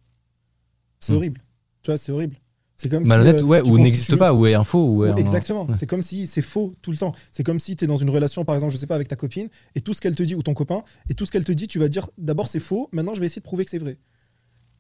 C'est Mm. horrible. Tu vois, c'est horrible. C'est comme Malhonnête, si, euh, ouais, ou n'existe pas, ou est un faux, ou est Ouais, un- Exactement. Ouais. C'est comme si c'est faux tout le temps. C'est comme si tu es dans une relation, par exemple, je sais pas, avec ta copine, et tout ce qu'elle te dit, ou ton copain, et tout ce qu'elle te dit, tu vas dire d'abord c'est faux, maintenant je vais essayer de prouver que c'est vrai.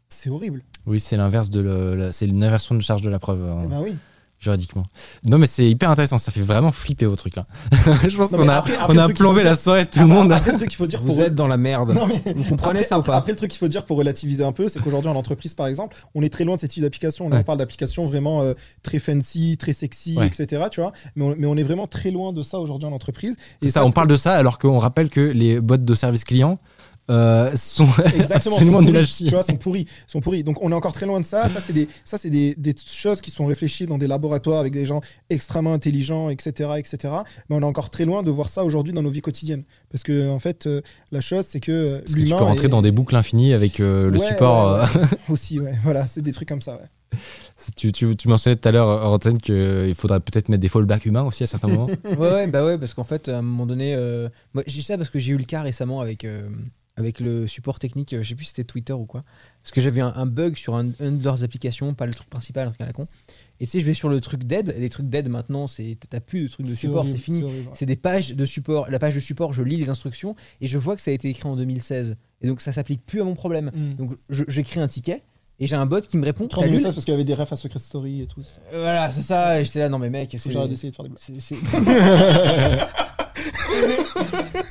C'est horrible. Oui, c'est l'inverse de c'est une inversion de charge de la preuve hein, Bah oui. Juridiquement. Non, mais c'est hyper intéressant. Ça fait vraiment flipper vos trucs là. je pense qu'on a, après- on a plombé la soirée de tout le monde. Après, le truc qu'il faut dire pour Vous êtes dans la merde. Non, mais Vous comprenez après, ça ou pas Après, le truc qu'il faut dire pour relativiser un peu, c'est qu'aujourd'hui, en entreprise, par exemple, on est très loin de ces types d'applications. Ouais. on parle d'applications vraiment euh, très fancy, très sexy, Ouais. etc. Tu vois mais, on, mais on est vraiment très loin de ça aujourd'hui en entreprise. C'est ça, on parle de ça alors qu'on rappelle que les bots de service client euh, sont Exactement, absolument sont nuls à pourris, chier. tu vois, sont pourris, sont pourris. Donc on est encore très loin de ça. Ça c'est des, ça c'est des, des choses qui sont réfléchies dans des laboratoires avec des gens extrêmement intelligents, etc., etc. Mais on est encore très loin de voir ça aujourd'hui dans nos vies quotidiennes. Parce que en fait, euh, la chose c'est que euh, Parce que tu l'humain peux rentrer est- dans des boucles infinies avec euh, le Ouais, support. ouais, ouais. aussi, ouais. Voilà, c'est des trucs comme ça. Ouais. tu, tu- tu mentionnais tout à l'heure, antenne, qu'il faudrait peut-être mettre des fallbacks humains aussi à certains moments. Ouais, ouais, bah ouais, parce qu'en fait, à un moment donné, euh, moi, j'ai ça parce que j'ai eu le cas récemment avec, euh, avec le support technique, euh, je sais plus si c'était Twitter ou quoi, parce que j'avais un, un bug sur un, une de leurs applications, pas le truc principal, un truc à la con. Et tu sais, je vais sur le truc d'aide, et les trucs d'aide maintenant, c'est t'as plus de trucs de support, c'est fini. C'est des pages de support. La page de support, je lis les instructions et je vois que ça a été écrit en 2016. Et donc ça s'applique plus à mon problème. Mm. Donc je- j'écris un ticket et j'ai un bot qui me répond. T'as lu messages parce qu'il y avait des refs à Secret Story et tout. Euh, Voilà, c'est ça. Et j'étais là, non mais mec, c'est. j'arrête d'essayer de faire des blagues.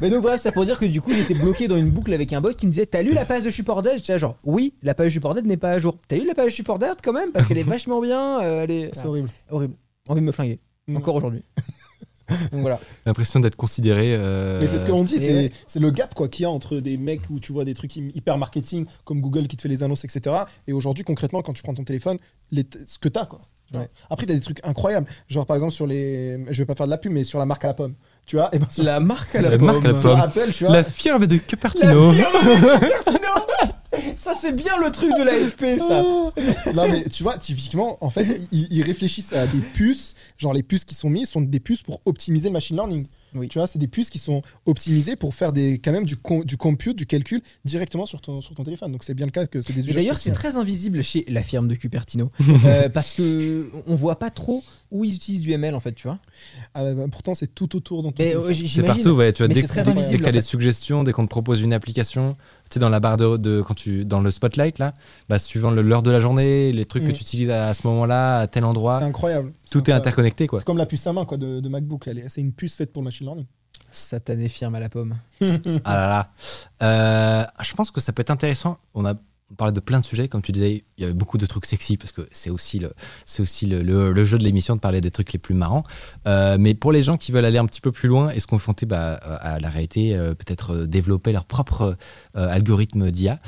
Mais donc bref, ça pour dire que du coup j'étais bloqué dans une boucle avec un bot qui me disait T'as lu la page de support dead? J'étais là, genre Oui, la page de support dead n'est pas à jour. T'as lu la page de support dead quand même? Parce qu'elle est vachement bien. euh, elle est C'est horrible. horrible. Envie de me flinguer. Mm. Encore aujourd'hui. Donc voilà. L'impression d'être considéré. euh, Mais c'est ce qu'on dit, c'est ouais. c'est le gap quoi qu'il y a entre des mecs où tu vois des trucs hyper marketing comme Google qui te fait les annonces, etc. Et aujourd'hui, concrètement, quand tu prends ton téléphone, les ce que t'as quoi. Ouais. Après, t'as des trucs incroyables, genre par exemple sur les, je vais pas faire de la pub, mais sur la marque à la pomme, tu vois. Et ben sur La marque à la, La pomme. marque à la pomme. Apple, tu vois. La firme de Cupertino. Ça c'est bien le truc de l'AFP ça. non mais tu vois, typiquement, en fait, ils, ils réfléchissent à des puces, genre les puces qui sont mises sont des puces pour optimiser le machine learning. Oui. Tu vois, c'est des puces qui sont optimisées pour faire des, quand même du, com- du compute, du calcul directement sur ton, sur ton téléphone. Donc c'est bien le cas que c'est des d'ailleurs, c'est très invisible chez la firme de Cupertino euh, parce que on voit pas trop où ils utilisent du ML en fait, tu vois. Ah, bah, pourtant, c'est tout autour dans ton Mais, téléphone. euh, C'est partout, ouais. Tu vois, dès que- dès- dès invisible, qu'il y a en des suggestions, dès qu'on te propose une application, tu sais, dans la barre de, de- quand tu, dans le spotlight, là, bah, suivant l'heure de la journée, les trucs que Mm. tu utilises à, à ce moment-là, à tel endroit, C'est incroyable. Tout est incroyable. interconnecté, quoi. C'est comme la puce à main quoi, de, de MacBook. elle est- C'est une puce faite pour le machine learning. Satané firme à la pomme. Ah là là. Euh, je pense que ça peut être intéressant. On a parlé de plein de sujets, comme tu disais, il y avait beaucoup de trucs sexy parce que c'est aussi le, c'est aussi le, jeu de l'émission de parler des trucs les plus marrants. Euh, mais pour les gens qui veulent aller un petit peu plus loin et se confronter à la réalité, euh, peut-être euh, développer leur propre algorithme d'IA,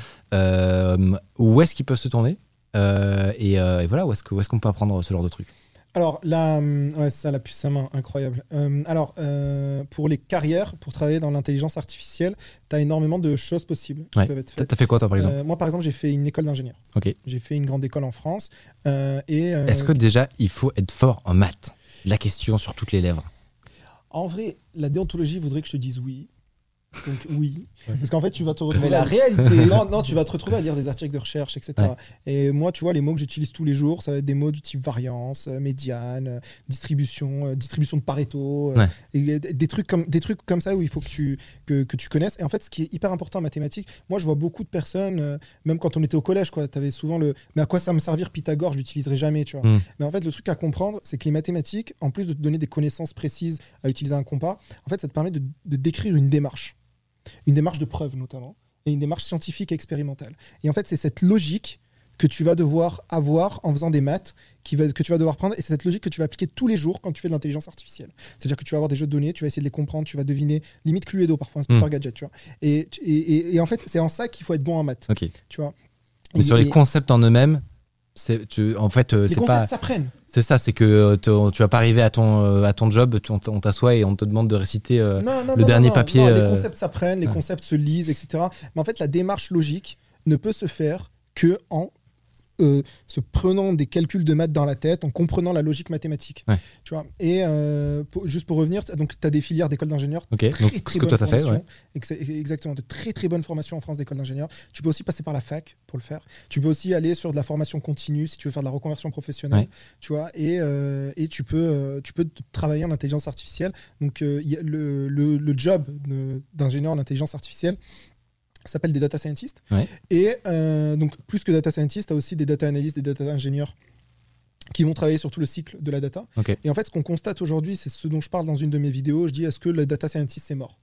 où est-ce qu'ils peuvent se tourner et, voilà, que- où est-ce qu'on peut apprendre ce genre de trucs? Alors, la, hum, ouais, ça, la puce à main, incroyable. Euh, alors, euh, pour les carrières, pour travailler dans l'intelligence artificielle, tu as énormément de choses possibles qui Ouais. peuvent être T'as faites. t'as fait quoi toi par exemple Euh, moi, par exemple, j'ai fait une école d'ingénieur. Ok. J'ai fait une grande école en France. et euh, Est-ce que déjà il faut être fort en maths? La question sur toutes les lèvres. En vrai, la déontologie voudrait que je te dise oui. Donc oui. Parce qu'en fait, tu vas te retrouver. Mais la à- réalité. non, non, tu vas te retrouver à lire des articles de recherche, etc. Ouais. Et moi, tu vois, les mots que j'utilise tous les jours, ça va être des mots du type variance, euh, médiane, euh, distribution, euh, distribution de Pareto, euh, Ouais. et des trucs comme des trucs comme ça où il faut que tu que, que tu connaisses. Et en fait, ce qui est hyper important en mathématiques, moi, je vois beaucoup de personnes, euh, même quand on était au collège, quoi, tu avais souvent le. Mais à quoi ça me servir Pythagore? Je l'utiliserai jamais, tu vois. Mm. Mais en fait, le truc à comprendre, c'est que les mathématiques, en plus de te donner des connaissances précises à utiliser un compas, en fait, ça te permet de, de décrire une démarche. Une démarche de preuve, notamment, et une démarche scientifique et expérimentale. Et en fait, c'est cette logique que tu vas devoir avoir en faisant des maths, qui va, que tu vas devoir prendre, et c'est cette logique que tu vas appliquer tous les jours quand tu fais de l'intelligence artificielle. C'est-à-dire que tu vas avoir des jeux de données, tu vas essayer de les comprendre, tu vas deviner, limite Cluedo parfois, Inspecteur Gadget, tu vois. Et, et, et- et en fait, c'est en ça qu'il faut être bon en maths, tu vois. Mais sur Et- les concepts en eux-mêmes, tu- en fait euh, les c'est concepts pas s'apprennent. c'est ça, c'est que euh, tu vas pas arriver à ton euh, à ton job, tu- on t'assoit et on te demande de réciter. Non, non, le non, dernier papier, les concepts s'apprennent, les ouais. concepts se lisent, etc. Mais en fait, la démarche logique ne peut se faire que en euh, se prenant des calculs de maths dans la tête, en comprenant la logique mathématique. Ouais. Tu vois Et euh, pour- juste pour revenir, donc tu as des filières d'école d'ingénieurs. Ok, très, donc très ce que toi t'as fait, formations. ouais. Ex- Exactement, de très très bonnes formations en France d'école d'ingénieurs. Tu peux aussi passer par la fac pour le faire. Tu peux aussi aller sur de la formation continue si tu veux faire de la reconversion professionnelle. Ouais. Tu vois Et, euh, et tu, peux, tu peux travailler en intelligence artificielle. Donc il y a le, le, le job d'ingénieur en intelligence artificielle s'appelle des data scientists. Ouais. Et euh, donc, plus que data scientists, tu as aussi des data analysts, des data ingénieurs qui vont travailler sur tout le cycle de la data. Et en fait, ce qu'on constate aujourd'hui, c'est ce dont je parle dans une de mes vidéos. Je dis, est-ce que le data scientist, c'est mort?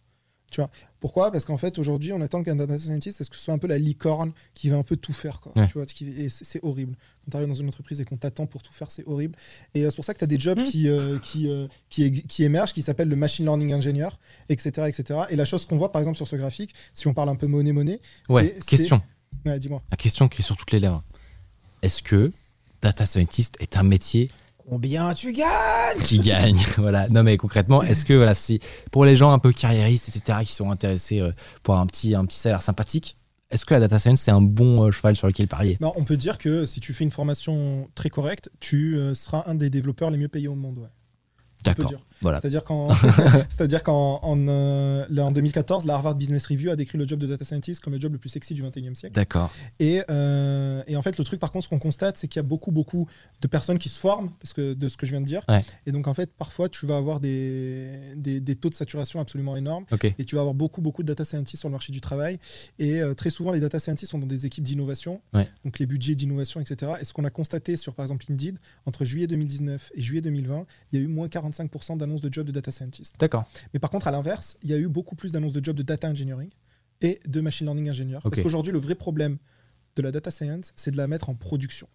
Tu vois Pourquoi? Parce qu'en fait, aujourd'hui, on attend qu'un data scientist, est-ce que ce soit un peu la licorne qui va un peu tout faire quoi, Ouais. tu vois, Et c'est horrible. Quand tu arrives dans une entreprise et qu'on t'attend pour tout faire, c'est horrible. Et euh, c'est pour ça que tu as des Mmh. jobs qui, euh, qui, euh, qui, qui émergent, qui s'appellent le machine learning engineer, etc., etc. Et la chose qu'on voit, par exemple, sur ce graphique, si on parle un peu monnaie-monnaie, Ouais, question. Ouais, dis-moi. La question qui est sur toutes les lèvres. Est-ce que data scientist est un métier Combien tu gagnes qui gagne Voilà. Non, mais concrètement, est-ce que voilà, si pour les gens un peu carriéristes, etc., qui sont intéressés euh, pour un petit, un petit salaire sympathique, est-ce que la data science c'est un bon euh, cheval sur lequel parier? Bah, on peut dire que si tu fais une formation très correcte, tu euh, seras un des développeurs les mieux payés au monde. Ouais. D'accord. Voilà. C'est-à-dire qu'en c'est-à-dire qu'en en, euh, là, en 2014, la Harvard Business Review a décrit le job de data scientist comme le job le plus sexy du 21e siècle. D'accord. Et, euh, et en fait, le truc, par contre, ce qu'on constate, c'est qu'il y a beaucoup, beaucoup de personnes qui se forment, parce que de ce que je viens de dire. Ouais. Et donc, en fait, parfois, tu vas avoir des, des, des taux de saturation absolument énormes. Et tu vas avoir beaucoup, beaucoup de data scientists sur le marché du travail. Et euh, très souvent, les data scientists sont dans des équipes d'innovation, Ouais. donc les budgets d'innovation, etc. Et ce qu'on a constaté sur, par exemple, Indeed, entre juillet 2019 et juillet 2020, il y a eu moins 45% d'annonces de jobs de data scientist. D'accord. Mais par contre, à l'inverse, il y a eu beaucoup plus d'annonces de jobs de data engineering et de machine learning ingénieur. Parce qu'aujourd'hui, le vrai problème de la data science, c'est de la mettre en production.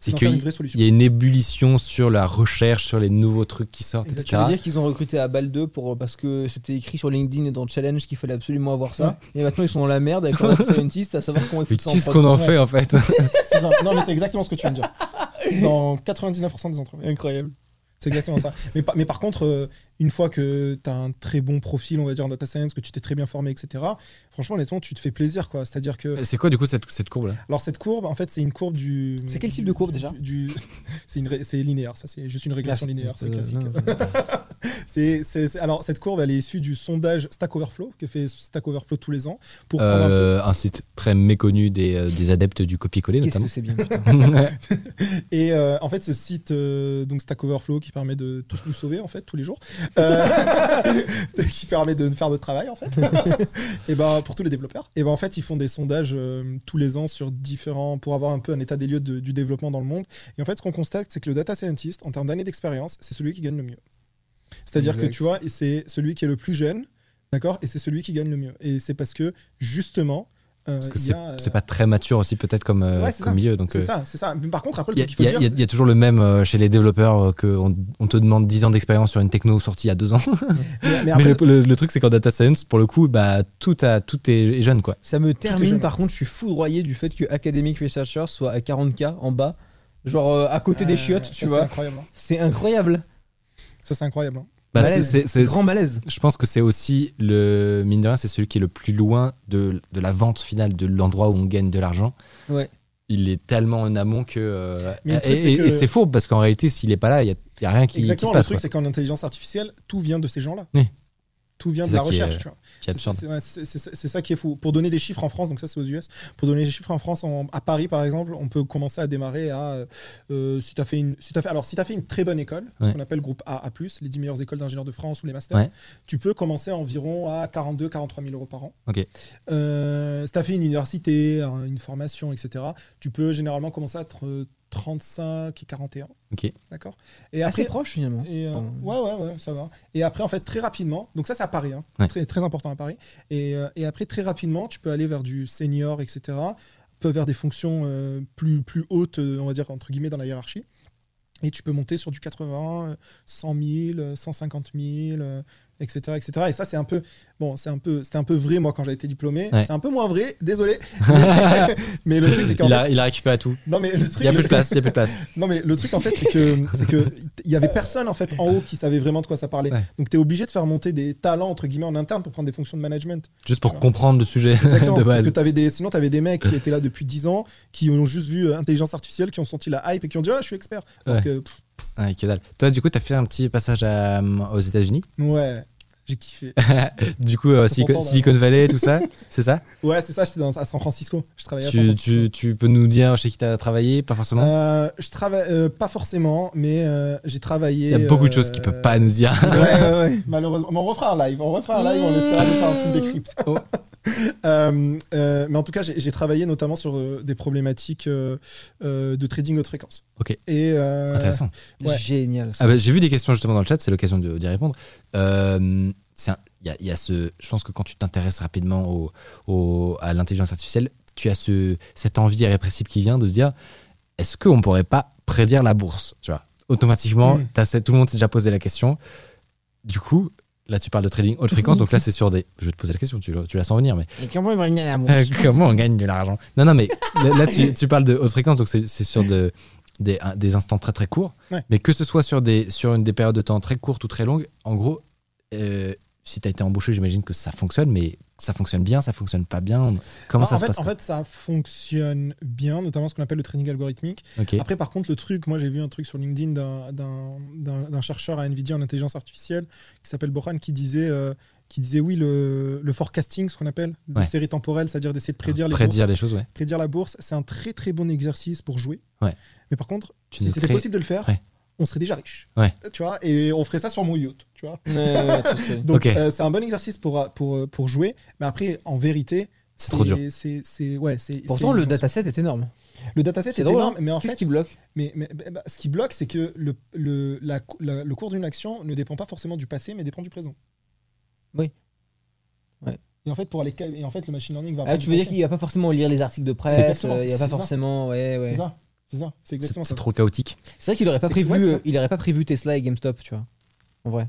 C'est d'en qu'il faire une vraie solution. y a une ébullition sur la recherche, sur les nouveaux trucs qui sortent, Tu etc. veux dire qu'ils ont recruté à balle 2 pour, parce que c'était écrit sur LinkedIn et dans le challenge qu'il fallait absolument avoir ça. Et maintenant ils sont dans la merde avec data scientist à savoir comment ils Mais foutent ça qu'est-ce qu'on en Ouais. fait en fait C'est. Non, mais c'est exactement ce que tu viens de dire. Dans 99% des entreprises. Incroyable. C'est exactement ça. Mais, par- contre, euh, une fois que tu as un très bon profil, on va dire, en data science, que tu t'es très bien formé, etc., franchement, honnêtement, tu te fais plaisir. quoi. C'est-à-dire que. C'est quoi du coup cette, cette courbe là Alors, cette courbe, en fait, c'est une courbe du. C'est quel type du- de courbe, déjà? du, du- C'est une ré- c'est linéaire, ça, c'est juste une régression linéaire, c'est Euh, classique. c'est- c'est- alors, cette courbe, elle est issue du sondage Stack Overflow, que fait Stack Overflow tous les ans. Pour prendre un peu- Euh, Un site très méconnu des, euh, des adeptes du copier-coller Qu'est-ce notamment. que c'est bien. Et euh, en fait, ce site, euh, donc Stack Overflow, qui permet de tous nous sauver, en fait, tous les jours, qui permet de faire notre travail, en fait, et ben, pour tous les développeurs. Et ben, en fait, ils font des sondages euh, tous les ans sur différents, pour avoir un peu un état des lieux de- du développement dans le monde. Et en fait, ce qu'on constate, c'est que le data scientist, en termes d'années d'expérience, c'est celui qui gagne le mieux. C'est-à-dire que tu vois, c'est celui qui est le plus jeune, d'accord, et c'est celui qui gagne le mieux. Et c'est parce que, justement, euh, Parce que c'est euh, pas très mature aussi peut-être comme, euh, Ouais, comme milieu. Donc c'est euh, ça, c'est ça. Mais par contre, après, le il y, a- truc qu'il il y faut a- dire, il y a- il y a toujours le même euh, chez les développeurs qu'on on te demande 10 ans d'expérience sur une techno sortie il y a 2 ans. mais, mais Mais après, le, le- le truc c'est qu'en data science pour le coup bah tout, a, tout est, jeune quoi. Ça me termine, par contre, je suis foudroyé du fait que Academic Researcher soit à 40k en bas, genre euh, à côté des Euh, chiottes, tu C'est vois. incroyable. hein. C'est incroyable. Ça, c'est incroyable. hein. Bah, c'est- Malaise. c'est- c'est- Grand malaise. Je pense que c'est aussi le mine de rien, c'est celui qui est le plus loin de, de la vente finale, de l'endroit où on gagne de l'argent. Ouais. Il est tellement en amont que. euh, et truc, c'est et- que- et c'est faux parce qu'en réalité, s'il est pas là, il y a, rien qui, qui se Exactement. Le passe. truc, quoi. c'est qu'en intelligence artificielle, tout vient de ces gens-là. Oui. Tout vient C'est de la est- recherche. tu vois. C'est ouais, ça qui est fou. Pour donner des chiffres en France, donc ça c'est aux US, pour donner des chiffres en France, à Paris par exemple, on peut commencer à démarrer à. euh, si tu as fait une. Si as fait, alors, si tu as fait une très bonne école, ce qu'on appelle groupe A, A, les 10 meilleures écoles d'ingénieurs de France ou les masters, Ouais. tu peux commencer environ à 42 43 000 euros par an. Ok. Euh, si tu as fait une université, un- une formation, etc., tu peux généralement commencer à être euh, 35 et 41. Ok. D'accord? Et Assez après, proche finalement. et, euh, ouais, ouais, ouais, ça va. Et après, en fait, très rapidement, donc ça, c'est à Paris, hein, Ouais. très, très important à Paris. Et, euh, et après, très rapidement, tu peux aller vers du senior, etc., peu vers des fonctions euh, plus, plus hautes, euh, on va dire, entre guillemets, dans la hiérarchie. Et tu peux monter sur du 80, euh, 100 000, euh, 150 000, euh, etc., etc. Et ça, c'est un peu, bon, c'est un peu, c'était un peu vrai, moi, quand j'ai été diplômé. Ouais. C'est un peu moins vrai, désolé. mais, mais le truc, c'est qu'en Il fait, il a récupéré tout. non, mais le truc, Il y a plus de place. Il y a plus de place. non mais le truc en fait c'est que c'est que il y avait personne en fait en haut qui savait vraiment de quoi ça parlait. Ouais. Donc tu es obligé de faire monter des talents entre guillemets en interne pour prendre des fonctions de management. Juste pour comprendre le sujet Exactement. de Parce que t'avais des, sinon, tu avais des mecs qui étaient là depuis 10 ans, qui ont juste vu euh, intelligence artificielle, qui ont senti la hype et qui ont dit Ah, je suis expert. Ouais. que, pff, Ouais, que dalle. Toi, du coup, t'as fait un petit passage à- aux États-Unis? ouais, j'ai kiffé. du coup, euh, Silicon, Valley, tout ça, c'est ça Ouais, c'est ça, j'étais à San Francisco. Je travaillais à San tu, Francisco. tu, tu peux nous dire chez qui t'as travaillé? Pas forcément. Euh, je travaille euh, pas forcément, mais euh, j'ai travaillé. Il y a beaucoup de euh, choses qu'il peut pas nous dire. Ouais, ouais, ouais. Malheureusement. Mais on refera un live. On refera un live, on essaiera de faire un truc décrypte. Oh. Euh, euh, mais en tout cas, j'ai j'ai travaillé notamment sur euh, des problématiques euh, euh, de trading haute fréquence. Ok. Et, euh, Intéressant. Ouais. Génial. Ah bah, J'ai vu des questions justement dans le chat, c'est l'occasion de- d'y répondre. Euh, c'est y, a, il y a ce, je pense que quand tu t'intéresses rapidement au, au- à l'intelligence artificielle, tu as ce, cette envie irrépressible qui vient de se dire est-ce qu'on pourrait pas prédire la bourse tu vois? Automatiquement, Mm. tout le monde s'est déjà posé la question. Du coup, là tu parles de trading haute fréquence, donc là c'est sur des. Je vais te poser la question, tu, tu la sens venir, mais euh, comment on gagne de l'argent Non, non, mais là, là, tu, tu parles de haute fréquence, donc c'est c'est sur de- des, un- des instants très très courts. Ouais. Mais que ce soit sur, des, sur une, des périodes de temps très courtes ou très longues, en gros, euh, si tu as été embauché, j'imagine que ça fonctionne, mais ça fonctionne bien, ça fonctionne pas bien. Comment en, ça en se fait, passe en fait, ça fonctionne bien, notamment ce qu'on appelle le trading algorithmique. Après, par contre, le truc, moi j'ai vu un truc sur LinkedIn d'un- chercheur à Nvidia en intelligence artificielle qui s'appelle Boran qui disait, euh, qui disait oui, le, le forecasting, ce qu'on appelle, de Ouais. série temporelle, c'est-à-dire d'essayer de prédire les Prédire bourses. les choses, ouais. Prédire la bourse, c'est un très très bon exercice pour jouer. Ouais. Mais par contre, Tu si c'était crées- possible de le faire, Ouais. On serait déjà riche. Ouais. Tu vois, et on ferait ça sur mon yacht, tu vois. Ouais. Donc euh, c'est un bon exercice pour, pour, pour jouer. Mais après, en vérité, C'est trop dur. C'est, c'est, ouais, c'est, Pourtant, le dataset est énorme. le dataset est drôle, énorme, hein. mais en Qu'est-ce fait, qui bloque? mais, mais- bah, bah, ce qui bloque, c'est que le, le, la- la- le cours d'une action ne dépend pas forcément du passé, mais dépend du présent. Oui. Ouais. Et en fait, pour aller, et en fait, le machine learning va. Ah, tu veux dire qu'il va pas forcément lire les articles de presse, euh, il va c'est pas ça. forcément. Ouais, ouais. C'est ça, c'est ça, c'est C'est exactement c'est ça. trop chaotique. C'est vrai qu'il aurait pas C'est- prévu, ouais, c'est euh, il aurait pas prévu Tesla et GameStop, tu vois. En vrai.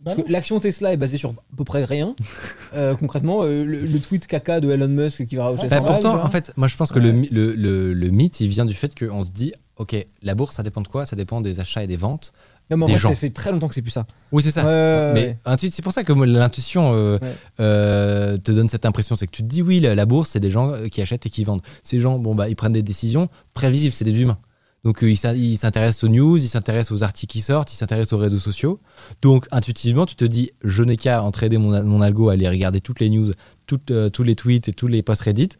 Bah Parce non. que l'action Tesla est basée sur à peu près rien. Euh, concrètement, euh, le, le tweet caca de Elon Musk qui va rajouter Ouais, Bah, pourtant, en fait, moi je pense que le, mi- le, le, le mythe, il vient du fait qu'on se dit ok, la bourse, ça dépend de quoi? Ça dépend des achats et des ventes. Non, mais en des vrai, gens. ça fait très longtemps que c'est plus ça. Oui, c'est ça. Ouais, mais ouais. c'est pour ça que moi, l'intuition euh, Ouais. euh, te donne cette impression. C'est que tu te dis, oui, la, la bourse, c'est des gens euh, qui achètent et qui vendent. Ces gens, bon, bah, ils prennent des décisions prévisibles, c'est des humains. Donc, euh, ils s'in- ils s'intéressent aux news, ils s'intéressent aux articles qui sortent, ils s'intéressent aux réseaux sociaux. Donc, intuitivement, tu te dis, je n'ai qu'à entraîner mon, mon algo à aller regarder toutes les news, toutes, euh, tous les tweets et tous les posts Reddit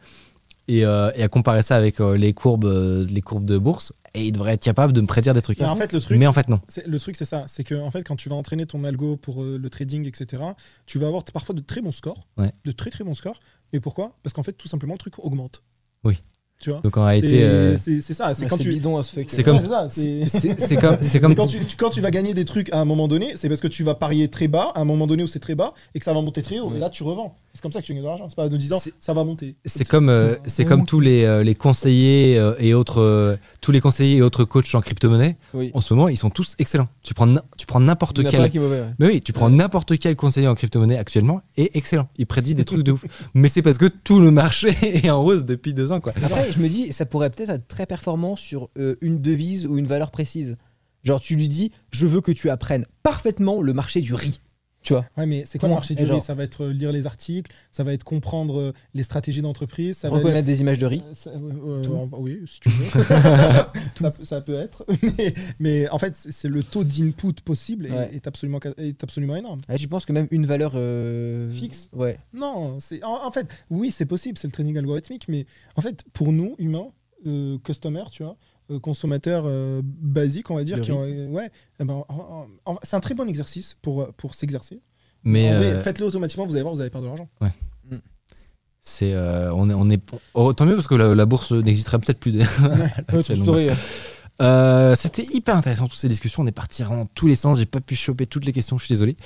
et, euh, et à comparer ça avec euh, les, courbes, euh, les courbes de bourse. Et il devrait être capable de me prédire des trucs. Mais en fait, le truc, Mais en fait, non. le truc, c'est ça. C'est que en fait, quand tu vas entraîner ton algo pour euh, le trading, etc., tu vas avoir parfois de très bons scores. Ouais. De très très bons scores. Et pourquoi? Parce qu'en fait, tout simplement, le truc augmente. Oui. Tu vois? Donc, en C'est réalité, c'est- ça. C'est quand tu. c'est comme- c'est- comme. C'est comme quand tu, tu- quand tu vas gagner des trucs à un moment donné, c'est parce que tu vas parier très bas à un moment donné où c'est très bas et que ça va monter très haut. Ouais. Et là, tu revends. C'est comme ça que tu gagnes de l'argent. C'est pas en disant C'est- ça va monter. C'est comme, euh, c'est comme tous les, euh, les conseillers euh, et autres, euh, tous les conseillers et autres coachs en crypto-monnaie. Oui. En ce moment, ils sont tous excellents. Tu prends, tu prends n'importe quel. qui est mauvais, ouais. Mais oui, tu prends n'importe quel conseiller en crypto-monnaie actuellement et excellent. Il prédit des trucs de ouf. Mais c'est parce que tout le marché est en hausse depuis deux ans, quoi. Après, je me dis, ça pourrait peut-être être très performant sur euh, une devise ou une valeur précise. Genre, tu lui dis, je veux que tu apprennes parfaitement le marché du riz. Tu vois Ouais, mais c'est quoi le marché du riz Ça va être euh, lire les articles, ça va être comprendre euh, les stratégies d'entreprise, ça va être- Reconnaître des images de riz. Euh, ça- euh, euh, oui, si tu veux. ça, peut- ça peut être. Mais, mais en fait, c'est le taux d'input possible est, Ouais. est absolument, est absolument énorme. Ouais, je pense que même une valeur euh, Fixe Ouais. Non, c'est en, en fait, oui, c'est possible, c'est le trading algorithmique, mais en fait, pour nous, humains, customers, tu vois, consommateurs euh, basiques, on va dire, qui ont- euh, ouais, eh ben, en- en- en- c'est un très bon exercice pour, euh, pour s'exercer. Mais euh, faites-le automatiquement, vous allez voir, vous allez perdre de l'argent. c'est, euh, on est, on est, oh, tant mieux parce que la, la bourse n'existerait peut-être plus. Ouais, Actuellement. Euh, C'était hyper intéressant toutes ces discussions. On est parti dans tous les sens. J'ai pas pu choper toutes les questions. Je suis désolé.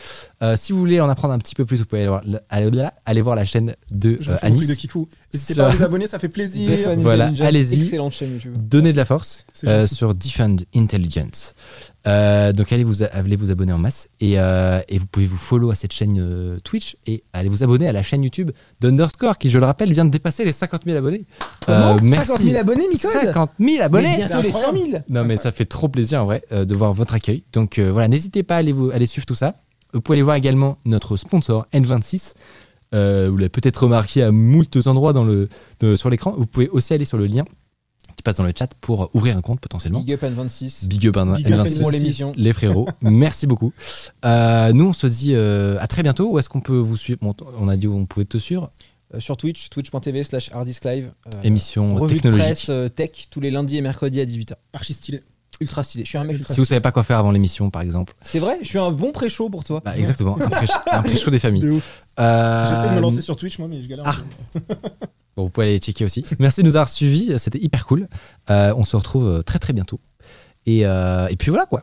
Euh, si vous voulez en apprendre un petit peu plus, vous pouvez aller voir, aller, aller voir la chaîne de euh, de Kikou. N'hésitez pas à vous abonner, ça fait plaisir. Defend Voilà, allez-y. Excellente chaîne YouTube. Donner de la force C'est euh, sur Defend Intelligence. Euh, donc allez vous, allez vous abonner en masse et, euh, et vous pouvez vous follow à cette chaîne euh, Twitch et allez vous abonner à la chaîne YouTube d'Underscore qui, je le rappelle, vient de dépasser les 50 000 abonnés. Comment merci. 50 000 abonnés, Nicole 50 000 Mais abonnés bientôt les 100 000 Non mais ça fait trop plaisir en vrai de voir votre accueil. Donc voilà, n'hésitez pas à aller, vous, aller suivre tout ça. Vous pouvez aller voir également notre sponsor N26. Euh, vous l'avez peut-être remarqué à moult endroits dans le, de- sur l'écran. Vous pouvez aussi aller sur le lien qui passe dans le chat pour ouvrir un compte potentiellement. Big up N26. Big up, N- Big up N26. pour l'émission. Les frérots, merci beaucoup. Euh, nous, on se dit euh, à très bientôt. Où est-ce qu'on peut vous suivre? Bon, On a dit où on pouvait te suivre. Euh, sur Twitch, twitch.tv slash harddisklive. Euh, Émission revue de technologique. presse euh, tech tous les lundis et mercredis à 18h. Archi stylé. Ultra stylé. Je suis un mec ultra Si vous stylé. savez pas quoi faire avant l'émission, par exemple. C'est vrai, je suis un bon pré-show pour toi. Bah, exactement, un pré- un pré-show des familles. De. Euh, J'essaie de me lancer sur Twitch, moi, mais je galère. Ah. Bon, vous pouvez aller checker aussi. Merci de nous avoir suivis, c'était hyper cool. Euh, on se retrouve euh, très très bientôt. Et, euh, et puis voilà quoi.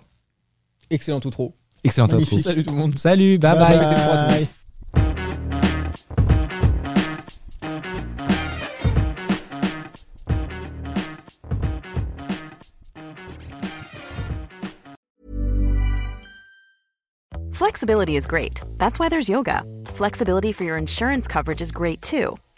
Excellent outro. Excellent Magnifique. outro. Salut tout le monde. Salut, bye bye. Tout le monde. Flexibility is great. That's why there's yoga. Flexibility for your insurance coverage is great too.